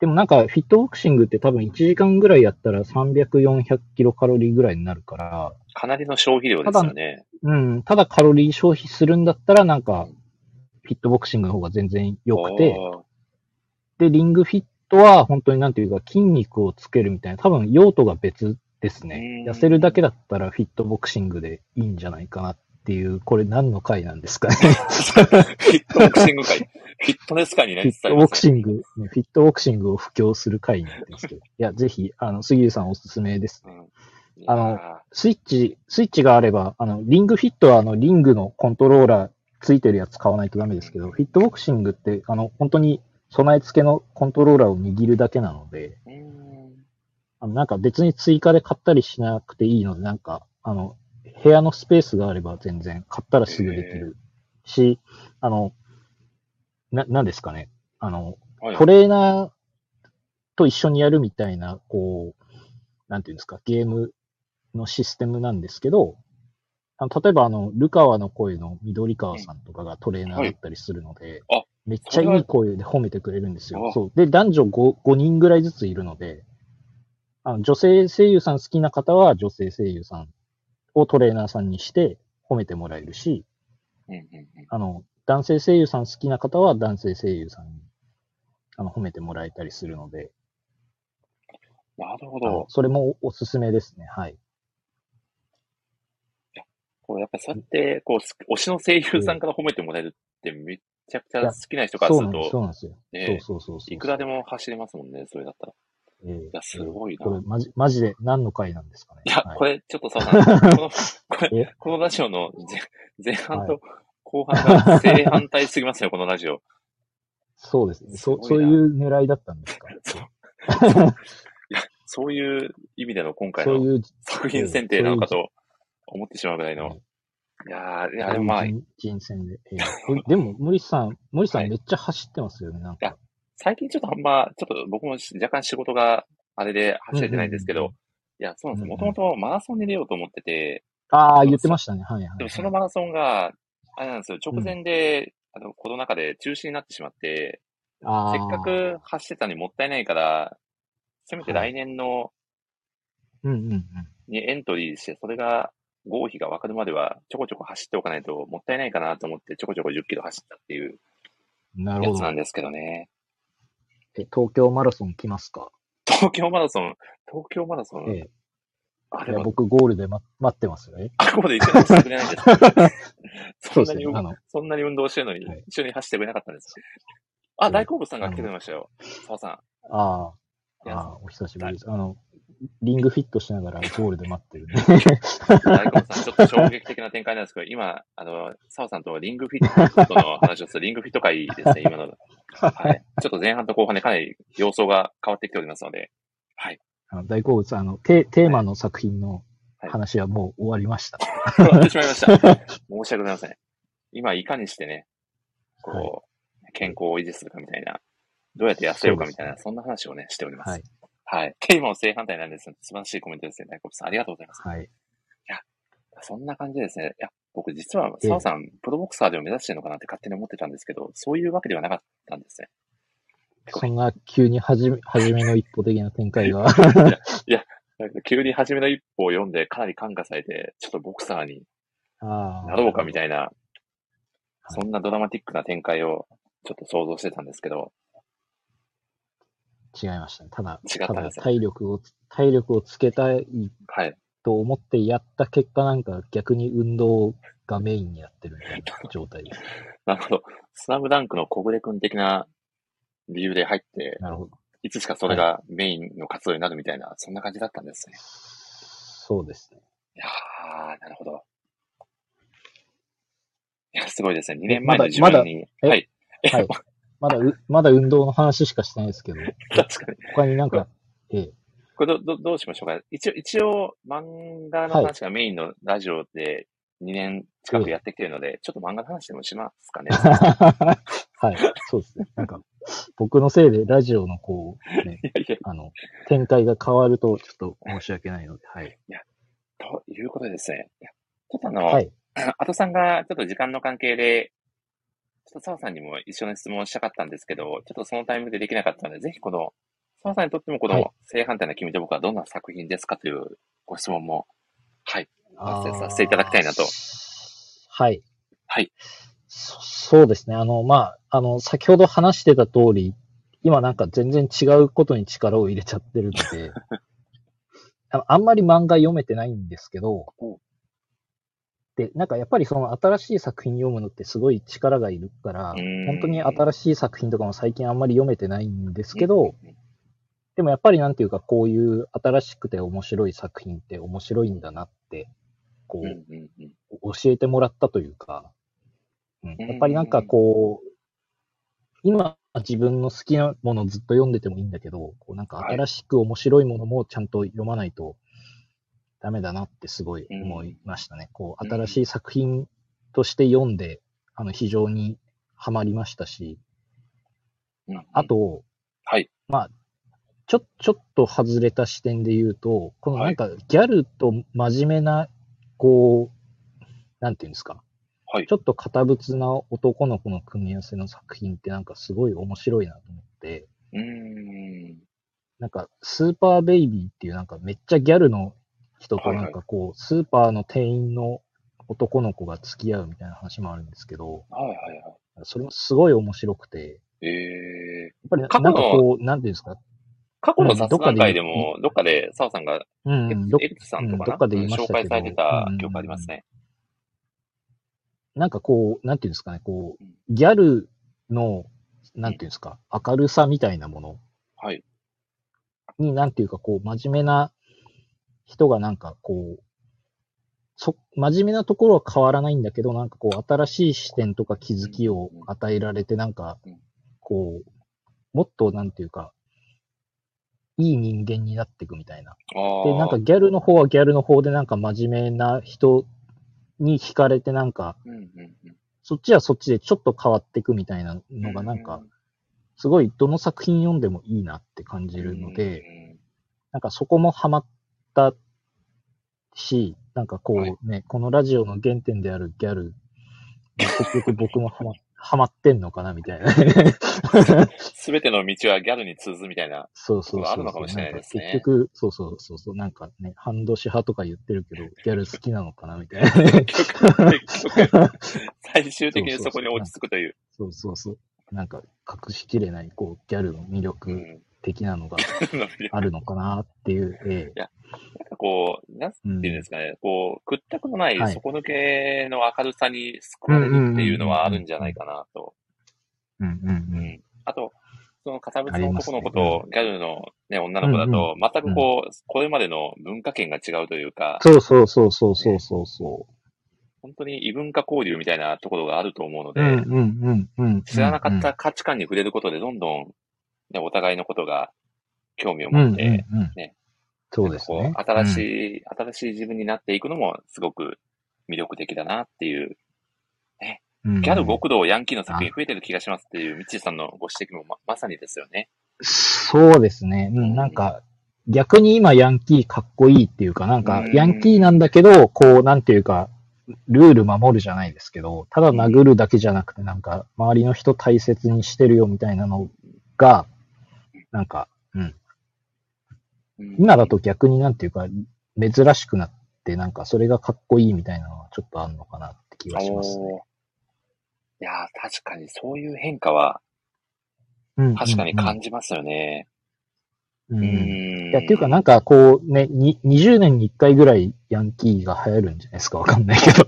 でもなんか、フィットボクシングって多分1時間ぐらいやったら300、400キロカロリーぐらいになるから、かなりの消費量ですよね。うん、ただカロリー消費するんだったらなんか、フィットボクシングの方が全然良くて、で、リングフィットは本当になんていうか筋肉をつけるみたいな、多分用途が別ですね。うん。痩せるだけだったらフィットボクシングでいいんじゃないかなっていう、これ何の回なんですかね。フィットボクシング界、フィットネス界にね、フィットボクシング、ねフィットボクシングを布教する回になってますけど。いや、ぜひ、あの、杉浦さんおすすめですね。うんあのスイッチ、スイッチがあれば、あの、リングフィットはあの、リングのコントローラーついてるやつ買わないとダメですけど、フィットボクシングって、あの、本当に備え付けのコントローラーを握るだけなので、ーうーんあのなんか別に追加で買ったりしなくていいので、なんか、あの、部屋のスペースがあれば全然買ったらすぐできるし、あの、な、なんですかね。あの、はいトレーナーと一緒にやるみたいな、こう、なんていうんですか、ゲームのシステムなんですけど、あの例えばあの、ルカワの声の緑川さんとかがトレーナーだったりするので、はいあめっちゃいい声で褒めてくれるんですよあ。そう。で、男女 5, 5人ぐらいずついるので、あの女性声優さん好きな方は女性声優さんをトレーナーさんにして褒めてもらえるし、あの、男性声優さん好きな方は男性声優さんにあの褒めてもらえたりするので、なるほど。それもおすすめですね。はい。こうやっぱりそうやって、こう、す推しの声優さんから褒めてもらえるってめちゃくちゃ好きな人からするそうなんです、そと、うなんですよ。ねそうそうそうそう。いくらでも走れますもんね、それだったら。ええいや、すごいな。これ、まじ、マジで何の回なんですかね？いや、はいこれ、ちょっと澤さん、この、こえ？れ、このラジオの前前半はと後半が正反対すぎますよ、このラジオ。そうですね。そ、すごいなそういう狙いだったんですか？そ ういや、そういう意味での今回のそういう、作品選定なのかと思ってしまうぐらいの。いやー、いや、でもまあ、人人選で。でも、森さん、森さはいんめっちゃ走ってますよね、なんか。最近ちょっとあんま、ちょっと僕も若干仕事があれで走れてないんですけうんうんど、いや、そうなんですもともとマラソンに出ようと思ってて、ああ、言ってましたね。はいはい。でもそのマラソンが、あれなんですよ、直前で、あの、コロナ禍で中止になってしまって、せっか、く走ってたのにもったいないから、せめて来年の、うんうんうん。にエントリーして、それが、合否が分かるまでは、ちょこちょこ走っておかないともったいないかなと思って、ちょこちょこ10キロ走ったっていうなるほどやつなん。ですけどね。え、東京マラソン来ますか？東京マラソン、東京マラソン、ええ。あ、いや、でも、僕ゴールで、ま、待ってますよね。あ、ここで一緒に走ってくれないんですか？そんなに、ね。そんなに運動してるのにはい、一緒に走ってくれなかったんです。あ、うん大好物さんが来てくれましたよ。澤さん。ああ、ああ、お久しぶりです。あの、リングフィットしながらゴールで待ってるんで。大好物さん、ちょっと衝撃的な展開なんですけど、今、あの、澤さんとリングフィットの話をするリングフィット会ですね、今の。はい。ちょっと前半と後半でかなり様相が変わってきておりますので、はい。あの大好物、あの、テテーマの作品のはい話はもう終わりました。終わってしまいました。申し訳ございません。今、いかにしてね、こう、健康を維持するかみたいな、どうやって痩せようかみたいな、そうですそんな話をね、しております。はい。はい。テーマも正反対なんです。素晴らしいコメントですね。大好物さん、ありがとうございます。はい。そんな感じですね。いや、僕実は、ええ澤さん、プロボクサーでを目指してるのかなって勝手に思ってたんですけど、そういうわけではなかったんですね。そんな急にはじめ、はじめの一歩的な展開が。なんか急に初めの一歩を読んで、かなり感化されて、ちょっとボクサーに。なろうかみたいな、はいそんなドラマティックな展開をちょっと想像してたんですけど、違いましたね。ただ、違ったね体力をつ、体力をつけたいはい。と思ってやった結果なんか逆に運動がメインになってるみたいな状態です。なるほど。スラムダンクの小暮君的な理由で入って、なるほど。いつしかそれがメインの活動になるみたいな、そんな感じだったんですね。そうですね。いやー、なるほど。いや、すごいですね。2年前の自分に。まだはい。はい。まだう、まだ運動の話しかしてないですけど、確かに。他になんか、ええ、これど、ど、どうしましょうか？一応、一応、漫画の話がメインのラジオで2年近くやってきてるので、ちょっと漫画の話でもしますかね。はい、そうですね。なんか、僕のせいでラジオのこう、ね、いやいや、あの、展開が変わるとちょっと申し訳ないので、はい。ということでですね。いやちょっとあの、はい。あとさんがちょっと時間の関係で、ちょっと澤さんにも一緒に質問したかったんですけど、ちょっとそのタイミングでできなかったので、ぜひこの、澤さんにとってもこはいの正反対な君と僕はどんな作品ですかというご質問も、はい。達成させていただきたいなと。はい。はい。そそうですね。あの、まあ、あの、先ほど話してた通り、今なんか全然違うことに力を入れちゃってるので、あのあんまり漫画読めてないんですけどお、で、なんかやっぱりその新しい作品読むのってすごい力がいるから、うん本当に新しい作品とかも最近あんまり読めてないんですけど、うんでもやっぱりなんていうかこういう新しくて面白い作品って面白いんだなって、こう、うんうんうん。教えてもらったというか、うん、やっぱりなんかこう、今自分の好きなものをずっと読んでてもいいんだけど、こうなんか新しく面白いものもちゃんと読まないとダメだなってすごい思いましたね。こう、うん新しい作品として読んで、あの、非常にハマりましたし、あと、はい。まあ、ちょ、ちょっと外れた視点で言うと、このなんかギャルと真面目な、こう、なんていうんですか、はいち。ょっと堅物な男の子の組み合わせの作品ってなんかすごい面白いなと思って、うーん。なんかスーパーベイビーっていうなんかめっちゃギャルの人となんかこう、スーパーの店員の男の子が付き合うみたいな話もあるんですけど、はいはいはそれもすごい面白くて、い。えやっぱりなんかこう、なんていうんですか、過去の雑談会でうんも、どっかで、澤さんが、うん、エどエリツさんとかで紹介されてた記憶ありますね。なんかこう、なんていうんですかね、こうギャルの、なんていうんですか、明るさみたいなもの。はい。に、なんていうか、こう、真面目な人がなんかこう、そ、真面目なところは変わらないんだけど、なんかこう、新しい視点とか気づきを与えられて、なんかうん、こう、もっと、なんていうか、いい人間になっていくみたいな。で、なんかギャルの方はギャルの方でなんか真面目な人に惹かれてなんか、うんうんうん、そっちはそっちでちょっと変わっていくみたいなのがなんか、すごいどの作品読んでもいいなって感じるので、なんかそこもハマったし、なんかこはい。うね、このラジオの原点であるギャル、結局僕もハマハマってんのかなみたいな。すべての道はギャルに通ずみたいな。そうそうそうそう。あるのかもしれないですね結局、そうそうそうそう、なんかね、半年派とか言ってるけど、ギャル好きなのかなみたいな。結局、最終的にそこに落ち着くという。そうそうそう。なんか隠しきれない、こう、ギャルの魅う力ん。的なのが なんあるのかなっていう、ええかこう、なんていうんですかね、こう、屈託のないはい底抜けの明るさに救われるっていうのはあるんじゃないかなと。うんうんううん。ん。あと、その片物の男の子とギャルのね、女の子だと、全くこう、これまでの文化圏が違うというか、そうそうそうそうそうそうそ本当に異文化交流みたいなところがあると思うのう。で、うんうんうんうん。知らなかった価値観に触れることで、どんどん、ね、お互いのことが興味をうんうん持って、うん。ねそうですね。新しい、新しい自分になっていくのもすごく魅力的だなっていう、うん、ギャル極道ヤンキーの作品増えてる気がしますっていう、ミッチーさんのご指摘もままさにですよね。そうですね。うん、なんか、逆に今ヤンキーかっこいいっていうか、なんかうん、ヤンキーなんだけど、こう、なんていうか、ルール守るじゃないですけど、ただ殴るだけじゃなくて、なんか、周りの人大切にしてるよみたいなのが、なんか、うん。うん今だと逆になんていうか、珍しくなって、なんか、それがかっこいいみたいなのはちょっとあるのかなって気がしますね。いやー、確かにそういう変化はうん確かに感じますよね。うん。いや、っていうかなんかこうね、に20年に1回ぐらいヤンキーが流行るんじゃないですかわかんないけど。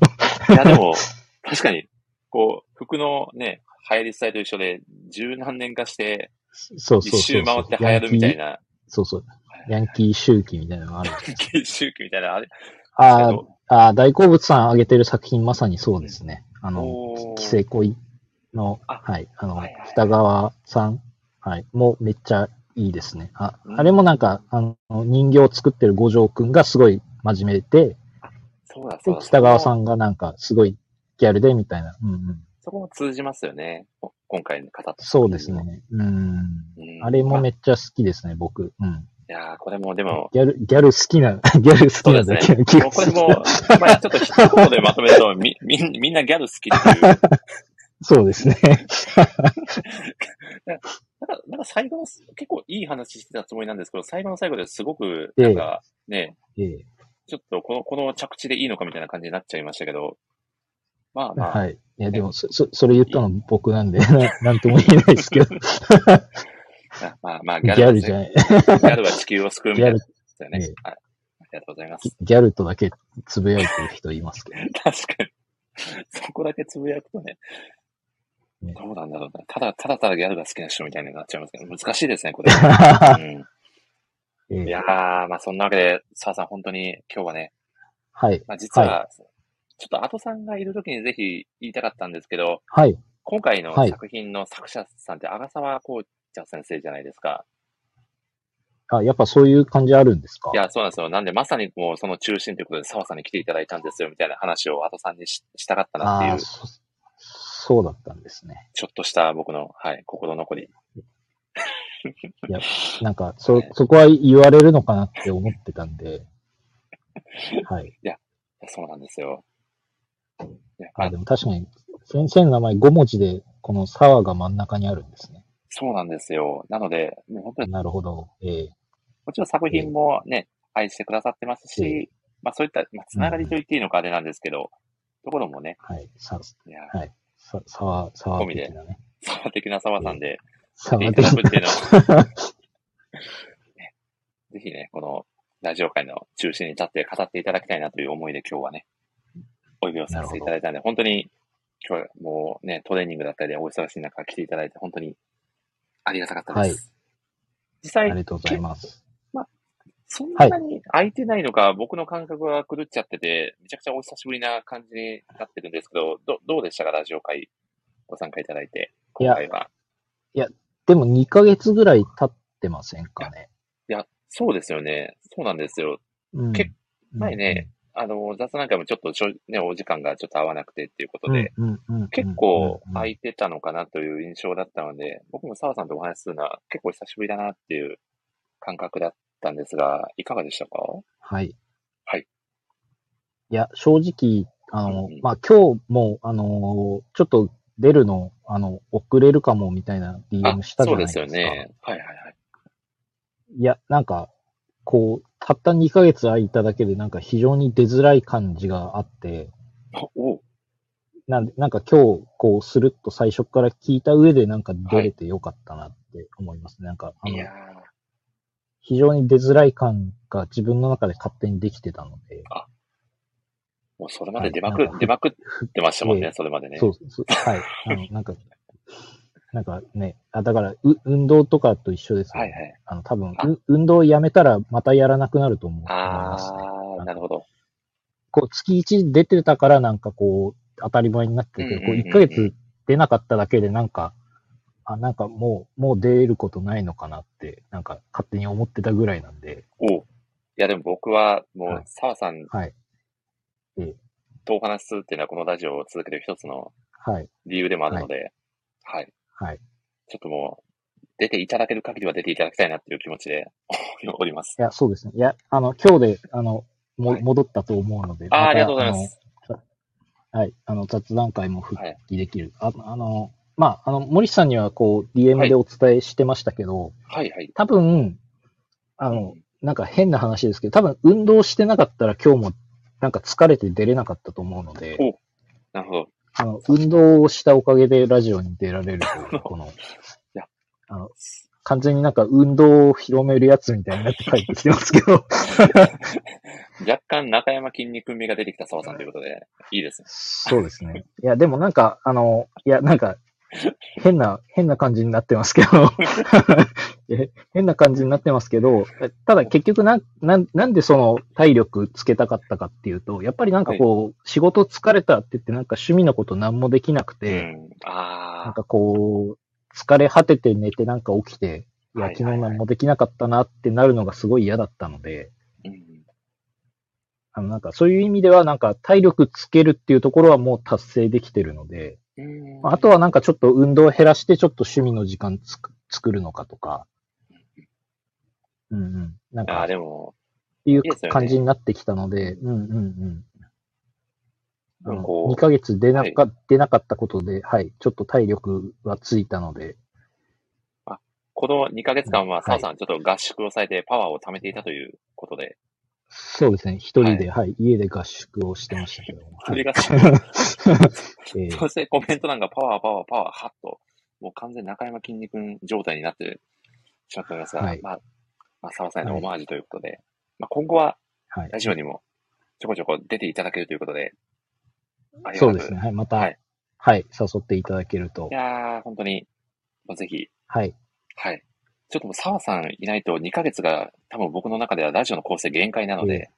いや、でも、確かに、こう、服のね、流行りスタイルと一緒で、十何年かして、そうそう一そうそう。周回って流行るみたいな。な、そうそう。ヤンキー周期みたいなのがある。研修期みたいな、あれ、あーあー、大好物さん挙げてる作品まさにそうですね。あのおー、規制恋の、あはい、あのはいはい、北川さん、はい、もうめっちゃいいですね。あう、んあれもなんか、あの、人形を作ってる五条くんがすごい真面目で、そうだ、そうで、だ。北川さん。んがなんかすごいギャルでみたいな。うんうん。そこも通じますよね。こ今回語った。そうです。ね。うん。うんあれもめいっちゃ好きですね、僕。うん。やー、これもでも、ギャル、ギャル好きな、ギャル好きなだけの気もうこれ。も、まあちょっと一言でまとめると、み、みんみんなギャル好きっていう。そうですね。なんか、なんか最後の、結構いい話してたつもりなんですけど、最後の最後ですごく、なんか、ね、ええ。ちょっとこの、この着地でいいのかみたいな感じになっちゃいましたけど、まあまあ、はい。いや、でも、そ、そそれ言ったの僕なんで、な なんとも言えないですけど。まあまあ、ギギャルじゃない。ギャルは地球を救うみたいなね。ギャルはい。ありがとうございます。ギャルとだけつぶやいてる人いますけど。確かに。そこだけつぶやくとね、ねどうなんだろうな。ただ、ただただギャルが好きな人みたいになっちゃいますけど、難しいですね、これ。うんええいやー、まあそんなわけで、澤さん本当に今日はね、はい。まあ実は、ちょっと後さんがいる時にぜひ言いたかったんですけど、はい。今回のはい作品の作者さんって阿沢光茶先生じゃないですか。あ、やっぱそういう感じあるんですか？いや、そうなんですよ。なんでまさにもうその中心ということで澤さんに来ていただいたんですよ、みたいな話を後さんにししたかったなっていうそそうだったんですね。ちょっとした僕の、はい、心残り。いや、なんか、そ、そこは言われるのかなって思ってたんで。はい。そうなんですよ。あ、でも確かに、先生の名前5文字で、この沢が真ん中にあるんですね。そうなんですよ。なので、もう本当に、なるほど。ええもちろん作品もね、愛してくださってますえし、まあそういった、まあ、つながりと言っていいのかあれなんですけど、ところもね、はい。さ、いや、はい。さ、沢、沢込みで的なね。沢的な沢さんで、沢的くっていうのは、ねぜひね、このラジオ界の中心に立って語っていただきたいなという思いで今日はね、お呼びをさせていただいたんで、本当に今日はもうね、トレーニングだったりでお忙しい中来ていただいて、本当にありがたかったです。はい実際あり、がとうございます。そんなに空いてないのか、僕の感覚が狂っちゃってて、めちゃくちゃお久しぶりな感じになってるんですけど、どどうでしたか、ラジオ会ご参加いただいて、いや今回は。でも2ヶ月ぐらい経ってませんかね。いや、そうですよね。そうなんですよ。うん。結前ね、あの、雑談会もちょっとしょ、ね、お時間がちょっと合わなくてっていうことうん、で。結構うん空いてたのかなという印象だったので、僕も澤さんとお話しするのは結構久しぶりだなっていう感覚だったんですが、いかがでしたか？はい。はい。いや、正直、あの、うんうんまあ、今日も、あの、ちょっと出るの、あの、遅れるかもみたいなあ DM したじそうですゃないですか。よね。はいはいはい。いや、なんか、こう、たった2ヶ月空いただけで、なんか非常に出づらい感じがあって、なんで、なんか今日、こう、スルッと最初から聞いた上で、なんか出れてよかったなって思いますね。なんか、あの非常に出づらい感が自分の中で勝手にできてたので、もうそれまで出まく、はい出まくってましたもんね、ええそれまでね。そうそう、はい。あの、なんか、なんかね、あ、だから、う、運動とかと一緒ですよ、ね。はいはい。あの、多分あう、運動をやめたらまたやらなくなると思うあますね。ー、なるほど。こう、月1出てたからなんかこう、当たり前になってるけど、こう、うんうんうんうん1ヶ月出なかっただけでなんか、あ、なんかもう、もう出ることないのかなって、なんか勝手に思ってたぐらいなんで、おういや、でも僕は、もうはい、澤さんはい。とお話しするっていうのは、このラジオを続ける一つのはい。理由でもあるので、はい。はい。ちょっともう、出ていただける限りは出ていただきたいなっていう気持ちで おりますい。や、そうですね。いや、あの、今日で、あの、も、はい戻ったと思うので、あありがとうございます。はい。あの、雑談会も復帰できる。ああの、まあ、あの、森さんにはこう、DM でお伝えしてましたけど、はいはい。多分、あの、なんか変な話ですけど、多分運動してなかったら今日もなんか疲れて出れなかったと思うので、おなるほど。あの、運動をしたおかげでラジオに出られるという、この、やあの、完全になんか運動を広めるやつみたいになって帰ってきてますけど、若干中山筋肉味が出てきた澤さんということで、いいですね。そうですね。いや、でもなんか、あの、いや、なんか、変な、変な感じになってますけど。え変な感じになってますけど、ただ結局なん、なん、なんでその体力つけたかったかっていうと、やっぱりなんかこう、仕事疲れたって言ってなんか趣味のこと何もできなくうて、なんかこう、疲れ果てて寝てなんか起きて、いや、昨日何もできなかったなってなるのがすごい嫌だったので、あの、なんかそういう意味ではなんか体力つけるっていうところはもう達成できてるので、うんあとはなんかちょっと運動を減らしてちょっと趣味の時間つく作るのかとか、うんうん。なんか、あでも、ていう感じになってきたので、うんうんうん。あのでもこう2ヶ月出なか、出なかったことで、はい、ちょっと体力はついたので、この2ヶ月間ははい。澤さんちょっと合宿をされてパワーを貯めていたということで、そうですね。一人で、はい、家で合宿をしてましたけども。はい。それが、えーそしてコメント欄がパワーパワーパワーハッと、もう完全に中山筋肉状態になってしまっておりますが、はいまあ、まあ、沢さんへのオマージュということで、まあ、今後ははい。ラジオにもちょこちょこ出ていただけるということで、ありがたくそうですね。はい。また、ははいい、誘っていただけるとい。やー、本当に、もうぜひ、はい。はい。ちょっともう沢さんいないと2ヶ月が多分僕の中ではラジオの構成限界なので、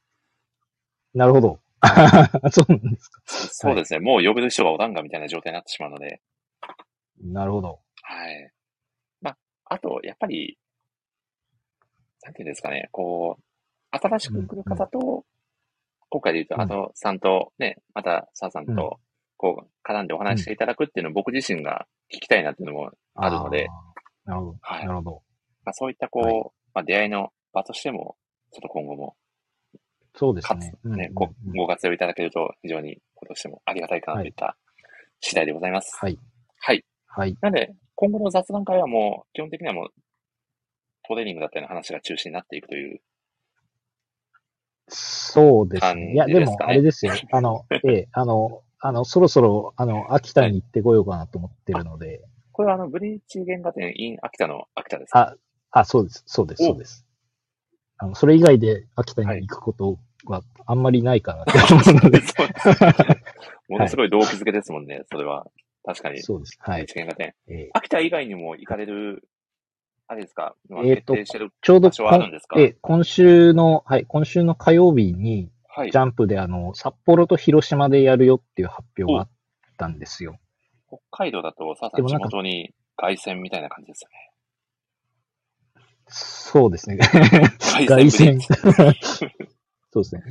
なるほど。そうなんですか。そうですね、もう呼べる人がおらんがみたいな状態になってしまうので、なるほど。はい。まあ、あと、やっぱり、なんていうんですかね、こう、新しく来る方と、今回で言うと、うんあとさんとね、またさあさんうんと、こう、絡んでお話していただくっていうのを僕自身が聞きたいなっていうのもあるので。なるほど。はいなるほど。まあ、そういったこう、はいまあ、出会いの場としても、ちょっと今後も、そうですね。うんね、うんごうんご活用いただけると非常に今年もありがたいかなといった次第でございます。はい。はい。はい。なので、今後の雑談会はもう、基本的にはもう、トレーニングだったりの話が中心になっていくという。そうですね。いや、でも、あれですよ。あの、ええ、あの、あの、そろそろ、あの、秋田に行ってこようかなと思ってるので、これはあの、ブリーチ原画展 in 秋田の秋田ですか？あ、あ、そうです。そうです。おそうです。あの、それ以外で秋田に行くことはあんまりないかなって思うので、ものすごい動機づけですもんね、それは。確かに。そうです。はい。秋田以外にも行かれる、あれですか、えーとちょうどええ今週の、はい、今週の火曜日に、はいジ。ャンプであの、札幌と広島でやるよっていう発表があったんですよ。北海道だと、さあさん地元に凱旋みたいな感じですよね。そうですね。凱凱旋旋ブリーチ。そうですね。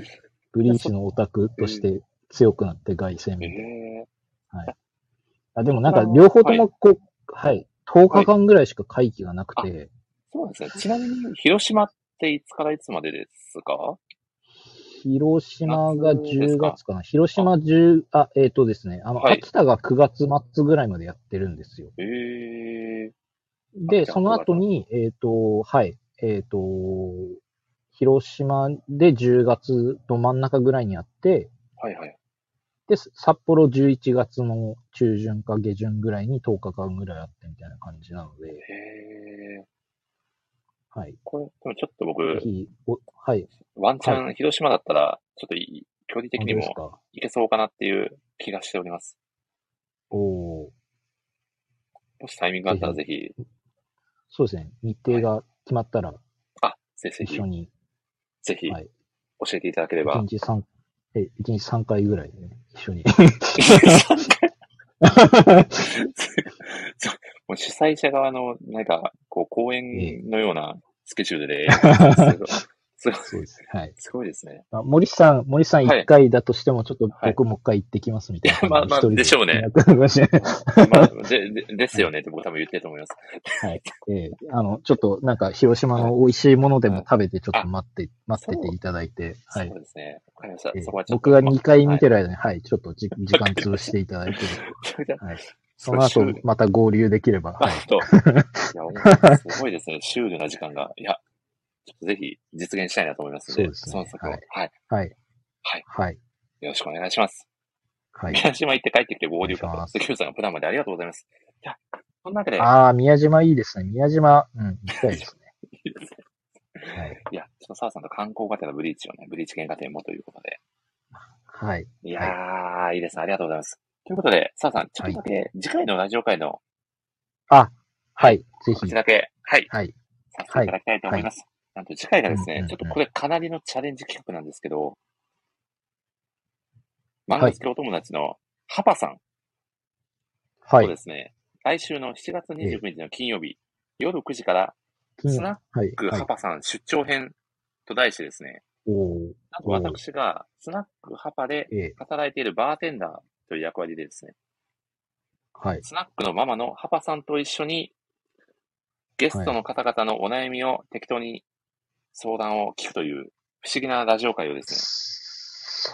ブリーチのオタクとして強くなって凱旋みたいな。えあでもなんか両方ともこう、はい、10日間ぐらいしか会期がなくて、ー、そうなんですね。ちなみに、広島っていつからいつまでですか？広島が10夏ですか？月かな。広島10、あ、えっ、とですね、あの、はい秋田が9月末ぐらいまでやってるんですよ。ええで、その後に、えっ、と、はい、えっ、と、広島で10月の真ん中ぐらいにあって、はいはい。で、札幌11月の中旬か下旬ぐらいに10日間ぐらいあってみたいな感じなので、へえ。はい。これ、でもちょっとぜ僕、はい。ワンチャン、広島だったら、ちょっといい距離的にも。いけそうかなっていう気がしております。おーもしタイミングがあったらぜひ、そうですね。日程が決まったらあ、ぜひぜひ一緒、に、ぜひ、はい。教えていただければ。1。日3、え、一日3回ぐらいでね、一緒に。もう主催者側の、なんか、こう、公演のようなスケジュールで、すごい、そうです。はい。すごいですね。まあ、森さん、森さんはい1回だとしても、ちょっとはい僕もう一回行ってきますみたいな感じ。まあまあ一人でしょうね まあ、で、でですよねって僕多分言ってると思います。はい。ええあの、ちょっとなんか広島の美味しいものでも食べてちょっと待って、待ってていただいて、はいそう。ですね。わかりましたええ。そこはちょっと。僕が2回見てる。る間に、はい、ちょっとじ時間潰していただいて、はい。その後、また合流できれば、あはい。と、いや、すごいですね。シュールな時間が。いや、ちょっとぜひ実現したいなと思いますので、そうですねの先をはいはい。はい。はい。はい。よろしくお願いします。はい。宮島行って帰ってきて合流かと。関口さんがプランまでありがとうございます。いや、そんなわけで、ああ、宮島いいですね。宮島、うん、行きたいですね。いいですねはい。いや、ちょっと澤さんと観光がてらブリーチをね、ブリーチ原画展もということで。はい。いやー、いいですね。ありがとうございます。ということで、澤さん、ちょっとだけ、次回のラジオ会のあ、はい。ぜひ告知。だけ、はい、はい。させていただきたいと思います。なんと次回がですね、うんうんうんちょっとこれかなりのチャレンジ企画なんですけど、漫はい。画好きお友達のハパさん。はい。とで。すね、来週の7月29日の金曜日、夜9時から、スナッはい。クはい。ハパさん出張編と題してですね、おー。なんと私がスナックハパでええ。働いているバーテンダーという役割でですね、はい。スナックのママのハパさんと一緒に、ゲストの方々のお悩みを適当に相談を聞くという不思議なラジオ会をですね、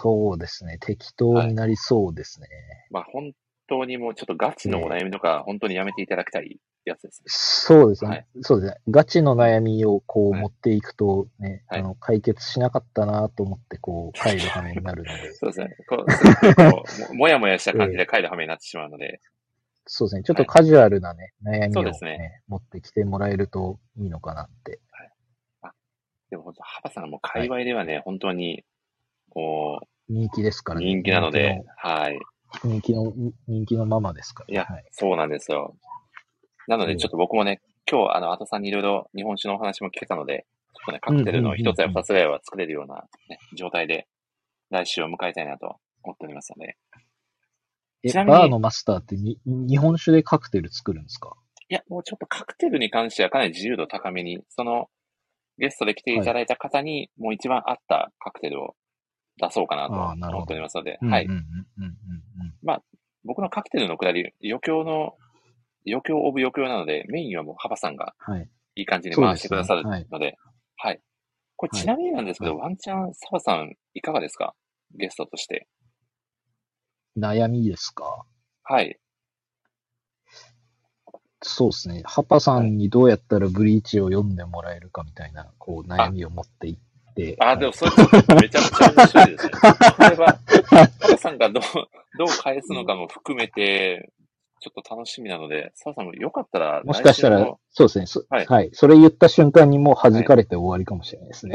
そうですね。適当になりそうですね。まあ本当にもうちょっとガチのお悩みとか、本当にやめていただきたいやつですね。そうですね。はいそうですね。ガチの悩みをこうはい持っていくとね、はいあの、解決しなかったなと思ってこう、帰る羽目になるので、そうですね。こうももやもやした感じで帰る羽目になってしまうので、そうですね。ちょっとカジュアルなね、悩みを、ねすね持ってきてもらえるといいのかなって。でも本当、ハパさんも界隈ではね、本当に、こ人気ですかう、らね。人気なので、はい。人気の。人気の、ママですから、いや、はい。そうなんですよ。なので、うんちょっと僕もね、今日、あの、アトさんにいろいろ日本酒のお話も聞けたので、ちょっとね、カクテルの一つや二つぐらいは作れるような、ね、状態で、来週を迎えたいなと思っておりますので。え、ちなみにバーのマスターってに日本酒でカクテル作るんですか？いや、もうちょっとカクテルに関してはかなり自由度高めに、その、ゲストで来ていただいた方に、もう一番合ったカクテルを出そうかなと思っておりますので、はいうん。うんうんうんうん僕のカクテルのくだり、余興の、余興オブ余興なので、メインはもうハバさんがい。いい感じに回してくださるので、はい。これはいちなみになんですけど、はワンチャン、サバさん、いかがですか？ゲストとして。悩みですか？はい。そうですね。ハパさんにどうやったらブリーチを読んでもらえるかみたいな、こう、悩みを持っていって。あ、でもそれちょっとめちゃくちゃ面白いですね。これは、サバさんがどう、どう返すのかも含めて、ちょっと楽しみなので、サバさんもよかったら、もしかしたらそうですねそ、はいはい。それ言った瞬間にもう弾かれて終わりかもしれないですね。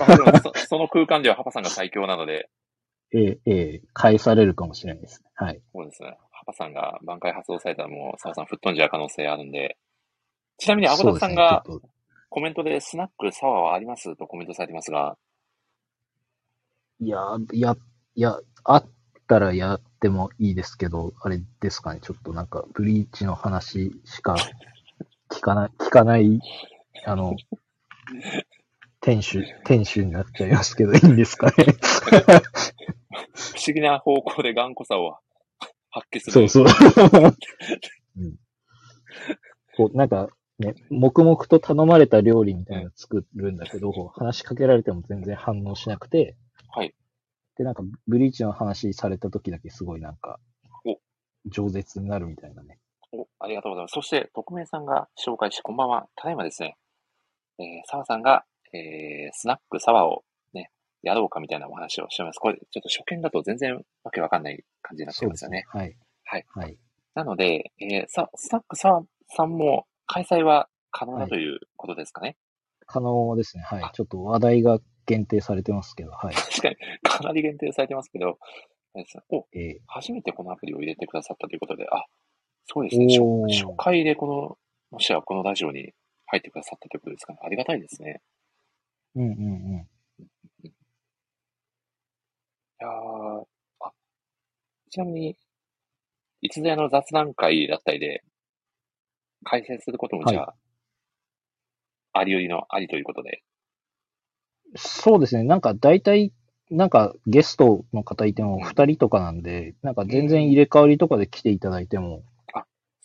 まあでもそ、その空間ではハパさんが最強なので、ええ、ええ、返されるかもしれないですね。はい。そうですね。ハパさんが挽回発動されたらもう、サバさん吹っ飛んじゃう可能性あるんで、ちなみに、アブダさんがコメントでスナックサワーはありますとコメントされてますが、といや、いや、いや、あったらやってもいいですけど、あれですかね。ちょっとなんか、ブリーチの話しか 聞かない、聞かない、あの、店主、店主になっちゃいますけど、いいんですかね。不思議な方向で頑固さを発揮する。そうそう。うん、こう、なんか、ね、黙々と頼まれた料理みたいなの作るんだけど、話しかけられても全然反応しなくて、はい。で、なんか、ブリーチの話された時だけすごいなんかお、饒舌になるみたいなね。お、ありがとうございます。そして、匿名さんが紹介し、こんばんは。ただいまですね、えー、澤さんが、えー、スナックサワーをね、やろうかみたいなお話をしてます。これ、ちょっと初見だと全然わけわかんない感じになってますよね。。はい。はい。はい。なので、えー、さ、スナックさんも開催は可能だということですかね。可能ですね。はいあ。ちょっと話題が限定されてますけど、はい。確かに、かなり限定されてますけど、あれですねお、え初めてこのアプリを入れてくださったということで、あ、そうですね。初初回でこの、もしやこのラジオに入ってくださったということですかね。ありがたいですね。ー、うんうんうん。いやーあ、ちなみに、いつぞやの雑談会だったりで、開催することもじゃあ、ありよりのありということで。そうですね。なんか大体、なんかゲストの方いても二人とかなんで、なんか全然入れ替わりとかで来ていただいても、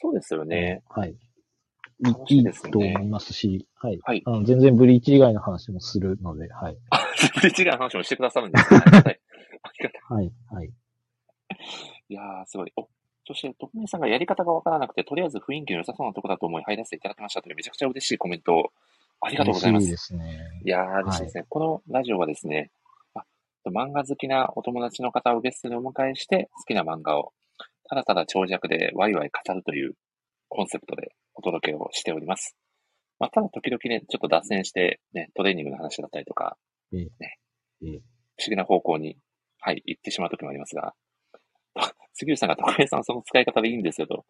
そうですよね。はい。楽いいいと思いますし、はい。はいあの全然ブリーチ以外の話もするので、はい。ブリッジがの話もしてくださるんですね。ありがたい。ありがたい。はい。はい。いやー、すごい。お、そして、徳明さんがやり方がわからなくて、とりあえず雰囲気の良さそうなとこだと思い入らせていただきましたというめちゃくちゃ嬉しいコメントをありがとうございます。いですね。いやー、嬉しいですね。このラジオはですね、あ漫画好きなお友達の方をゲストにお迎えして、好きな漫画をただただ長尺でワイワイ語るというコンセプトでお届けをしております。まあ、ただ時々ね、ちょっと脱線して、ね、トレーニングの話だったりとか、ええねええ不思議な方向に、はい、行ってしまう時もありますが、杉浦さんが徳明さんその使い方でいいんですよと、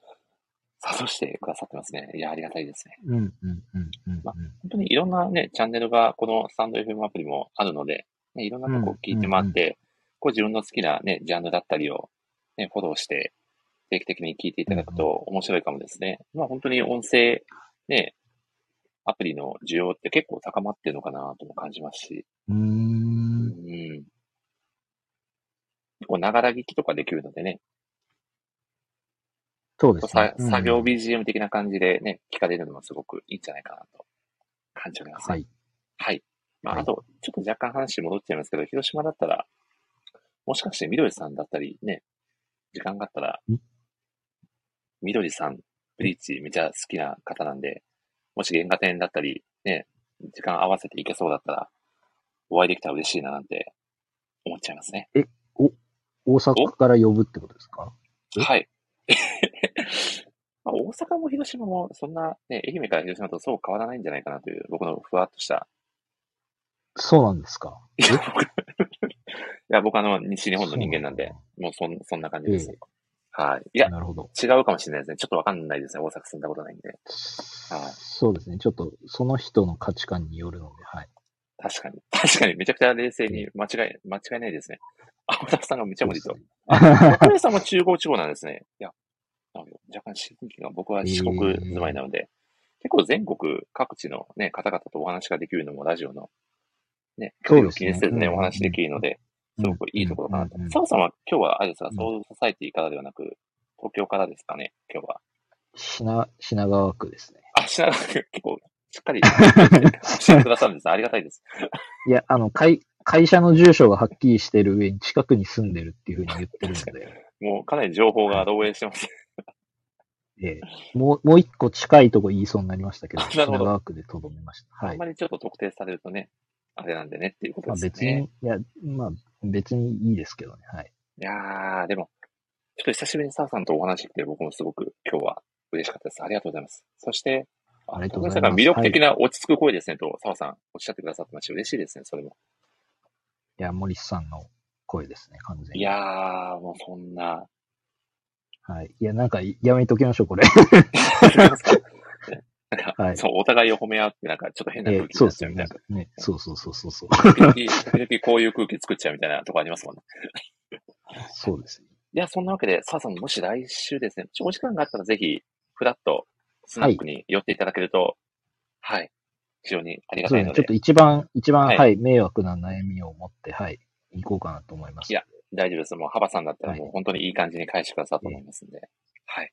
諭してくださってますね。いや、ありがたいですね。うん、うん、うん、うん。うんま本当にいろんなね、チャンネルがこのスタンド FM アプリもあるので、ね、いろんなとこ聞いてもらって、こう自分の好きなね、ジャンルだったりを、ね、フォローして、定期的に聞いていただくと面白いかもですね。まあ本当に音声、ね、アプリの需要って結構高まってるのかなとも感じますし、うーん。うん。こう、ながら聞きとかできるのでね、そうですねさ。作業うん BGM 的な感じでね、聞かれるのもすごくいいんじゃないかなと感じております、ね。はい。はい。まあ、はいあと、ちょっと若干話戻っちゃいますけど、広島だったら、もしかして緑さんだったりね、時間があったらん、みどりさん、ブリーチめちゃ好きな方なんで、もし原画展だったり、ね、時間合わせていけそうだったら、お会いできたら嬉しいななんて思っちゃいますね。大阪から呼ぶってことですか？え？はい。まあ、大阪も広島もそんな、ね、愛媛から広島とそう変わらないんじゃないかなという、僕のふわっとした。そうなんですか？いや、僕、あの、西日本の人間なんで、もうそんそんな感じですよ。はい。いや、なるほど。違うかもしれないですね。ちょっとわかんないですね。大阪住んだことないんで。はいそうですね。ちょっと、その人の価値観によるので、はい。確かに。確かに、めちゃくちゃ冷静に間違い、間違いないですね。青田さんがめちゃ無理と。岡部さんも中国地方なんですね。いや、若干親近が僕は四国住まいなので、結構全国各地のね、方々とお話ができるのもラジオの、ね、距離を気にせずね、お話できるので、すごくいいところかなとうんうさんは今日はあれですか、うんソウルソサイティからではなく、東京からですかね、今日は。品、品川区ですね。あ、品川区、結構、しっかり教えてくださるんですね。ありがたいです。いや、あの、会、会社の住所がはっきりしてる上に近くに住んでるっていうふうに言ってるので、もうかなり情報が漏洩してます。ええもう、もう一個近いとこ言いそうになりましたけど、品川区でとどめました。はいあんま。りちょっと特定されるとね、あれなんでねっていうことまあですね。別に、いや、まあ別にいいですけどね。はい。いやー、でも、ちょっと久しぶりに澤さんとお話できて、僕もすごく今日は嬉しかったです。ありがとうございます。そして、ありがとうございます魅力的な落ち着く声ですねと、澤さんおっしゃってくださってまして嬉しいですね、それも。いや、森さんの声ですね、完全に。いやー、もうそんな、はい。いや、なんか、やめときましょう、これ。なんか、はいそう、お互いを褒め合って、なんかちょっと変なえ空気になっえそうですよ。ねねそうそうそうそうそう。時々、時々こういう空気作っちゃうみたいなとこありますもんね。そうですね。いや、そんなわけで、澤さんもし来週ですね、お時間があったらぜひ、フラッとスナックに寄っていただけると、はい、非常にありがそうですね。たいのでちょっと、一番、一番、はいはい、迷惑な悩みを持って、はい、行こうかなと思います。いや大丈夫です。もう、幅さんだったらはいもう本当にいい感じに返してくださると思いますんで。はい。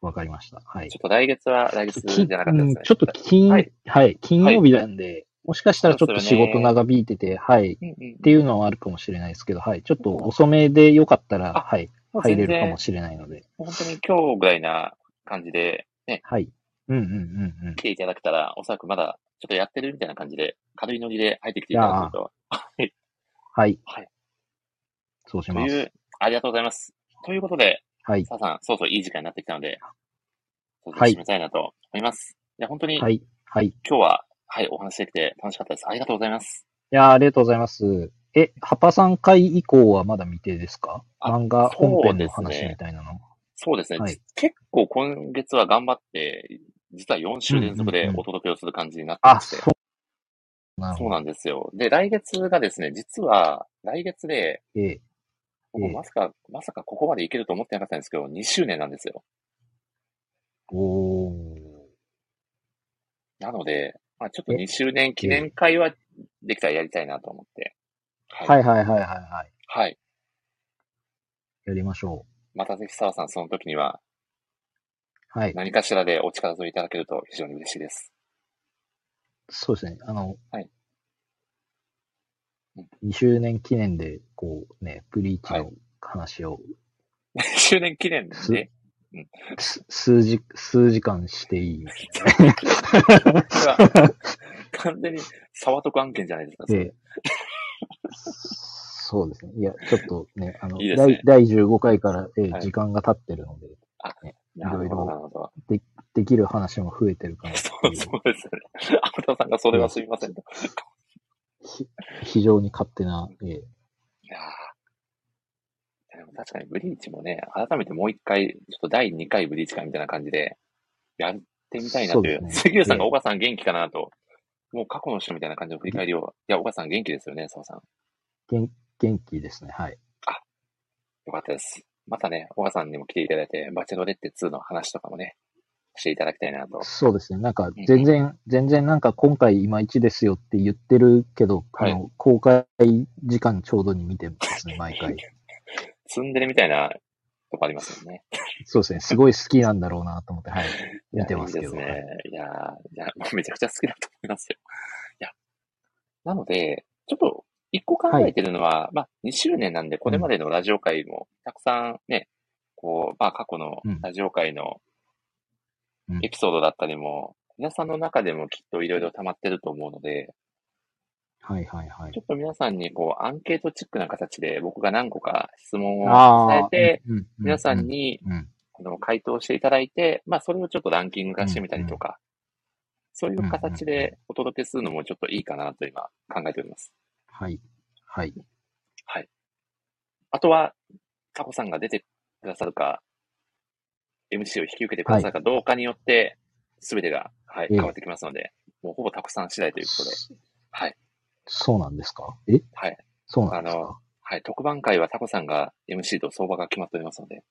わかりました。はいちょ。っと来月は来月きじゃなかったですね。うんちょっと金、ははいい、金曜日なんで、もしかしたらちょっと仕事長引いてて、はい、っうんうんていうのはあるかもしれないですけど、はい、ちょっと遅めでよかったら、あはい、入れるかもしれないので、本当に今日ぐらいな感じで、ね、はい。うんうんうんうん来。ていただけたら、おそらくまだちょっとやってるみたいな感じで、軽いノリで入ってきていただけると、はい。はい。はい。そうします。という、ありがとうございます。ということで、はい。さあさん、そうそういい時間になってきたので、そろそ締めたいなと思います。いや、本当に、はい。はい。い今日は、はい、お話できて楽しかったです。ありがとうございます。やーありがとうございます。え、ハパさん回以降はまだ未定ですか？あ漫画本編の話みたいなの。そうですね。はい結構今月は頑張って、実は4週連続でお届けをする感じになってあ、まして。そう。なんですよ。で、来月がですね、実は、来月で、ええ。僕ええまさか、まさかここまでいけると思ってなかったんですけど、2周年なんですよ。おー。なので、まあ、ちょっとえ？2周年記念会はできたらやりたいなと思って。ははいはいはいはいはい。はい。やりましょまたぜひ澤さん、その時にはう。はい。何かしらでお力添えいただけると非常に嬉しいです。そうですね。あの、はい。うん。2周年記念で、こうね、ブリーチはいの話を、2周年記念で、す数時、数時間していいみたいな。これは完全に沢徳案件じゃないですか、そそうですね。いや、ちょっとね、あの、いいね。第第15回から、えーはい。時間が経ってるので、なるほど、いろいろなるほど。できる話も増えてるかなって そうですね。天田さんがそれはすみませんと。ひ非常に勝手な、えーいやーでも確かにブリーチもね、改めてもう一回、ちょっと第2回ブリーチ会みたいな感じで、やってみたいなという。そうね杉浦さんがええ小川さん元気かなと、もう過去の人みたいな感じの振り返りを、いや、小川さん元気ですよね、澤さん。元元気ですね。はい。よかったです。またね、小川さんにも来ていただいて、バチェロレッテ2の話とかもね、していただきたいなと。そうですね。なんかん、全然、全然なんか今回いまいちですよって言ってるけど、はいあの、公開時間ちょうどに見てますね、毎回。ツンデレみたいなとこありますよね。そうですね。すごい好きなんだろうなと思って、はい。見てますけど。いやいいですはいね。いやーいや、めちゃくちゃ好きだと思いますよ。いや、なので、ちょっと、一個考えてるのは、まあ、2周年なんで、これまでのラジオ会も、たくさんね、こう、まあ過去のうんラジオ界のうんエピソードだったりも、皆さんの中でもきっといろいろ溜まってると思うので、はいはいはいち。ょっと皆さんにこう、アンケートチックな形で僕が何個か質問を。伝えて、皆さん、に。あの回答していただいて、まあそれをちょっとランキング化してみたりとか、そういう形でお届けするのもちょっといいかなと今考えております。はい。はい。はい。あとは、タコさんが出てくださるか、MC を引き受けてくださるかどうかによって、すべてが、はい、ええ変わってきますので、もうほぼタコさん次第ということで、はい。そうなんですか？え？はい。そうなんですあのかはい。特番会はタコさんが MC と相場が決まっておりますので、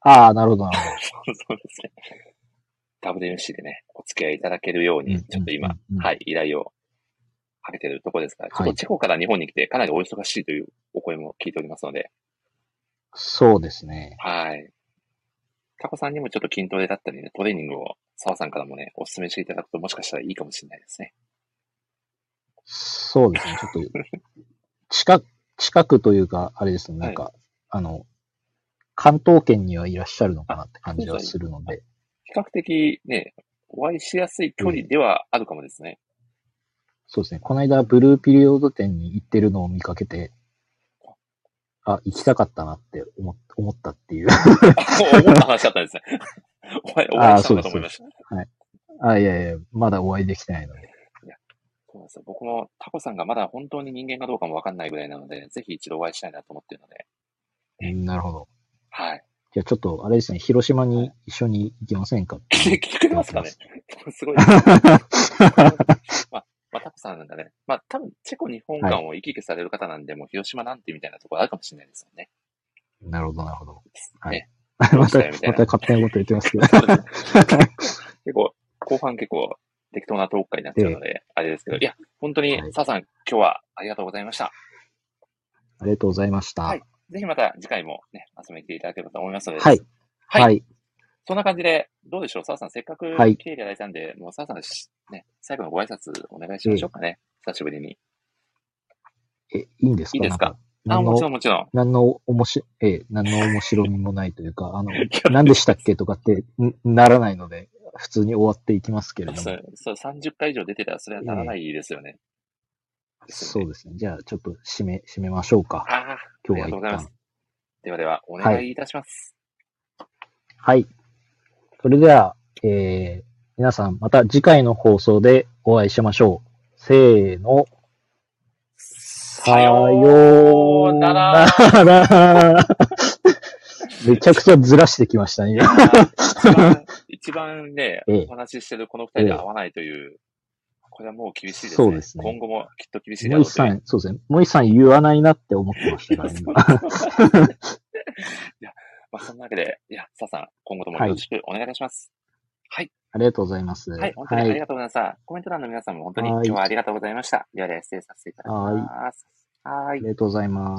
ああ、なるほど、なるほど。そうですね。WMC でね、お付き合いいただけるように、うんちょっと今、はい、依頼をかけてるところですから、ちょっはいとチェコから日本に来てかなりお忙しいというお声も聞いておりますので、そうですね。はい。タコさんにもちょっと筋トレだったりね、トレーニングを澤さんからもね、お勧めしていただくともしかしたらいいかもしれないですね。そうですね。ちょっと、近く、近くというか、あれですね。なんか、あの、関東圏にはいらっしゃるのかなって感じはするので、比較的ね、お会いしやすい距離ではあるかもですね。そうですね。この間、ブルーピリオド店に行ってるのを見かけて、あ、行きたかったなって思思ったっていう。あ 思った話だったんですね。お会い、お会いしたのかと思いました。あ、いやいや、まだお会いできてないので。そうなんですよ。僕もタコさんがまだ本当に人間かどうかもわかんないぐらいなので、ぜひ一度お会いしたいなと思ってるので、うんなるほど。はい。じゃあちょっと、あれですね、広島に一緒に行きませんかって来 て、来てくれますかね？すごい。まあ、まあ、タコさんなんだね。まあ、多分、チェコ日本館を行き来される方なんで、もう広島なんてみたいなところあるかもしれないですよね。なるほど、なるほど。はいね また、ました勝手なこと言ってますけど。結構、後半結構適当なトーク会になっちゃうので、あれですけど、いや、本当には、い澤さん、今日はありがとうございました。ありがとうございました。はいぜひまた次回もね、遊びに来ていただければと思いますので、はい。はいはい。そんな感じで、どうでしょう？澤さん、せっかくはい来ていただいたんで、もう澤さんね、最後のご挨拶お願いしましょうかね。久しぶりに。え、いいんですか？いいですか？あ、何もちろの、んもちろん。何の面白、ええ、何の面白みもないというか、あの、何でしたっけとかってんならないので、普通に終わっていきますけれども。そう、そう30回以上出てたらそれはならないですよね。ですよねそうですね。じゃあ、ちょっと締め、締めましょうか。ああ、今日は一ありがとうございます旦。。ではでは、お願いいたします。はい。それでは、えー、皆さん、また次回の放送でお会いしましょう。せーの。さようなら。ら。めちゃくちゃずらしてきましたね。一番、一番ね、ええお話ししてるこの二人で会わないという、これはもう厳しいですね。そうですね今後もきっと厳しいだろうという。さん、そうですね。モイさん言わないなって思ってましたから、今。まあ、そんなわけで、いや、さあさん、今後ともよろしくお願いいたします。はい。ありがとうございます。はい、本当にありがとうございました。コメント欄の皆さんも本当に今はい日はありがとうございました。ではでは失礼させていただきます。はありがとうございます。